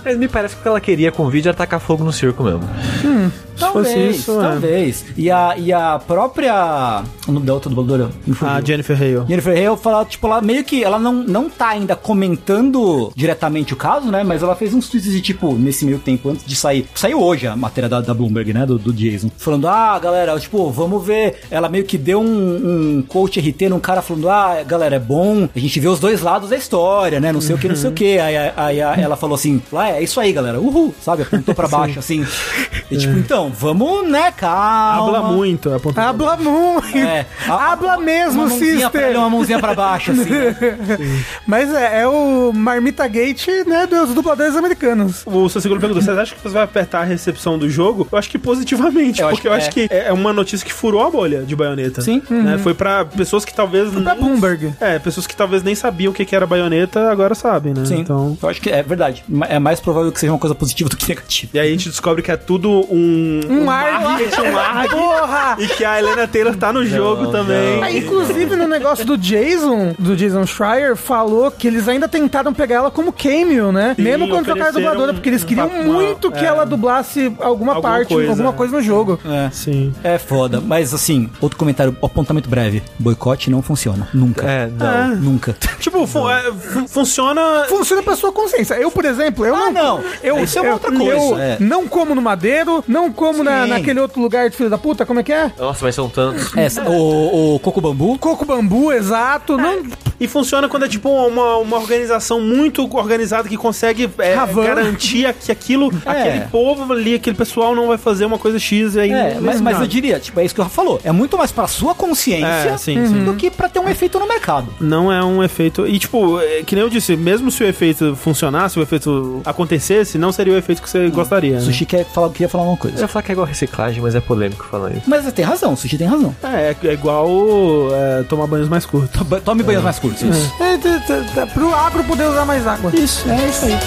Mas me parece que o que ela queria com o vídeo era tacar fogo no circo mesmo. Fosse Talvez, isso, é. talvez. E, a, e a própria. O nome da outra dubladora? Me fugiu. A Jennifer Hale. Jennifer Hale fala, tipo, ela meio que. Ela não, não tá ainda comentando diretamente o caso, né? Mas ela fez uns tweets de tipo, nesse meio tempo, antes de sair. Saiu hoje a matéria da, da Bloomberg, né? Do, do Jason. Falando, ah, galera, tipo, vamos ver. Ela meio que deu um, um coach RT num cara falando, ah, galera, é bom a gente vê os dois lados da história, né? Não sei o que, não sei o que. Aí, aí, aí ela falou assim, lá é isso aí, galera. Uhul, sabe? Apontou pra baixo, assim. E tipo, então, vamos, né, calma. Habla muito. apontou- Habla muito. É. A- Habla mesmo, uma mãozinha pra sister. ele, uma mãozinha pra baixo, assim. né? Mas é, é o Marmita Gate, né, dos dubladores americanos. O seu segundo perguntou, vocês acham que você vai apertar a recepção do jogo? Eu acho que positivamente, Eu acho porque eu que acho é. que é uma notícia que furou a bolha de baioneta. Sim. Né? Foi pra pessoas que talvez... Pra nem- Bloomberg. É, pessoas que talvez nem sabiam o que era baioneta, agora sabem, né? Sim. Então... Eu acho que é verdade. É mais provável que seja uma coisa positiva do que negativa. E aí a gente descobre que é tudo um... Um ARG. marketing, um ARG. Porra! E que a Helena Taylor tá no jogo também. Ah, inclusive, no negócio do Jason, do Jason Schreier, falou que eles ainda tentaram pegar ela como cameo, né? Sim, Mesmo quando trocaram a dubladora, porque eles queriam papo- muito que é. ela dublasse alguma, Alguma parte, coisa, alguma é. coisa no jogo. É. Sim. É foda. Mas assim, outro comentário, apontamento breve. Boicote não funciona. Nunca. É, não. Nunca. Tipo, fu- é, fu- funciona... Funciona pra sua consciência. Eu, por exemplo, eu Ah, não. não. Eu, Isso é uma eu- outra coisa. Eu É. não como no madeiro, não como na, naquele outro lugar de filho da puta, como é que é? Nossa, mas são tantos. Essa, o, o Coco Bambu. Coco bambu, exato. Não, E funciona quando é tipo uma, uma organização muito organizada que consegue é, garantir que aquilo, aquele povo ali, aquele pessoal não vai fazer uma coisa X e aí. É, mas, mas eu diria, tipo, é isso que o Rafa falou. É muito mais pra sua consciência É, sim, sim. do que pra ter um efeito no mercado. Não é um efeito. E, tipo, é, que nem eu disse, mesmo se o efeito funcionasse, se o efeito acontecesse, não seria o efeito que você gostaria. né? Sushi quer falar, queria falar uma Eu coisa. ia falar que é igual reciclagem, mas é polêmico falar isso. Mas tem razão, Sushi tem razão. É, é igual é, tomar banhos mais curtos. Tome banhos mais curtos. Isso. é, t- t- pro agro poder usar mais água. Isso, é isso aí.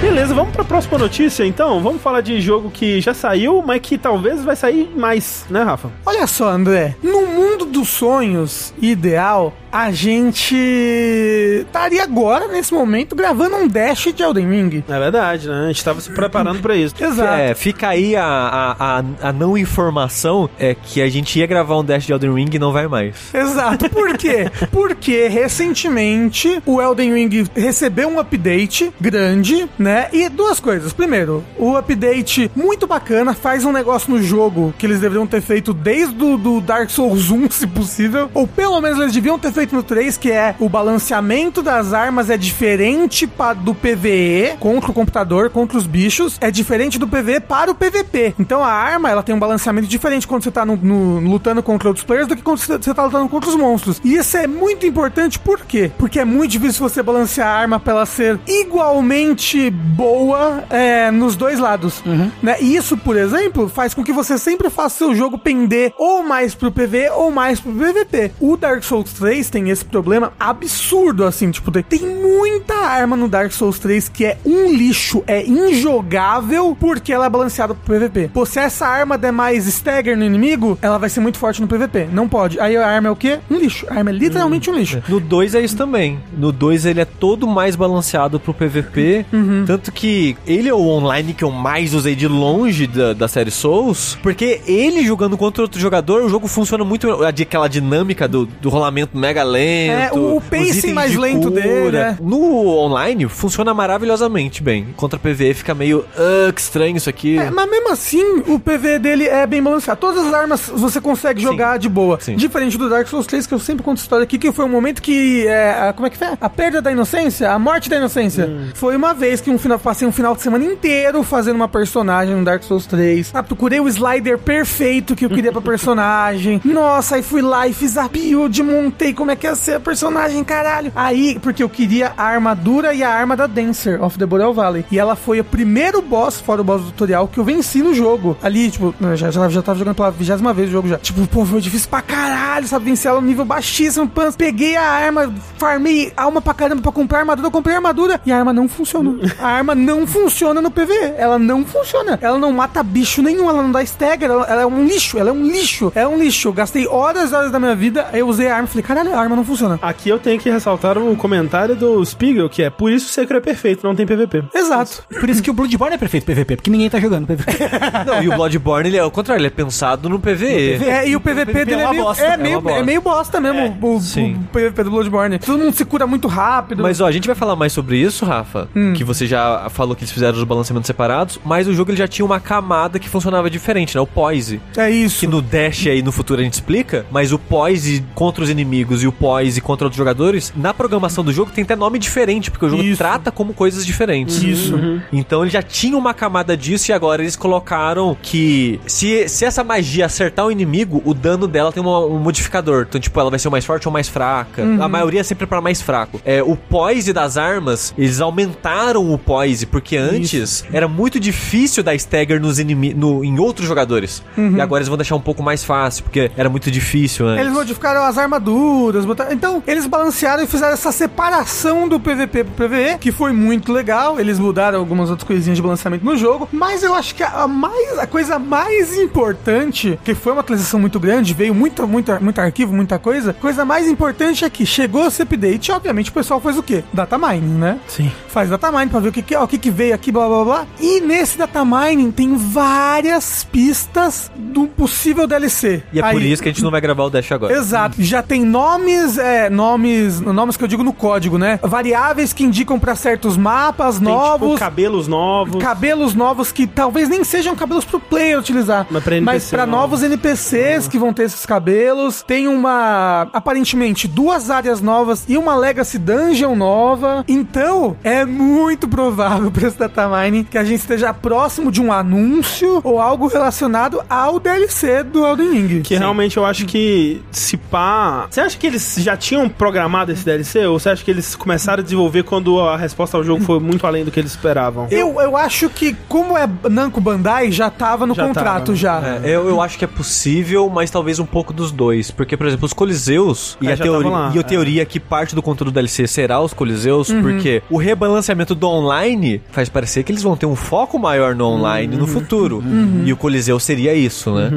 Beleza, vamos pra próxima notícia então. Vamos falar de jogo que já saiu, mas que talvez vai sair mais, né, Rafa? Olha só, André, no mundo dos sonhos ideal, a gente estaria agora, nesse momento, gravando um dash de Elden Ring. É verdade, né? A gente tava se preparando pra isso. Exato. É, fica aí a, a, a, a não informação é que a gente ia gravar um Dash de Elden Ring e não vai mais. Exato. Por quê? Porque recentemente o Elden Ring recebeu um update grande, né? E duas coisas. Primeiro, o update muito bacana, faz um negócio no jogo que eles deveriam ter feito desde o do Dark Souls 1, se possível. Ou pelo menos eles deviam ter feito no 3, que é o balanceamento das armas é diferente do PVE contra o computador, contra os bichos. É diferente do PVE para o PVP. Então a arma, ela tem um balanceamento diferente quando você tá no- no- lutando contra outros players do que quando você tá lutando contra os monstros. E isso é muito importante, por quê? Porque é muito difícil você balancear a arma pra ela ser igualmente boa é, nos dois lados. Né? E isso, por exemplo, faz com que você sempre faça seu jogo pender ou mais pro PV ou mais pro PVP. O Dark Souls 3 têm esse problema absurdo, assim, tipo, tem- muita arma no Dark Souls 3 que é um lixo, é injogável porque ela é balanceada pro PVP. Pô, se essa arma der mais stagger no inimigo, ela vai ser muito forte no PVP. Não pode. Aí a arma é o quê? Um lixo. A arma é literalmente um lixo. No 2 é isso também. No 2 ele é todo mais balanceado pro PVP. Uhum. Tanto que ele é o online que eu mais usei de longe da, da série Souls. Porque ele jogando contra outro jogador, o jogo funciona muito. Aquela dinâmica do, do rolamento mega lento. É, o pacing mais de lento dele, é. No online, funciona maravilhosamente bem. Contra PVE fica meio. Ah, que estranho isso aqui. É, mas mesmo assim, o PV dele é bem balanceado. Todas as armas você consegue jogar de boa. Sim. Diferente do Dark Souls 3, que eu sempre conto história aqui, que foi um momento que. É, como é que foi? A perda da inocência, a morte da inocência. Foi uma vez que um final, passei um final de semana inteiro fazendo uma personagem no Dark Souls 3. Ah, procurei o slider perfeito que eu queria pra personagem. Nossa, aí fui lá e fiz a build, montei como é que ia ser a personagem, caralho. Aí, porque eu queria a armadura e a arma da Dancer of the Boreal Valley. E ela foi o primeiro boss, fora o boss do tutorial, que eu venci no jogo. Ali, tipo, já, já, já tava jogando pela vigésima vez o jogo já. Tipo, pô, foi difícil pra caralho, sabe? Vencer ela no nível baixíssimo, pans. Peguei a arma, farmei alma pra caramba pra comprar armadura, eu comprei a armadura e a arma não funciona. A arma não funciona no PvE. Ela não funciona. Ela não mata bicho nenhum, ela não dá stagger, ela, ela é um lixo, ela é um lixo. É um lixo. Eu gastei horas e horas da minha vida, eu usei a arma e falei, caralho, arma não funciona. Aqui eu tenho que ressaltar o comentário do Spiegel, que é por isso o Sekiro é perfeito, não tem PVP. Exato. Por isso que o Bloodborne é perfeito PVP, porque ninguém tá jogando PVP. Não, e o Bloodborne, ele é o contrário, ele é pensado no PVE. É, e o PVP dele é, uma meio, bosta, é, é meio, uma bosta. é meio bosta mesmo, o, o- sim. o PVP do Bloodborne. Todo mundo se cura muito rápido. Mas ó, a gente vai falar mais sobre isso, Rafa, Hum. que você já falou que eles fizeram os balanceamentos separados, mas o jogo ele já tinha uma camada que funcionava diferente, né? O poise. é isso. Que no Dash aí no futuro a gente explica, mas o poise contra os inimigos e o poise contra outros jogadores, na programação do jogo tem até nome diferente, porque o jogo Isso. trata como coisas diferentes. Isso. Então ele já tinha uma camada disso e agora eles colocaram que se, se essa magia acertar o inimigo, o dano dela tem uma- um modificador. Então, tipo, ela vai ser mais forte ou mais fraca. A maioria é sempre pra mais fraco. É, o poise das armas, eles aumentaram o poise, porque antes era muito difícil dar stagger nos inimi no, em outros jogadores. E agora eles vão deixar um pouco mais fácil, porque era muito difícil antes. Eles modificaram as armaduras, botaram... então eles balancearam e fizeram essa separação do PVP pro PVE, que foi muito legal. Eles mudaram algumas outras coisinhas de balanceamento no jogo, mas eu acho que a, mais, a coisa mais importante, que foi uma atualização muito grande, veio muito, muito, muito arquivo, muita coisa. Coisa mais importante é que chegou esse update, obviamente o pessoal faz o quê? Data mining, né? Sim. faz data mining pra ver o que, que, ó, o que, que veio aqui, blá blá blá. E nesse data mining tem várias pistas do possível DLC. E é por Aí- isso que a gente não vai gravar o Dash agora. Exato. Já tem nomes, é, nomes, nomes que eu digo no código, né? Variáveis que indicam pra certos mapas Tem, novos. tipo, cabelos novos. Cabelos novos que talvez nem sejam cabelos pro player utilizar. Mas novo. novos NPCs que vão ter esses cabelos. Tem uma. Aparentemente, duas áreas novas e uma Legacy Dungeon nova. Então, é muito provável pra esse data mining que a gente esteja próximo de um anúncio ou algo relacionado ao DLC do Elden Ring. Que realmente eu acho que se pá. Você acha que eles já tinham programado esse DLC? Ou você acha que eles começaram a desenvolver quando a resposta ao jogo foi muito além do que eles esperavam? Eu, eu acho que, como é Namco Bandai, já tava no Já contrato tava. já. É, eu, eu acho que é possível, mas talvez um pouco dos dois. Porque, por exemplo, os Coliseus e, É, a, já teoria, lá, e a é. teoria que parte do conteúdo do DLC será os Coliseus, Uhum. porque o rebalanceamento do online faz parecer que eles vão ter um foco maior no online Uhum. no futuro. E o Coliseu seria isso, né?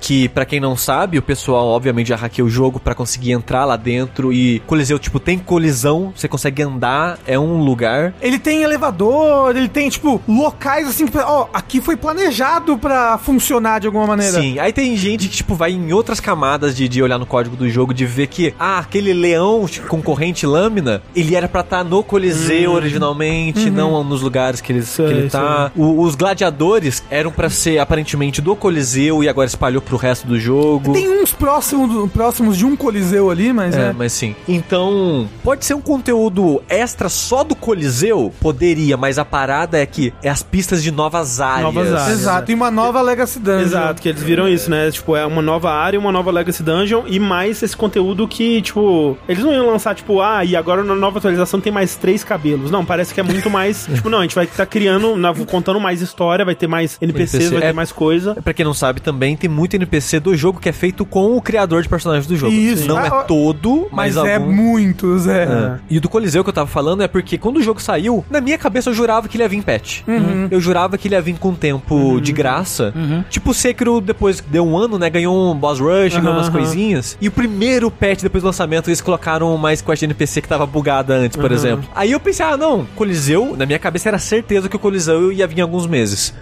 Que, pra quem não sabe, o pessoal, obviamente, já hackeou o jogo pra conseguir entrar lá dentro. E Coliseu, tipo, tem colisão, você consegue andar, é um lugar. Ele tem elevador, ele tem, tipo, locais assim ó, aqui foi planejado pra funcionar de alguma maneira. Sim, aí tem gente que, tipo, vai em outras camadas de, de olhar no código do jogo, de ver que, ah, aquele leão concorrente lâmina, ele era pra estar no Coliseu originalmente, não nos lugares que, eles, Sei, que ele tá. O- os gladiadores eram pra ser, aparentemente, do Coliseu e agora espalhou pro resto do jogo. Tem uns próximos, próximos de um coliseu ali, mas É, é. mas sim. Então, pode ser um conteúdo extra só do Coliseu? Poderia, mas a parada é que é as pistas de novas áreas. Novas áreas. Exato, e uma nova Legacy Dungeon. Exato, que eles viram isso, né? Tipo, é uma nova área, uma nova Legacy Dungeon e mais esse conteúdo que, tipo, eles não iam lançar, tipo, ah, e agora na nova atualização tem mais três cabelos. Não, parece que é muito mais. tipo, não, a gente vai estar criando, na- contando mais história, vai ter mais NPCs, NPC, vai ter é- mais coisa. Pra quem não sabe, também tem muito NPC do jogo que é feito com o criador de personagens do jogo. Isso. Não é Ah, todo, Mas mas é algum... muitos, é. É. E o do Coliseu que eu tava falando é porque quando o jogo saiu, na minha cabeça eu jurava que ele ia vir em patch. Eu jurava que ele ia vir com tempo de graça. Tipo o Sekiro, depois que deu um ano, né? Ganhou um boss rush, ganhou umas coisinhas. E o primeiro patch depois do lançamento, eles colocaram mais quest de NPC que tava bugada antes, por exemplo. Aí eu pensei, ah, não, Coliseu, na minha cabeça era certeza que o Coliseu ia vir em alguns meses.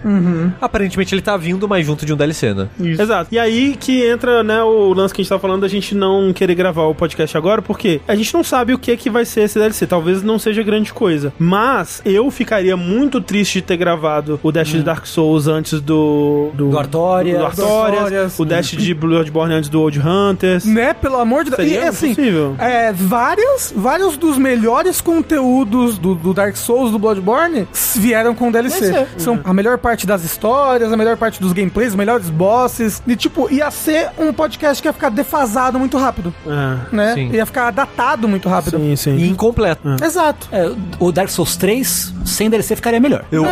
Aparentemente ele tá vindo, mas junto de um DLC, né? Exato. E aí que entra, né, o lance que a gente tá falando da gente não querer gravar o podcast agora, porque a gente não sabe o que que vai ser esse DLC. Talvez não seja grande coisa. Mas eu ficaria muito triste de ter gravado o Dash de Dark Souls antes do. Do Artorias. do Artorias, Artorias. o Dash de Bloodborne antes do Old Hunters. Né, pelo amor de Deus. Seria E assim, possível. é, vários, vários dos melhores conteúdos do, do Dark Souls, do Bloodborne, vieram com DLC. São a melhor parte das histórias, a melhor parte dos gameplays, os melhores bosses. E, tipo, ia ser um podcast que ia ficar defasado muito rápido, É. né? Sim. Ia ficar datado muito rápido. Sim, sim. E incompleto. Exato. É, o Dark Souls 3, sem DLC, ficaria melhor. Eu, Não,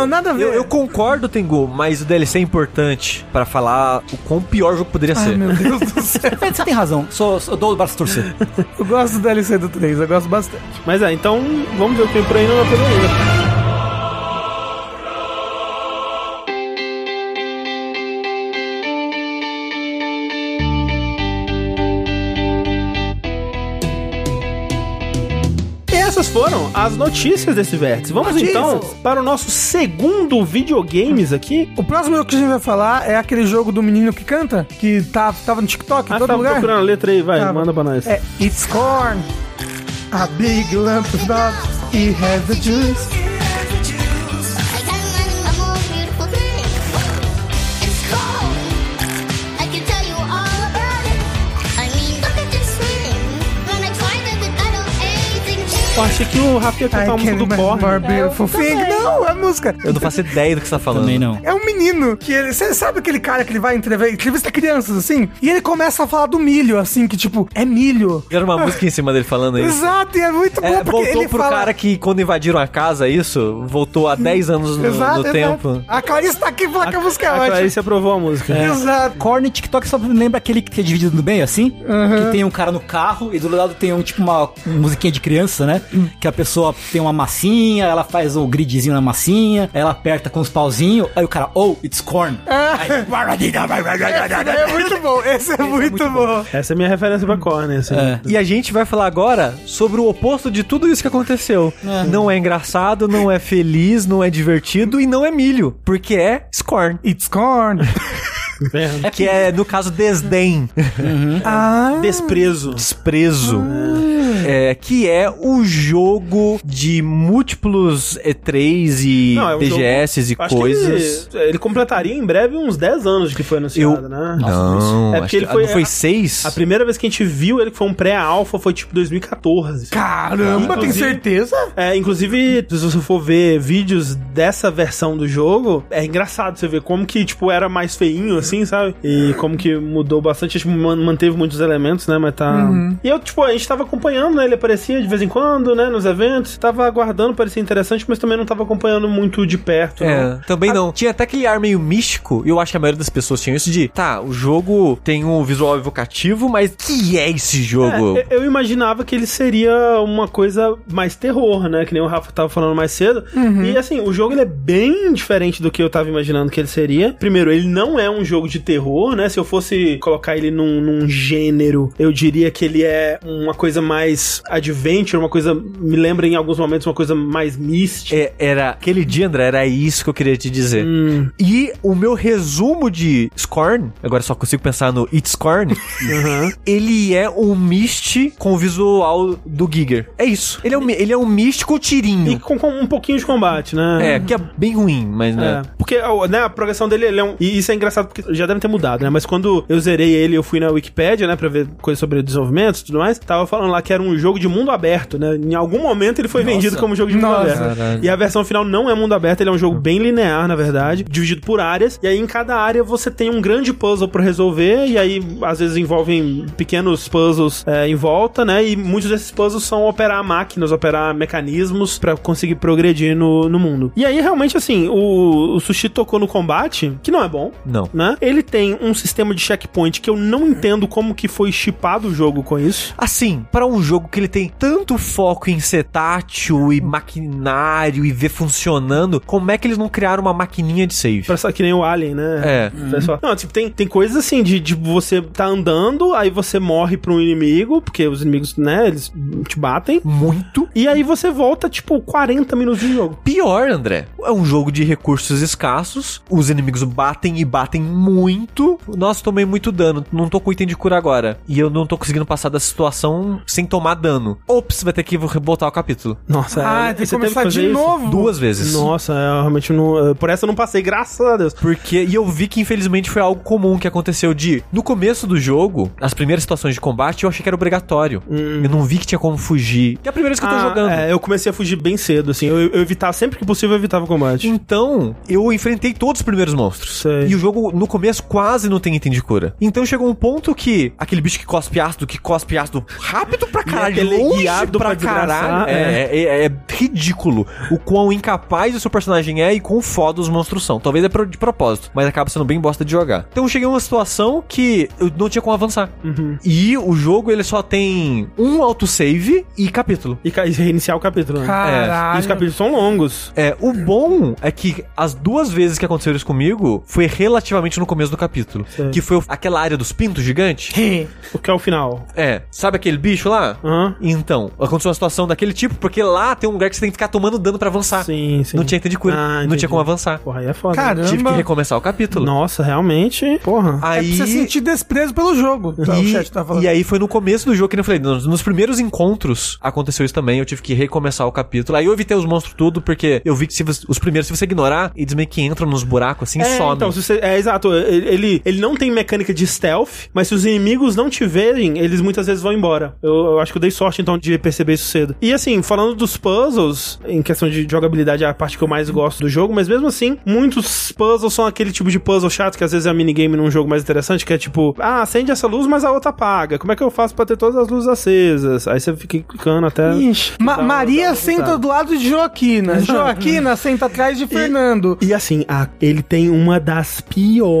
eu- nada a ver. Eu, eu concordo, Tengu, mas o DLC é importante pra falar o quão pior o jogo poderia Ai, ser. meu Deus do céu. Você tem razão, sou, sou, eu dou o braço torcer. Eu gosto do DLC do 3, eu gosto bastante. Mas é, então vamos ver o que vem por aí não vai pegar ainda. Essas foram as notícias desse vértice. Vamos Notícias. então para o nosso segundo videogames aqui. O próximo jogo que a gente vai falar é aquele jogo do menino que canta, que tá, tava no TikTok, em Ah, todo tava lugar. procurando a letra aí, vai, manda pra nós. É It's corn, a big lump of dog, he has the juice. Eu achei que o Rafa ia cantar a música do Korn. beautiful thing. Não, é a música. Eu não faço ideia do que você tá falando. Também não. É um menino que ele. Você sabe aquele cara que ele vai entrevistar, entrevista crianças, assim? E ele começa a falar do milho, assim, que tipo, é milho. Era uma música em cima dele falando isso. Exato, e é muito bom É, porque voltou ele pro fala... cara que quando invadiram a casa, isso, voltou há 10 anos no, Exato, no exato. tempo. A Clarice tá aqui falar que a música é A ótima. Clarice aprovou a música. Exato. Korn TikTok só lembra aquele que é dividido no meio, assim? Que tem um cara no carro e do lado tem um tipo uma musiquinha de criança, né? Que a pessoa tem uma massinha, ela faz o gridzinho na massinha, aí ela aperta com os pauzinhos, aí o cara, oh, it's corn. Esse é muito bom, esse é, muito, bom. Essa é a minha referência pra Korn, assim. É. E a gente vai falar agora sobre o oposto de tudo isso que aconteceu. Não é engraçado, não é feliz, não é divertido e não é milho, porque é scorn. It's corn. Inferno. Que é, no caso, desdém, ah, Desprezo. desprezo. É, que é o jogo de múltiplos E3 e Não, é um TGS jogo- e Acho que coisas. Ele, ele completaria em breve uns 10 anos de que foi anunciado, Eu- né? Não, É porque ele foi- não foi seis? A primeira vez que a gente viu ele que foi um pré-alpha foi tipo 2014. caramba, tem certeza? É, inclusive, se você for ver vídeos dessa versão do jogo, é engraçado você ver como que, tipo, era mais feinho, assim, sabe? E como que mudou bastante, tipo, man- manteve muitos elementos, né? Mas tá... E eu, tipo, a gente tava acompanhando, né? Ele aparecia de vez em quando, né? Nos eventos. Tava aguardando, parecia interessante, mas também não tava acompanhando muito de perto, É, não. também não. Tinha até aquele ar meio místico, e eu acho que a maioria das pessoas tinha isso de, tá, o jogo tem um visual evocativo, mas que é esse jogo? É, eu imaginava que ele seria uma coisa mais terror, né? Que nem o Rafa tava falando mais cedo. E assim, o jogo ele é bem diferente do que eu tava imaginando que ele seria. Primeiro, ele não é um jogo de terror, né? Se eu fosse colocar ele num, num gênero, eu diria que ele é uma coisa mais adventure, uma coisa. Me lembra em alguns momentos uma coisa mais mística. É, era aquele dia, André, era isso que eu queria te dizer. Hum. E o meu resumo de Scorn, agora só consigo pensar no It's Scorn, ele é um Mist com o visual do Giger. É isso. Ele é um, ele é um Mist com tirinho. E com, com um pouquinho de combate, né? É, que é bem ruim, mas né. É, porque né, a progressão dele ele é um. E isso é engraçado porque já deve ter mudado, né? Mas quando eu zerei ele, eu fui na Wikipedia, né, pra ver coisas sobre desenvolvimento e tudo mais. Tava falando lá que era um jogo de mundo aberto, né? Em algum momento ele foi vendido como jogo de mundo Nossa. aberto. Caralho. E a versão final não é mundo aberto, ele é um jogo bem linear, na verdade, dividido por áreas. E aí em cada área você tem um grande puzzle pra resolver. E aí às vezes envolvem pequenos puzzles é, em volta, né? E muitos desses puzzles são operar máquinas, operar mecanismos pra conseguir progredir no, no mundo. E aí realmente assim, o, o Sushi tocou no combate, que não é bom Não. né? Ele tem um sistema de checkpoint que eu não entendo como que foi chipado o jogo com isso. Assim, para um jogo que ele tem tanto foco em ser tátil e maquinário e ver funcionando, como é que eles não criaram uma maquininha de save? Parece que nem o Alien, né? É. Pessoal- Não, tipo, tem, tem coisas assim de, de você tá andando, aí você morre pra um inimigo, porque os inimigos, né, eles te batem. Muito E aí você volta, tipo, 40 minutos de jogo. pior, André. É um jogo de recursos escassos, os inimigos batem e batem muito. Nossa, tomei muito dano, não tô com item de cura agora. E eu não tô conseguindo passar da situação sem tomar dano. Ops, vai ter que voltar o capítulo. Nossa, Ah, é, tem que começar fazer de isso? novo. Duas vezes. Nossa, eu realmente não. Por essa eu não passei, graças a Deus. Porque, e eu vi que infelizmente foi algo comum que aconteceu de, no começo do jogo, as primeiras situações de combate eu achei que era obrigatório. Eu não vi que tinha como fugir. E é a primeira vez que eu tô Ah, jogando. É, eu comecei a fugir bem cedo, assim. Eu, eu evitava, sempre que possível, eu evitava o combate. Então, eu enfrentei todos os primeiros monstros. Sei. E o jogo, no começo, quase não tem item de cura. Então chegou um ponto que aquele bicho que cospe ácido, que cospe ácido rápido pra caralho, teleguiado longe pra, pra caralho. É, é- é ridículo o quão incapaz o seu personagem é e quão foda os monstros são. Talvez é de propósito, mas acaba sendo bem bosta de jogar. Então eu cheguei a uma situação que eu não tinha como avançar. Uhum. E o jogo, ele só tem um autosave e capítulo. E reiniciar o capítulo, né? Caralho. E os capítulos são longos. É, o bom é que as duas vezes que aconteceu isso comigo foi relativamente no começo do capítulo. Sei. Que foi aquela área dos pintos gigante. O que é o final? É, sabe aquele bicho lá? Aham. Então, aconteceu uma situação daquele tipo, porque lá tem um lugar que você tem que ficar tomando dano pra avançar. Sim, sim. Não tinha item de cura, Ah, não entendi. tinha como avançar. Porra, aí é foda. Caramba. Tive que recomeçar o capítulo. Nossa, realmente, porra. É Aí... pra você sentir desprezo pelo jogo. Tá, o E, chat tá falando. e aí foi no começo do jogo que eu falei, nos, nos primeiros encontros aconteceu isso também, eu tive que recomeçar o capítulo. Aí eu evitei os monstros tudo, porque eu vi que se você- os primeiros, se você ignorar, eles meio que entram nos buracos assim e É, somem. então, se você, é exato. Ele, ele- não tem mecânica de stealth, mas se os inimigos não te verem, eles muitas vezes vão embora. Eu, eu acho que eu dei sorte, então, de perceber isso cedo. E assim, falando dos puzzles, em questão de jogabilidade, é a parte que eu mais gosto do jogo, mas mesmo assim, muitos puzzles são aquele tipo de puzzle chato que às vezes é minigame num jogo mais interessante, que é tipo, ah, acende essa luz, mas a outra apaga. Como é que eu faço pra ter todas as luzes acesas? Aí você fica clicando até. Ixi. Ma- Maria senta do lado de Joaquina. Joaquina senta atrás de Fernando. E assim, a- ele tem uma das piores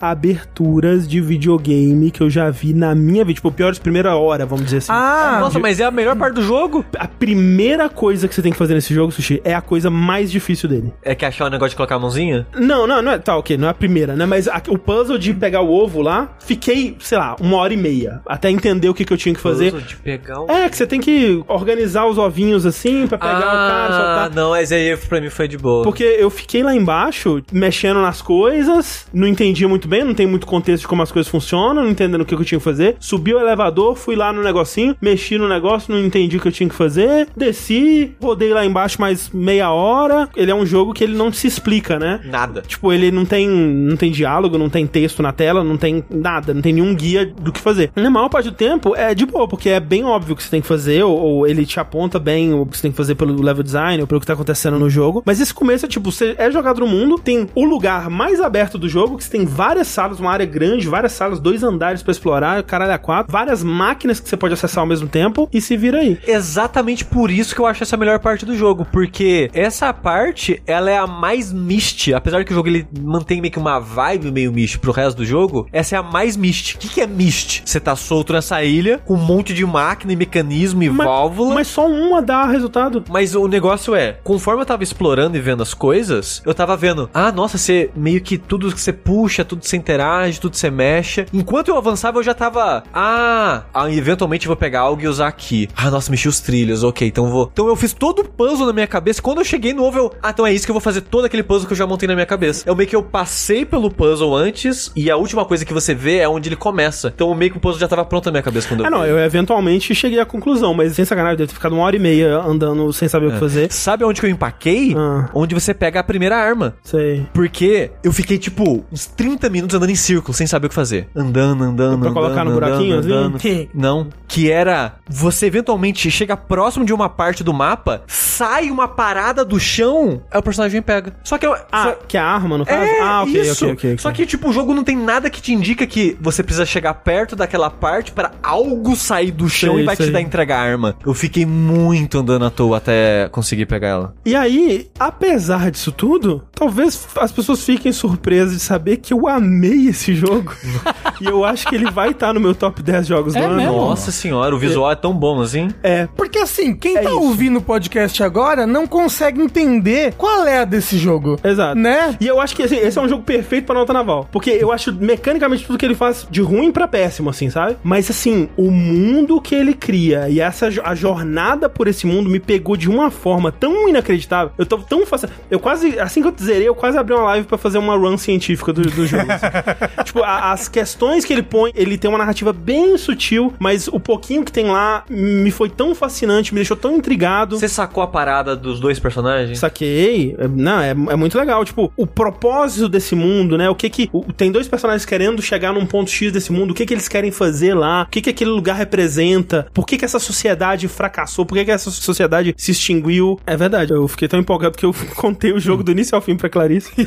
aberturas de videogame que eu já vi na minha vida. Tipo, piores primeira hora, vamos dizer assim. Ah, Nossa, mas é a melhor parte do jogo? A primeira coisa que você tem que fazer nesse jogo, Sushi, é a coisa mais difícil dele. É que achar o negócio de colocar a mãozinha? Não, não, não é. Tá, ok, não é a primeira, né? Mas a- o puzzle de pegar o ovo lá, fiquei, sei lá, uma hora e meia. Até entender o que, que eu tinha que fazer. De pegar o... É, que você tem que organizar os ovinhos assim pra pegar o cara, ah, soltar. não, mas aí pra mim foi de boa. Porque eu fiquei lá embaixo, mexendo nas coisas, não entendia muito bem, não tem muito contexto de como as coisas funcionam, não entendendo o que eu tinha que fazer. Subi o elevador, fui lá no negocinho, mexi no negócio, não entendi o que eu tinha que fazer, desci, rodei lá embaixo mais meia hora. Ele é um jogo que ele não se explica, né? Nada. Tipo, ele não tem, não tem diálogo, não tem texto na tela, não tem nada, não tem nenhum guia do que fazer. Na maior parte do tempo é de boa, porque é bem óbvio o que você tem que fazer, ou, ou ele te aponta bem o que você tem que fazer pelo level design, ou pelo que tá acontecendo no jogo. Mas esse começo é tipo, você é jogado no mundo, tem o lugar mais aberto do jogo, que você tem várias salas, uma área grande, várias salas, dois andares pra explorar, caralho, a quatro, várias máquinas que você pode acessar ao mesmo tempo, e se vira aí. Exatamente por isso que eu acho essa a melhor parte do jogo, porque essa parte, ela é a mais mist, apesar que o jogo ele mantém meio que uma vibe meio mist pro resto do jogo, essa é a mais mist. O que, que é mist? Você tá solto nessa ilha, com um monte de máquina e mecanismo e Mas- válvula. Mas só uma dá resultado. Mas o negócio é, conforme eu tava explorando e vendo as coisas, eu tava vendo, ah, nossa, você meio que tudo que você puxa, tudo que você interage, tudo que você mexe. Enquanto eu avançava, eu já tava, ah, ah, eventualmente eu vou pegar algo e usar aqui. Ah, nossa, mexi os trilhos, ok, então vou. Então eu fiz todo o puzzle na minha cabeça. Quando eu cheguei no ovo, eu, ah, então é isso que eu vou fazer todo aquele puzzle que eu já montei na minha cabeça. Eu meio que eu passei pelo puzzle antes e a última coisa que você vê é onde ele começa. Então meio que o puzzle já tava pronto na minha cabeça quando eu Ah, não, vi. eu eventualmente cheguei à conclusão, mas sem sacanagem, eu devo ter ficado uma hora e meia andando sem saber o que fazer. Sabe onde que eu empaquei? Ah. Onde você pega a primeira arma. Sei. Porque eu fiquei, tipo, uns 30 minutos andando em círculo, sem saber o que fazer. Andando, andando, Pra andando, colocar no andando, buraquinho, assim? andando. Que? Não. Que era, você eventualmente chega próximo de uma parte do mapa, sai uma parada do chão, aí o personagem vem e pega. Só que eu... Ah, só- que é a arma, no caso? é, ah, ok, isso. ok, ok. ok. Só que, tipo, o jogo não tem nada que te indica que você precisa chegar perto daquela parte pra algo sair do chão Sei, e vai sei. te dar entregar a arma. Eu fiquei muito andando à toa até conseguir pegar ela. E aí, apesar disso tudo, talvez as pessoas fiquem surpresas surpresa de saber que eu amei esse jogo. e eu acho que ele vai estar no meu top 10 jogos É do ano. mesmo? Nossa senhora, o visual é tão bom assim. É, Porque assim, quem É tá isso. ouvindo o podcast agora não consegue entender qual é a desse jogo. Exato. Né? E eu acho que assim, esse é um jogo perfeito pra nota naval. Porque eu acho mecanicamente tudo que ele faz de ruim pra péssimo, assim, sabe? Mas assim, o mundo que ele cria e essa a jornada por esse mundo me pegou de uma forma tão inacreditável. Eu tô tão fascinado. Eu quase, assim que eu zerei, eu quase abri uma live pra fazer uma run científica do, do jogo. assim. tipo, a- as questões que ele põe, ele tem uma narrativa bem sutil, mas o pouquinho que tem lá me foi tão fascinante, me deixou tão intrigado. Você sacou a parada dos dois personagens? Saquei. É, Não, é, é muito legal. Tipo, o propósito desse mundo, né? O que que. o- tem dois personagens querendo chegar num ponto X desse mundo. O que que eles querem fazer lá? O que que aquele lugar representa? Por que que essa sociedade fracassou? Por que que essa sociedade se extinguiu? É verdade. Eu fiquei tão empolgado que eu contei o jogo do início ao fim pra Clarice.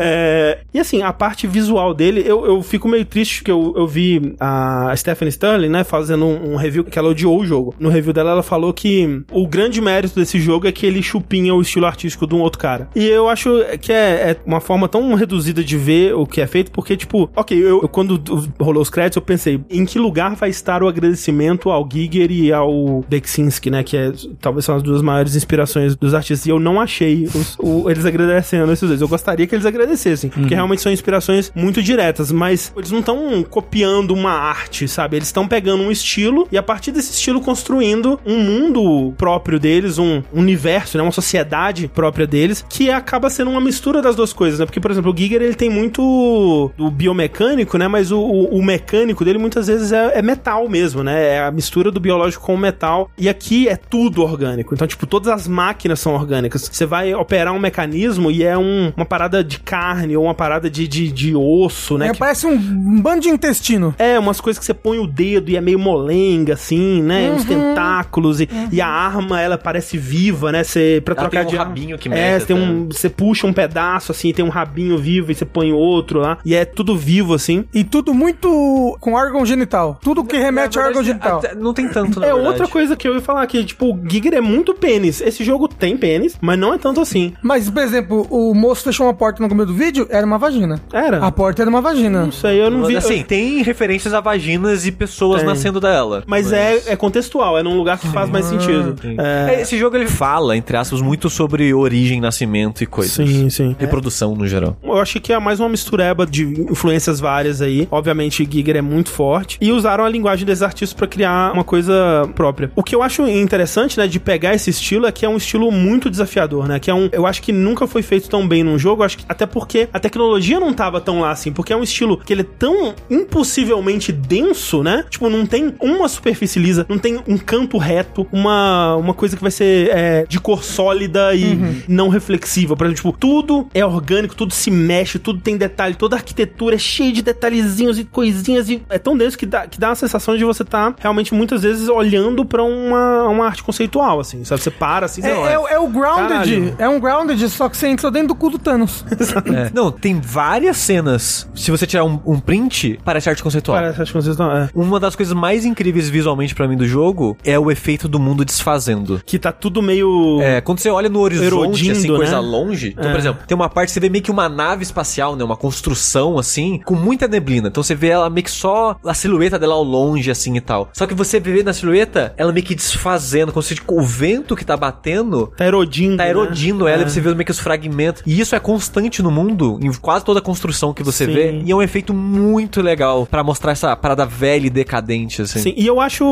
É, e assim, a parte visual dele, eu, eu fico meio triste que eu, eu vi a Stephanie Sterling, né, fazendo um, um review que ela odiou o jogo. No review dela, ela falou que o grande mérito desse jogo é que ele chupinha o estilo artístico de um outro cara. E eu acho que é, é uma forma tão reduzida de ver o que é feito, porque, tipo, ok, eu, eu- quando rolou os créditos, eu pensei, em que lugar vai estar o agradecimento ao Giger e ao Beksinski, né, que é, talvez são as duas maiores inspirações dos artistas, e eu não achei os- o- eles agradecendo esses dois. Eu gostaria que eles agradecessem, porque realmente são inspirações muito diretas, mas eles não estão copiando uma arte, sabe? Eles estão pegando um estilo e a partir desse estilo construindo um mundo próprio deles, um universo, né? Uma sociedade própria deles, que acaba sendo uma mistura das duas coisas, né? Porque, por exemplo, o Giger, ele tem muito do biomecânico, né? Mas o, o- o mecânico dele muitas vezes é, é metal mesmo, né? É a mistura do biológico com o metal. E aqui é tudo orgânico. Então, tipo, todas as máquinas são orgânicas. Você vai operar um mecanismo e é um- uma parada de carne ou uma parada de, de, de osso, né? É, Que- parece um bando de intestino. é, umas coisas que você põe o dedo e é meio molenga, assim, né? Uns tentáculos e, e a arma, ela parece viva, né? Você, pra Ela trocar tem um de rabinho que É, mexe você tem um... Você puxa um pedaço, assim, tem um rabinho vivo e você põe outro lá. E é tudo vivo, assim. E tudo muito com órgão genital. Tudo que remete a Na órgão genital. até- Não tem tanto, na é verdade. outra coisa que eu ia falar aqui, tipo, o Giger é muito pênis. Esse jogo tem pênis, mas não é tanto assim. Mas, por exemplo, o moço fechou uma porta no começo do vídeo, era uma vagina. Era. A porta era uma vagina. Isso aí eu não vi. Assim, tem referências a vaginas e pessoas Tem. nascendo dela. Mas é, é contextual, é num lugar que faz mais sentido. É, Esse jogo ele fala, entre aspas, muito sobre origem, nascimento e coisas. Sim, sim. Reprodução no geral. Eu acho que é mais uma mistureba de influências várias aí. Obviamente, Giger é muito forte. E usaram a linguagem desses artistas pra criar uma coisa própria. O que eu acho interessante, né, de pegar esse estilo é que é um estilo muito desafiador, né? Que é um. Eu acho que nunca foi feito tão bem num jogo. Acho que até porque a tecnologia não tava tão lá assim. Porque é um estilo que ele é tão impossivelmente denso, né? Tipo, não tem uma superfície lisa, não tem um campo reto, uma, uma coisa que vai ser é, de cor sólida e não reflexiva. Por exemplo, tipo, tudo é orgânico, tudo se mexe, tudo tem detalhe, toda a arquitetura é cheia de detalhezinhos e coisinhas. E é tão denso que dá, que dá a sensação de você estar realmente muitas vezes olhando pra uma, uma arte conceitual, assim, sabe? Você para assim, você É, olha. é o- é o Grounded. Caralho. É um Grounded, só que você entra dentro do cu do Thanos. É. Não, tem várias cenas. Se você tirar um, um print, parece arte conceitual. Parece arte conceitual, é. Uma das coisas mais incríveis visualmente pra mim do jogo é o efeito do mundo desfazendo. Que tá tudo meio. É, quando você olha no horizonte, Erodindo, assim, coisa né? longe. Então, É. por exemplo, tem uma parte que você vê meio que uma nave espacial, né? Uma construção, assim, com muita neblina. Então você vê ela meio que só a silhueta dela ao longe, assim e tal. Só que você vê na silhueta ela meio que desfazendo, como se tipo, o vento que tá batendo Tá erodindo. tá né? erodindo ela É. e você vê meio que os fragmentos. E isso é constante no mundo, em quase toda a construção que você Sim. vê. E é um efeito muito legal pra mostrar essa parada velha e decadente, assim. Sim, e eu acho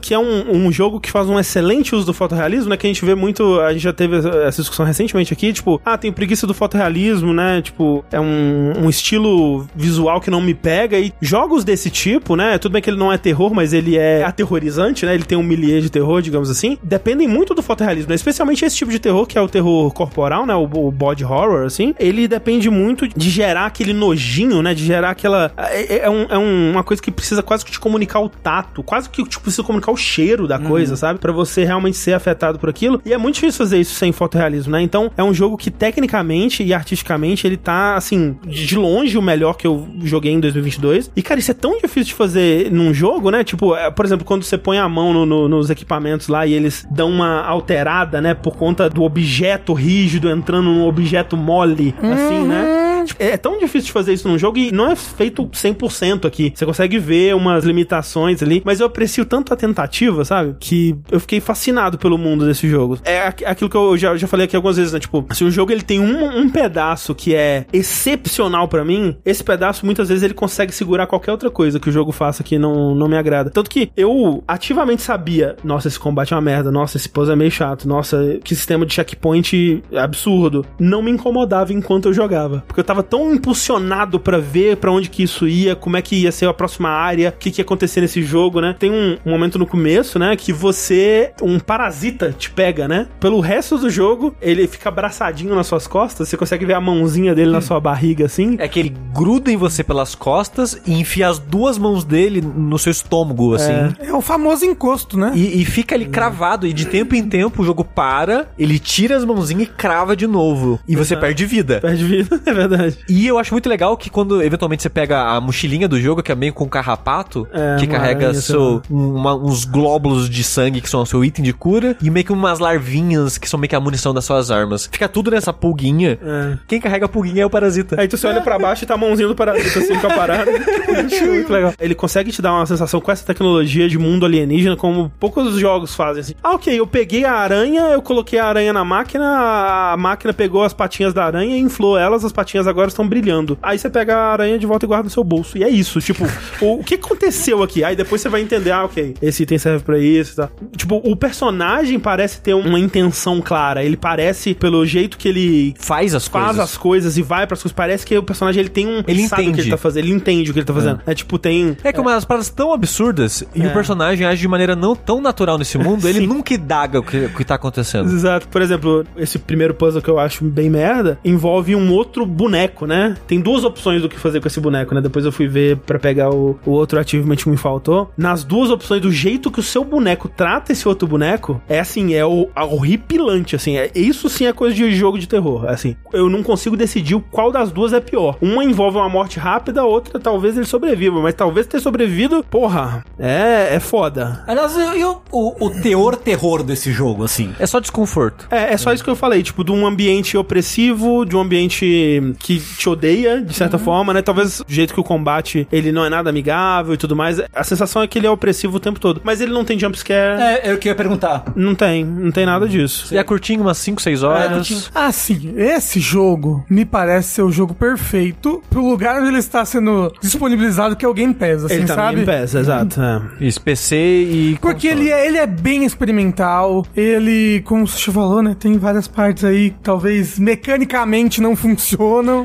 que é um, um jogo que faz um excelente uso do fotorrealismo, né? Que a gente vê muito. A gente já teve essa discussão recentemente aqui, tipo, ah, tem preguiça do fotorrealismo, né? Tipo, é um, um estilo visual que não me pega. E jogos desse tipo, né? Tudo bem que ele não é terror, mas ele é aterrorizante, né? Ele tem um milieu de terror, digamos assim. Dependem muito do fotorrealismo, né? Especialmente esse tipo de terror, que é o terror corporal, né? O, o body horror, assim. Ele depende muito de gerar aquele nojinho, né? De gerar aquela. É, é um- é um- uma coisa que precisa quase que te comunicar o tato, quase que tipo, precisa comunicar o cheiro da coisa, sabe? Pra você realmente ser afetado por aquilo. E é muito difícil fazer isso sem fotorrealismo, né? Então é um jogo que tecnicamente e artisticamente ele tá, assim, de longe o melhor que eu joguei em 2022. E, cara, isso é tão difícil de fazer num jogo, né? Tipo, é, por exemplo, quando você põe a mão no- no- nos equipamentos lá e eles dão uma alterada, né? Por conta do objeto rígido entrando num objeto mole, assim, né? É, tão difícil de fazer isso num jogo e não é feito 100% aqui. Você consegue ver umas limitações ali, mas eu aprecio tanto a tentativa, sabe? Que eu fiquei fascinado pelo mundo desse jogo. É aqu- aquilo que eu já, já falei aqui algumas vezes, né? Tipo, se o jogo ele tem um, um pedaço que é excepcional pra mim, esse pedaço muitas vezes ele consegue segurar qualquer outra coisa que o jogo faça que não, não me agrada. Tanto que eu ativamente sabia, nossa, esse combate é uma merda, nossa, esse pose é meio chato, nossa, que sistema de checkpoint absurdo. Não me incomodava enquanto eu jogava. Porque eu tava tão impulsionado pra ver pra onde que isso ia, como é que ia ser a próxima área, o que, que ia acontecer nesse jogo, né? Tem um, um momento no começo, né, que você, um parasita te pega, né? Pelo resto do jogo, ele fica abraçadinho nas suas costas, você consegue ver a mãozinha dele na sua barriga, assim. É que ele gruda em você pelas costas e enfia as duas mãos dele no seu estômago, assim. É o famoso encosto, né? E, e fica ali cravado, e de tempo em tempo o jogo para, ele tira as mãozinhas e crava de novo. E você perde vida. Perde vida, é verdade. E eu acho muito legal que quando eventualmente você pega a mochilinha do jogo, que é meio com carrapato, É, que carrega aranha, seu, uma- uns glóbulos de sangue que são o seu item de cura, e meio que umas larvinhas que são meio que a munição das suas armas. Fica tudo nessa pulguinha. É. Quem carrega a pulguinha é o parasita. Aí tu você olha pra baixo e tá a mãozinha do parasita assim com a parada. Muito legal. Ele consegue te dar uma sensação com essa tecnologia de mundo alienígena como poucos jogos fazem assim. Ah, ok, eu peguei a aranha, eu coloquei a aranha na máquina, a máquina pegou as patinhas da aranha e inflou elas, as patinhas agora estão brilhando. Aí você pega a aranha de volta e guarda no seu bolso. E é isso, tipo, o, o que aconteceu aqui? Aí depois você vai entender, ah, ok, esse item serve pra isso e tal. Tipo, o personagem parece ter uma intenção clara. Ele parece, pelo jeito que ele Faz as faz coisas. as coisas e vai pras coisas. Parece que o personagem ele tem um. Ele sabe o que entende. ele tá fazendo. Ele entende o que ele tá fazendo. É, tipo, tem. É que umas paradas tão absurdas e É. o personagem age de maneira não tão natural nesse mundo, ele nunca indaga o que, o que tá acontecendo. Exato. Por exemplo, esse primeiro puzzle que eu acho bem merda envolve um outro boneco, né? Tem duas opções do que fazer com esse boneco, né? Depois eu fui ver pra pegar o, o outro achievement que me faltou. Nas duas opções, do jeito que o seu boneco trata esse outro boneco, é assim, é o horripilante, assim. É, isso sim é coisa de jogo de terror. Assim, eu não consigo decidir qual das duas é pior. Uma envolve uma morte rápida, a outra talvez ele sobreviva. Mas talvez ter sobrevivido, porra, é, é foda. Aliás, e e o, o, o teor terror desse jogo, assim? É só desconforto. É, é só isso que eu falei, tipo, de um ambiente opressivo, de um ambiente que te odeia, de certa forma, né? Talvez o jeito que o combate, ele não é nada amigável e tudo mais. A sensação é que ele é opressivo o tempo todo. Mas ele não tem jumpscare, É, é o que eu ia perguntar. não tem, não tem nada disso. E é curtinho, umas 5, 6 É, horas. Ah, sim. Esse jogo me parece ser o jogo perfeito pro lugar onde ele está sendo disponibilizado, que é o Game Pass, assim, ele tá sabe? Game Pass, exato. é. Isso, PC e. Porque console. ele é, ele é bem experimental, ele, como o Sushi falou, né, tem várias partes aí que talvez mecanicamente não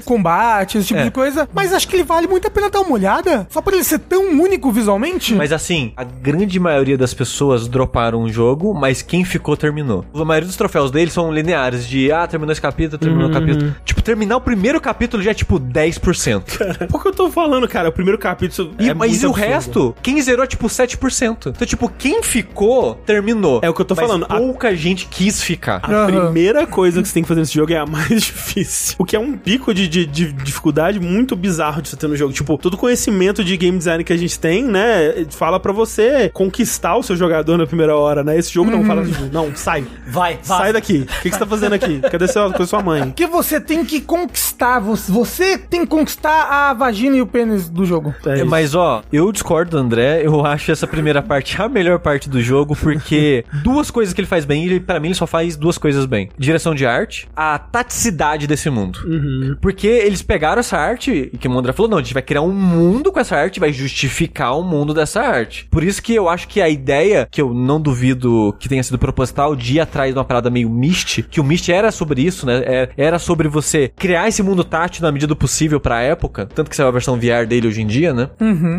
combate, esse tipo É. de coisa, mas acho que ele vale muito a pena dar uma olhada, só por ele ser tão único visualmente. Mas assim, a grande maioria das pessoas droparam o jogo, mas quem ficou terminou. A maioria dos troféus dele são lineares, de ah, terminou esse capítulo, terminou o capítulo. Tipo, terminar o primeiro capítulo já é tipo 10%. Por que eu tô falando, cara? O primeiro capítulo. E, é mas muito e o resto? Quem zerou é tipo 7%. Então, tipo, quem ficou, terminou. É o que eu tô Mas falando. A- Pouca gente quis ficar. A Aham. primeira coisa que você tem que fazer nesse jogo é a mais difícil. O que é um pico de, de- de dificuldade muito bizarro de você ter no jogo. Tipo, todo conhecimento de game design que a gente tem, né? Fala pra você conquistar o seu jogador na primeira hora, né? Esse jogo não fala tipo, não, sai. Vai, vai. Sai daqui. O que, que você tá fazendo aqui? Cadê seu, cadê sua mãe? Porque você tem que conquistar, você, tem que conquistar a vagina e o pênis do jogo. É É. Mas ó, eu discordo do André, eu acho essa primeira parte a melhor parte do jogo, porque duas coisas que ele faz bem, ele, pra mim ele só faz duas coisas bem. Direção de arte, a taticidade desse mundo. Porque eles pegaram essa arte, e que o André falou, não, a gente vai criar um mundo com essa arte, vai justificar o mundo dessa arte. Por isso que eu acho que a ideia, que eu não duvido que tenha sido proposital, de ir atrás de uma parada meio Myst, que o Myst era sobre isso, né? É- Era sobre você criar esse mundo tátil na medida do possível pra época, tanto que saiu a versão VR dele hoje em dia, né?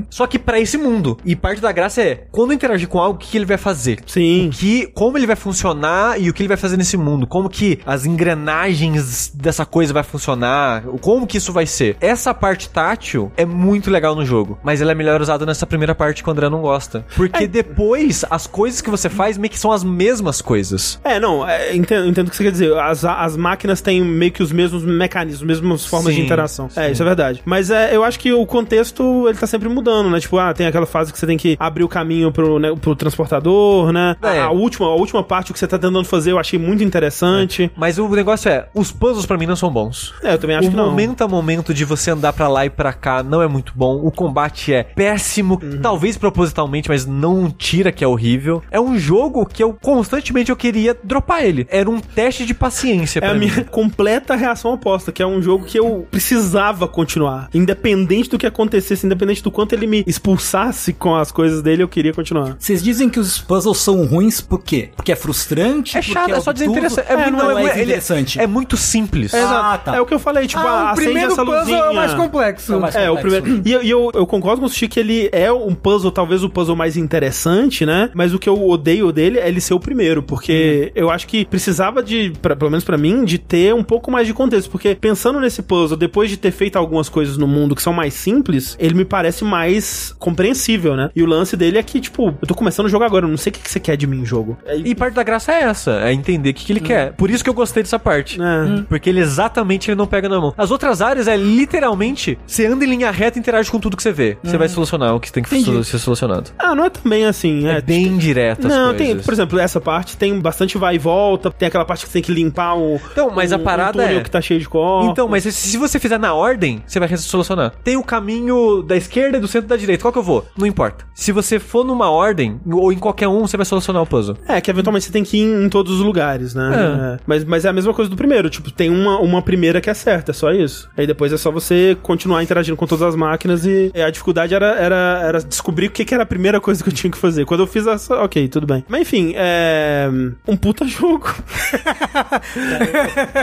Só que pra esse mundo. E parte da graça é, quando interagir com algo, o que, ele vai fazer? Sim. Que, como ele vai funcionar e o que ele vai fazer nesse mundo. Como que as engrenagens dessa coisa vai funcionar. Como que isso vai ser. Essa parte tátil é muito legal no jogo. Mas ela é melhor usada nessa primeira parte que o André não gosta. Porque depois, as coisas que você faz meio que são as mesmas coisas. É, não, é, entendo, entendo o que você quer dizer. As, as máquinas têm meio que os mesmos mecanismos, mesmas formas de Sim, interação. É, sim. isso é verdade. Mas é, eu acho que o contexto, ele tá sempre mudando, né? Tipo, ah, tem aquela fase que você tem que abrir o caminho pro, né, pro transportador, né? É. A, a última, a última parte, o que você tá tentando fazer, eu achei muito interessante. Mas o negócio é, os puzzles pra mim não são bons. É, eu também acho o que não. momento a momento de você andar pra lá e pra cá não é muito bom. O combate é péssimo, Uhum. talvez propositalmente, mas não tira que é horrível. É um jogo que eu constantemente eu queria dropar ele. Era um teste de paciência É pra a mim. minha completa reação oposta, que é um jogo que eu precisava continuar. Independente do que acontecesse, independente do quanto ele me expulsasse com as coisas dele, eu queria continuar. Vocês dizem que os puzzles são ruins por quê? Porque é frustrante? É chato, é só obtuso? desinteressante. É, muito- não, é, ele desinteressante. É muito simples. É, Ah, exato. tá. É o que eu falei, tipo, Ah, o primeiro essa puzzle luzinha. é o mais complexo. É o mais É, o complexo. primeiro. E, eu- e eu, eu concordo com o Sushi que ele é um puzzle, talvez o puzzle mais interessante, né? Mas o que eu odeio dele é ele ser o primeiro, porque eu acho que precisava de, pra- pelo menos pra mim, de ter um pouco mais de contexto. Porque pensando nesse puzzle, depois de ter feito algumas coisas no mundo que são mais simples, ele me parece mais compreensível, né? E o lance dele é que, tipo, eu tô começando o jogo agora, eu não sei o que que você quer de mim, jogo. É, E parte da graça é essa, é entender o que, que ele quer. Por isso que eu gostei dessa parte. É. Porque ele exatamente ele não pega na mão. As outras áreas é literalmente, você anda em linha reta e interage com tudo que você vê. Você vai solucionar o que tem que Entendi. ser solucionado. Ah, não é também assim, É, é. bem direto as Não, coisas. tem, por exemplo, essa parte tem bastante vai e volta, tem aquela parte que você tem que limpar o. Então, mas a parada um túnel é- que tá cheio de corpos. Então, mas se- você fizer na ordem, você vai solucionar. Tem o caminho da esquerda e do centro e da direita. Qual que eu vou? Não importa. Se você for numa ordem, ou em qualquer um, você vai solucionar o puzzle. É, que eventualmente você tem que ir em, todos os lugares, né? É. É. Mas, mas é a mesma coisa do primeiro. Tipo, tem uma, uma primeira que é certa, é só isso. Aí depois é só você continuar interagindo com todas as máquinas e a dificuldade era, era, era descobrir o que, que era a primeira coisa que eu tinha que fazer. Quando eu fiz essa, ok, tudo bem. Mas enfim, é. Um puta jogo.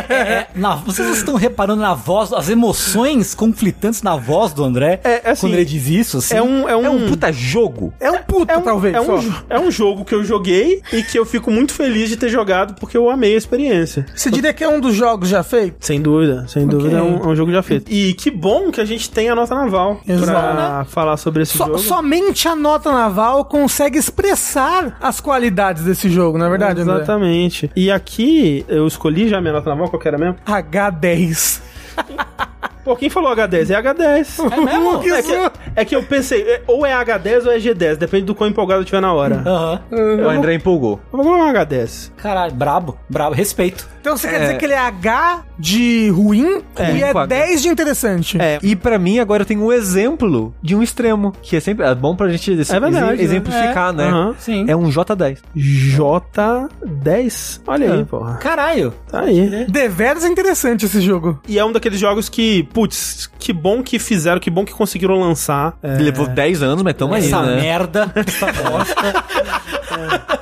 É, na- vocês estão reparando na voz, as emoções conflitantes na voz do André É, é assim, quando ele diz isso? Assim? É um. É um, É um puta jogo. É um puta, É um, talvez. é, um, é um jogo que eu joguei e que eu fico muito feliz de ter jogado porque eu amei a experiência. Você diria que é um dos jogos já feitos? Sem dúvida, sem dúvida é um, é um jogo já feito. E que bom que a gente tem a nota naval Exato. pra falar sobre esse So- jogo. somente a nota naval consegue expressar as qualidades desse jogo, não é verdade, André? Exatamente. E aqui eu escolhi já a minha nota naval, qual que era mesmo? H10. Pô, quem falou H10? É H10. É mesmo? Que É que, é que eu pensei, é- ou é H10 ou é G10, depende do quão empolgado eu tiver na hora. Aham. O André empolgou. Eu vou colocar um H10. Caralho, brabo, brabo, respeito. Então você quer É. dizer que ele é H de ruim e é com H. 10 de interessante. É. E pra mim, agora eu tenho um exemplo de um extremo, que é sempre é bom pra gente ex- É verdade, ex- né? exemplificar, né? Aham. Sim. É um J10. J10. Olha aí, porra. Caralho. Tá aí. Deveras é interessante esse jogo. E é um daqueles jogos que, putz, que bom que fizeram, que bom que conseguiram lançar. É, Levou 10 anos, mas tamo aí, Essa né? merda, essa bosta.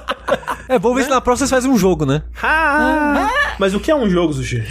É, vamos ver se na próxima vocês fazem um jogo, né? Ah, Mas o que é um jogo, Sushi?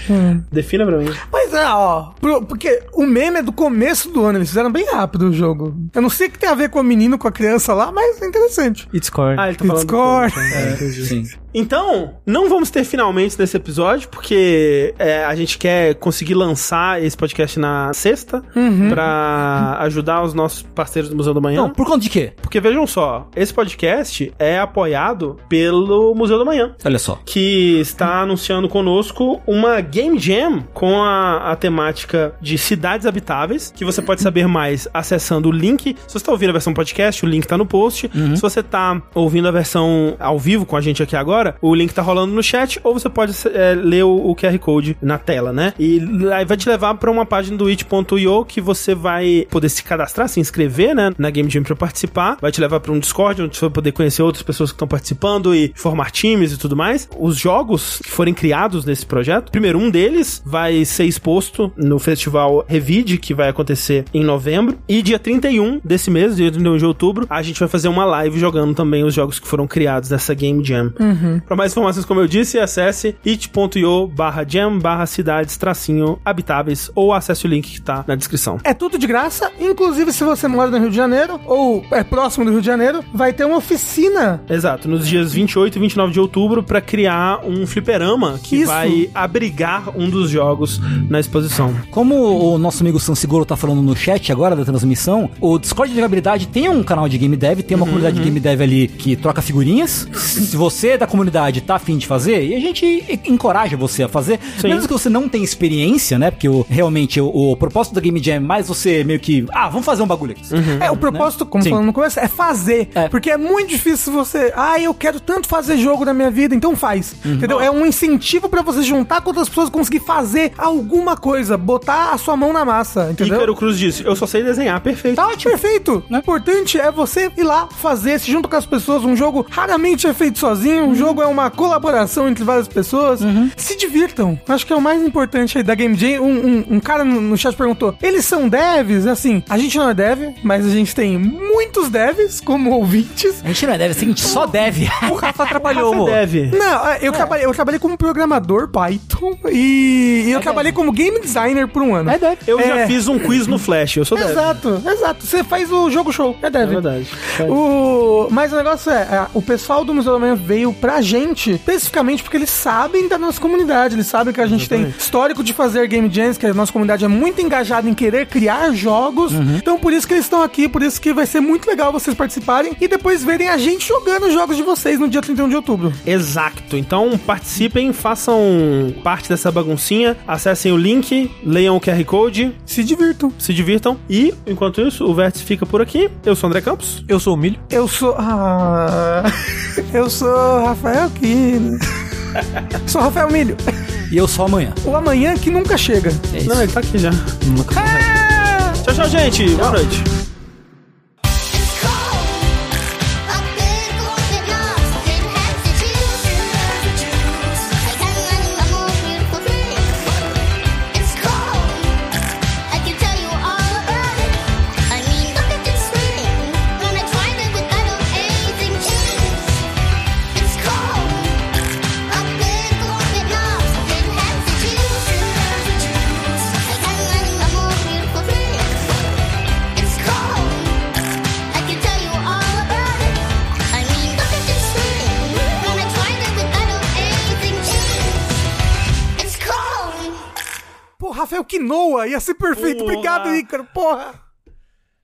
Defina pra mim. Mas é, ó, pro- porque o meme é do começo do ano, eles fizeram bem rápido o jogo. Eu não sei o que tem a ver com o menino, com a criança lá, mas é interessante. It's core. Ah, ele tá falando. Discord. É, entendi. Sim. Então, não vamos ter finalmente nesse episódio, porque é, a gente quer conseguir lançar esse podcast na sexta pra ajudar os nossos parceiros do Museu da Manhã. Não, por conta de quê? Porque vejam só, esse podcast é apoiado pelo Museu da Manhã. Olha só. que está anunciando conosco uma Game Jam com a, a temática de cidades habitáveis, que você pode saber mais acessando o link. Se você está ouvindo a versão podcast, o link está no post. Se você está ouvindo a versão ao vivo com a gente aqui agora, o link tá rolando no chat, ou você pode é, ler o, o QR Code na tela, né? E aí vai te levar para uma página do it.io que você vai poder se cadastrar, se inscrever, né, na Game Jam para participar. Vai te levar para um Discord onde você vai poder conhecer outras pessoas que estão participando e formar times e tudo mais. Os jogos que forem criados nesse projeto, primeiro um deles vai ser exposto no festival Revide, que vai acontecer em novembro, e dia 31 desse mês, dia 31 de outubro, a gente vai fazer uma live jogando também os jogos que foram criados nessa Game Jam. Para mais informações, como eu disse, acesse it.io barra jam barra cidades tracinho habitáveis ou acesse o link que tá na descrição. É tudo de graça, inclusive se você mora no Rio de Janeiro ou é próximo do Rio de Janeiro, vai ter uma oficina. Exato, nos dias 28 e 29 de outubro para criar um fliperama que Isso. vai abrigar um dos jogos na exposição. Como o nosso amigo Sansigoro tá falando no chat agora da transmissão, o Discord de jogabilidade tem um canal de game dev, tem uma comunidade de game dev ali que troca figurinhas. Se você da comunidade tá afim de fazer, e a gente encoraja você a fazer, Sim. mesmo que você não tenha experiência, né? Porque o- realmente o, o propósito da Game Jam é mais você meio que, ah, vamos fazer um bagulho aqui. É, o propósito, como Sim. falando no começo, é fazer. É. Porque é muito difícil você. Ah, eu quero tanto fazer jogo na minha vida, então faz. Entendeu? É um incentivo pra você juntar com outras pessoas e conseguir fazer alguma coisa, botar a sua mão na massa, entendeu? Ícaro Cruz disse: Eu só sei desenhar, perfeito. Tá ótimo, perfeito. O importante é você ir lá fazer, se junto com as pessoas. Um jogo raramente é feito sozinho, um jogo é uma colaboração entre várias pessoas. Se divirtam. Acho que é o mais importante aí da Game Jam. Um, um- um cara no, no chat perguntou: eles são devs? Assim, a gente não é dev, mas a gente tem muitos devs como ouvintes. A gente não é deve, é o seguinte, só deve. O Rafa trabalhou, Você amor. deve. Não, é, eu, trabalhei, eu trabalhei como programador Python e, eu trabalhei como game designer por um ano. É deve. Eu já É. fiz um quiz no Flash, eu sou deve. Exato, exato. Você faz o jogo show, é É dev. verdade. O... Mas o negócio é, é, o pessoal do Museu da Manhã veio pra gente, especificamente porque eles sabem da nossa comunidade, eles sabem que a gente tem histórico de fazer game jams, que a nossa comunidade é muito engajada em querer criar jogos, então por isso que eles estão aqui, por isso que vai ser muito legal vocês participarem e depois verem a gente jogando os jogos de vocês no dia 31 de outubro. Exato. Então participem, façam parte dessa baguncinha, acessem o link, leiam o QR Code, Se divirtam. se divirtam. E, enquanto isso, o Vértice fica por aqui. Eu sou o André Campos. Eu sou o Milho. Eu sou. Ah, eu sou Rafael Kino. sou Rafael Milho. E eu só amanhã. O amanhã que nunca chega. É isso. Não, ele tá aqui já. Ah! Tchau, tchau, gente. Boa noite. Rafael Quinoa ia ser perfeito. Porra. Obrigado, Ícaro. Porra.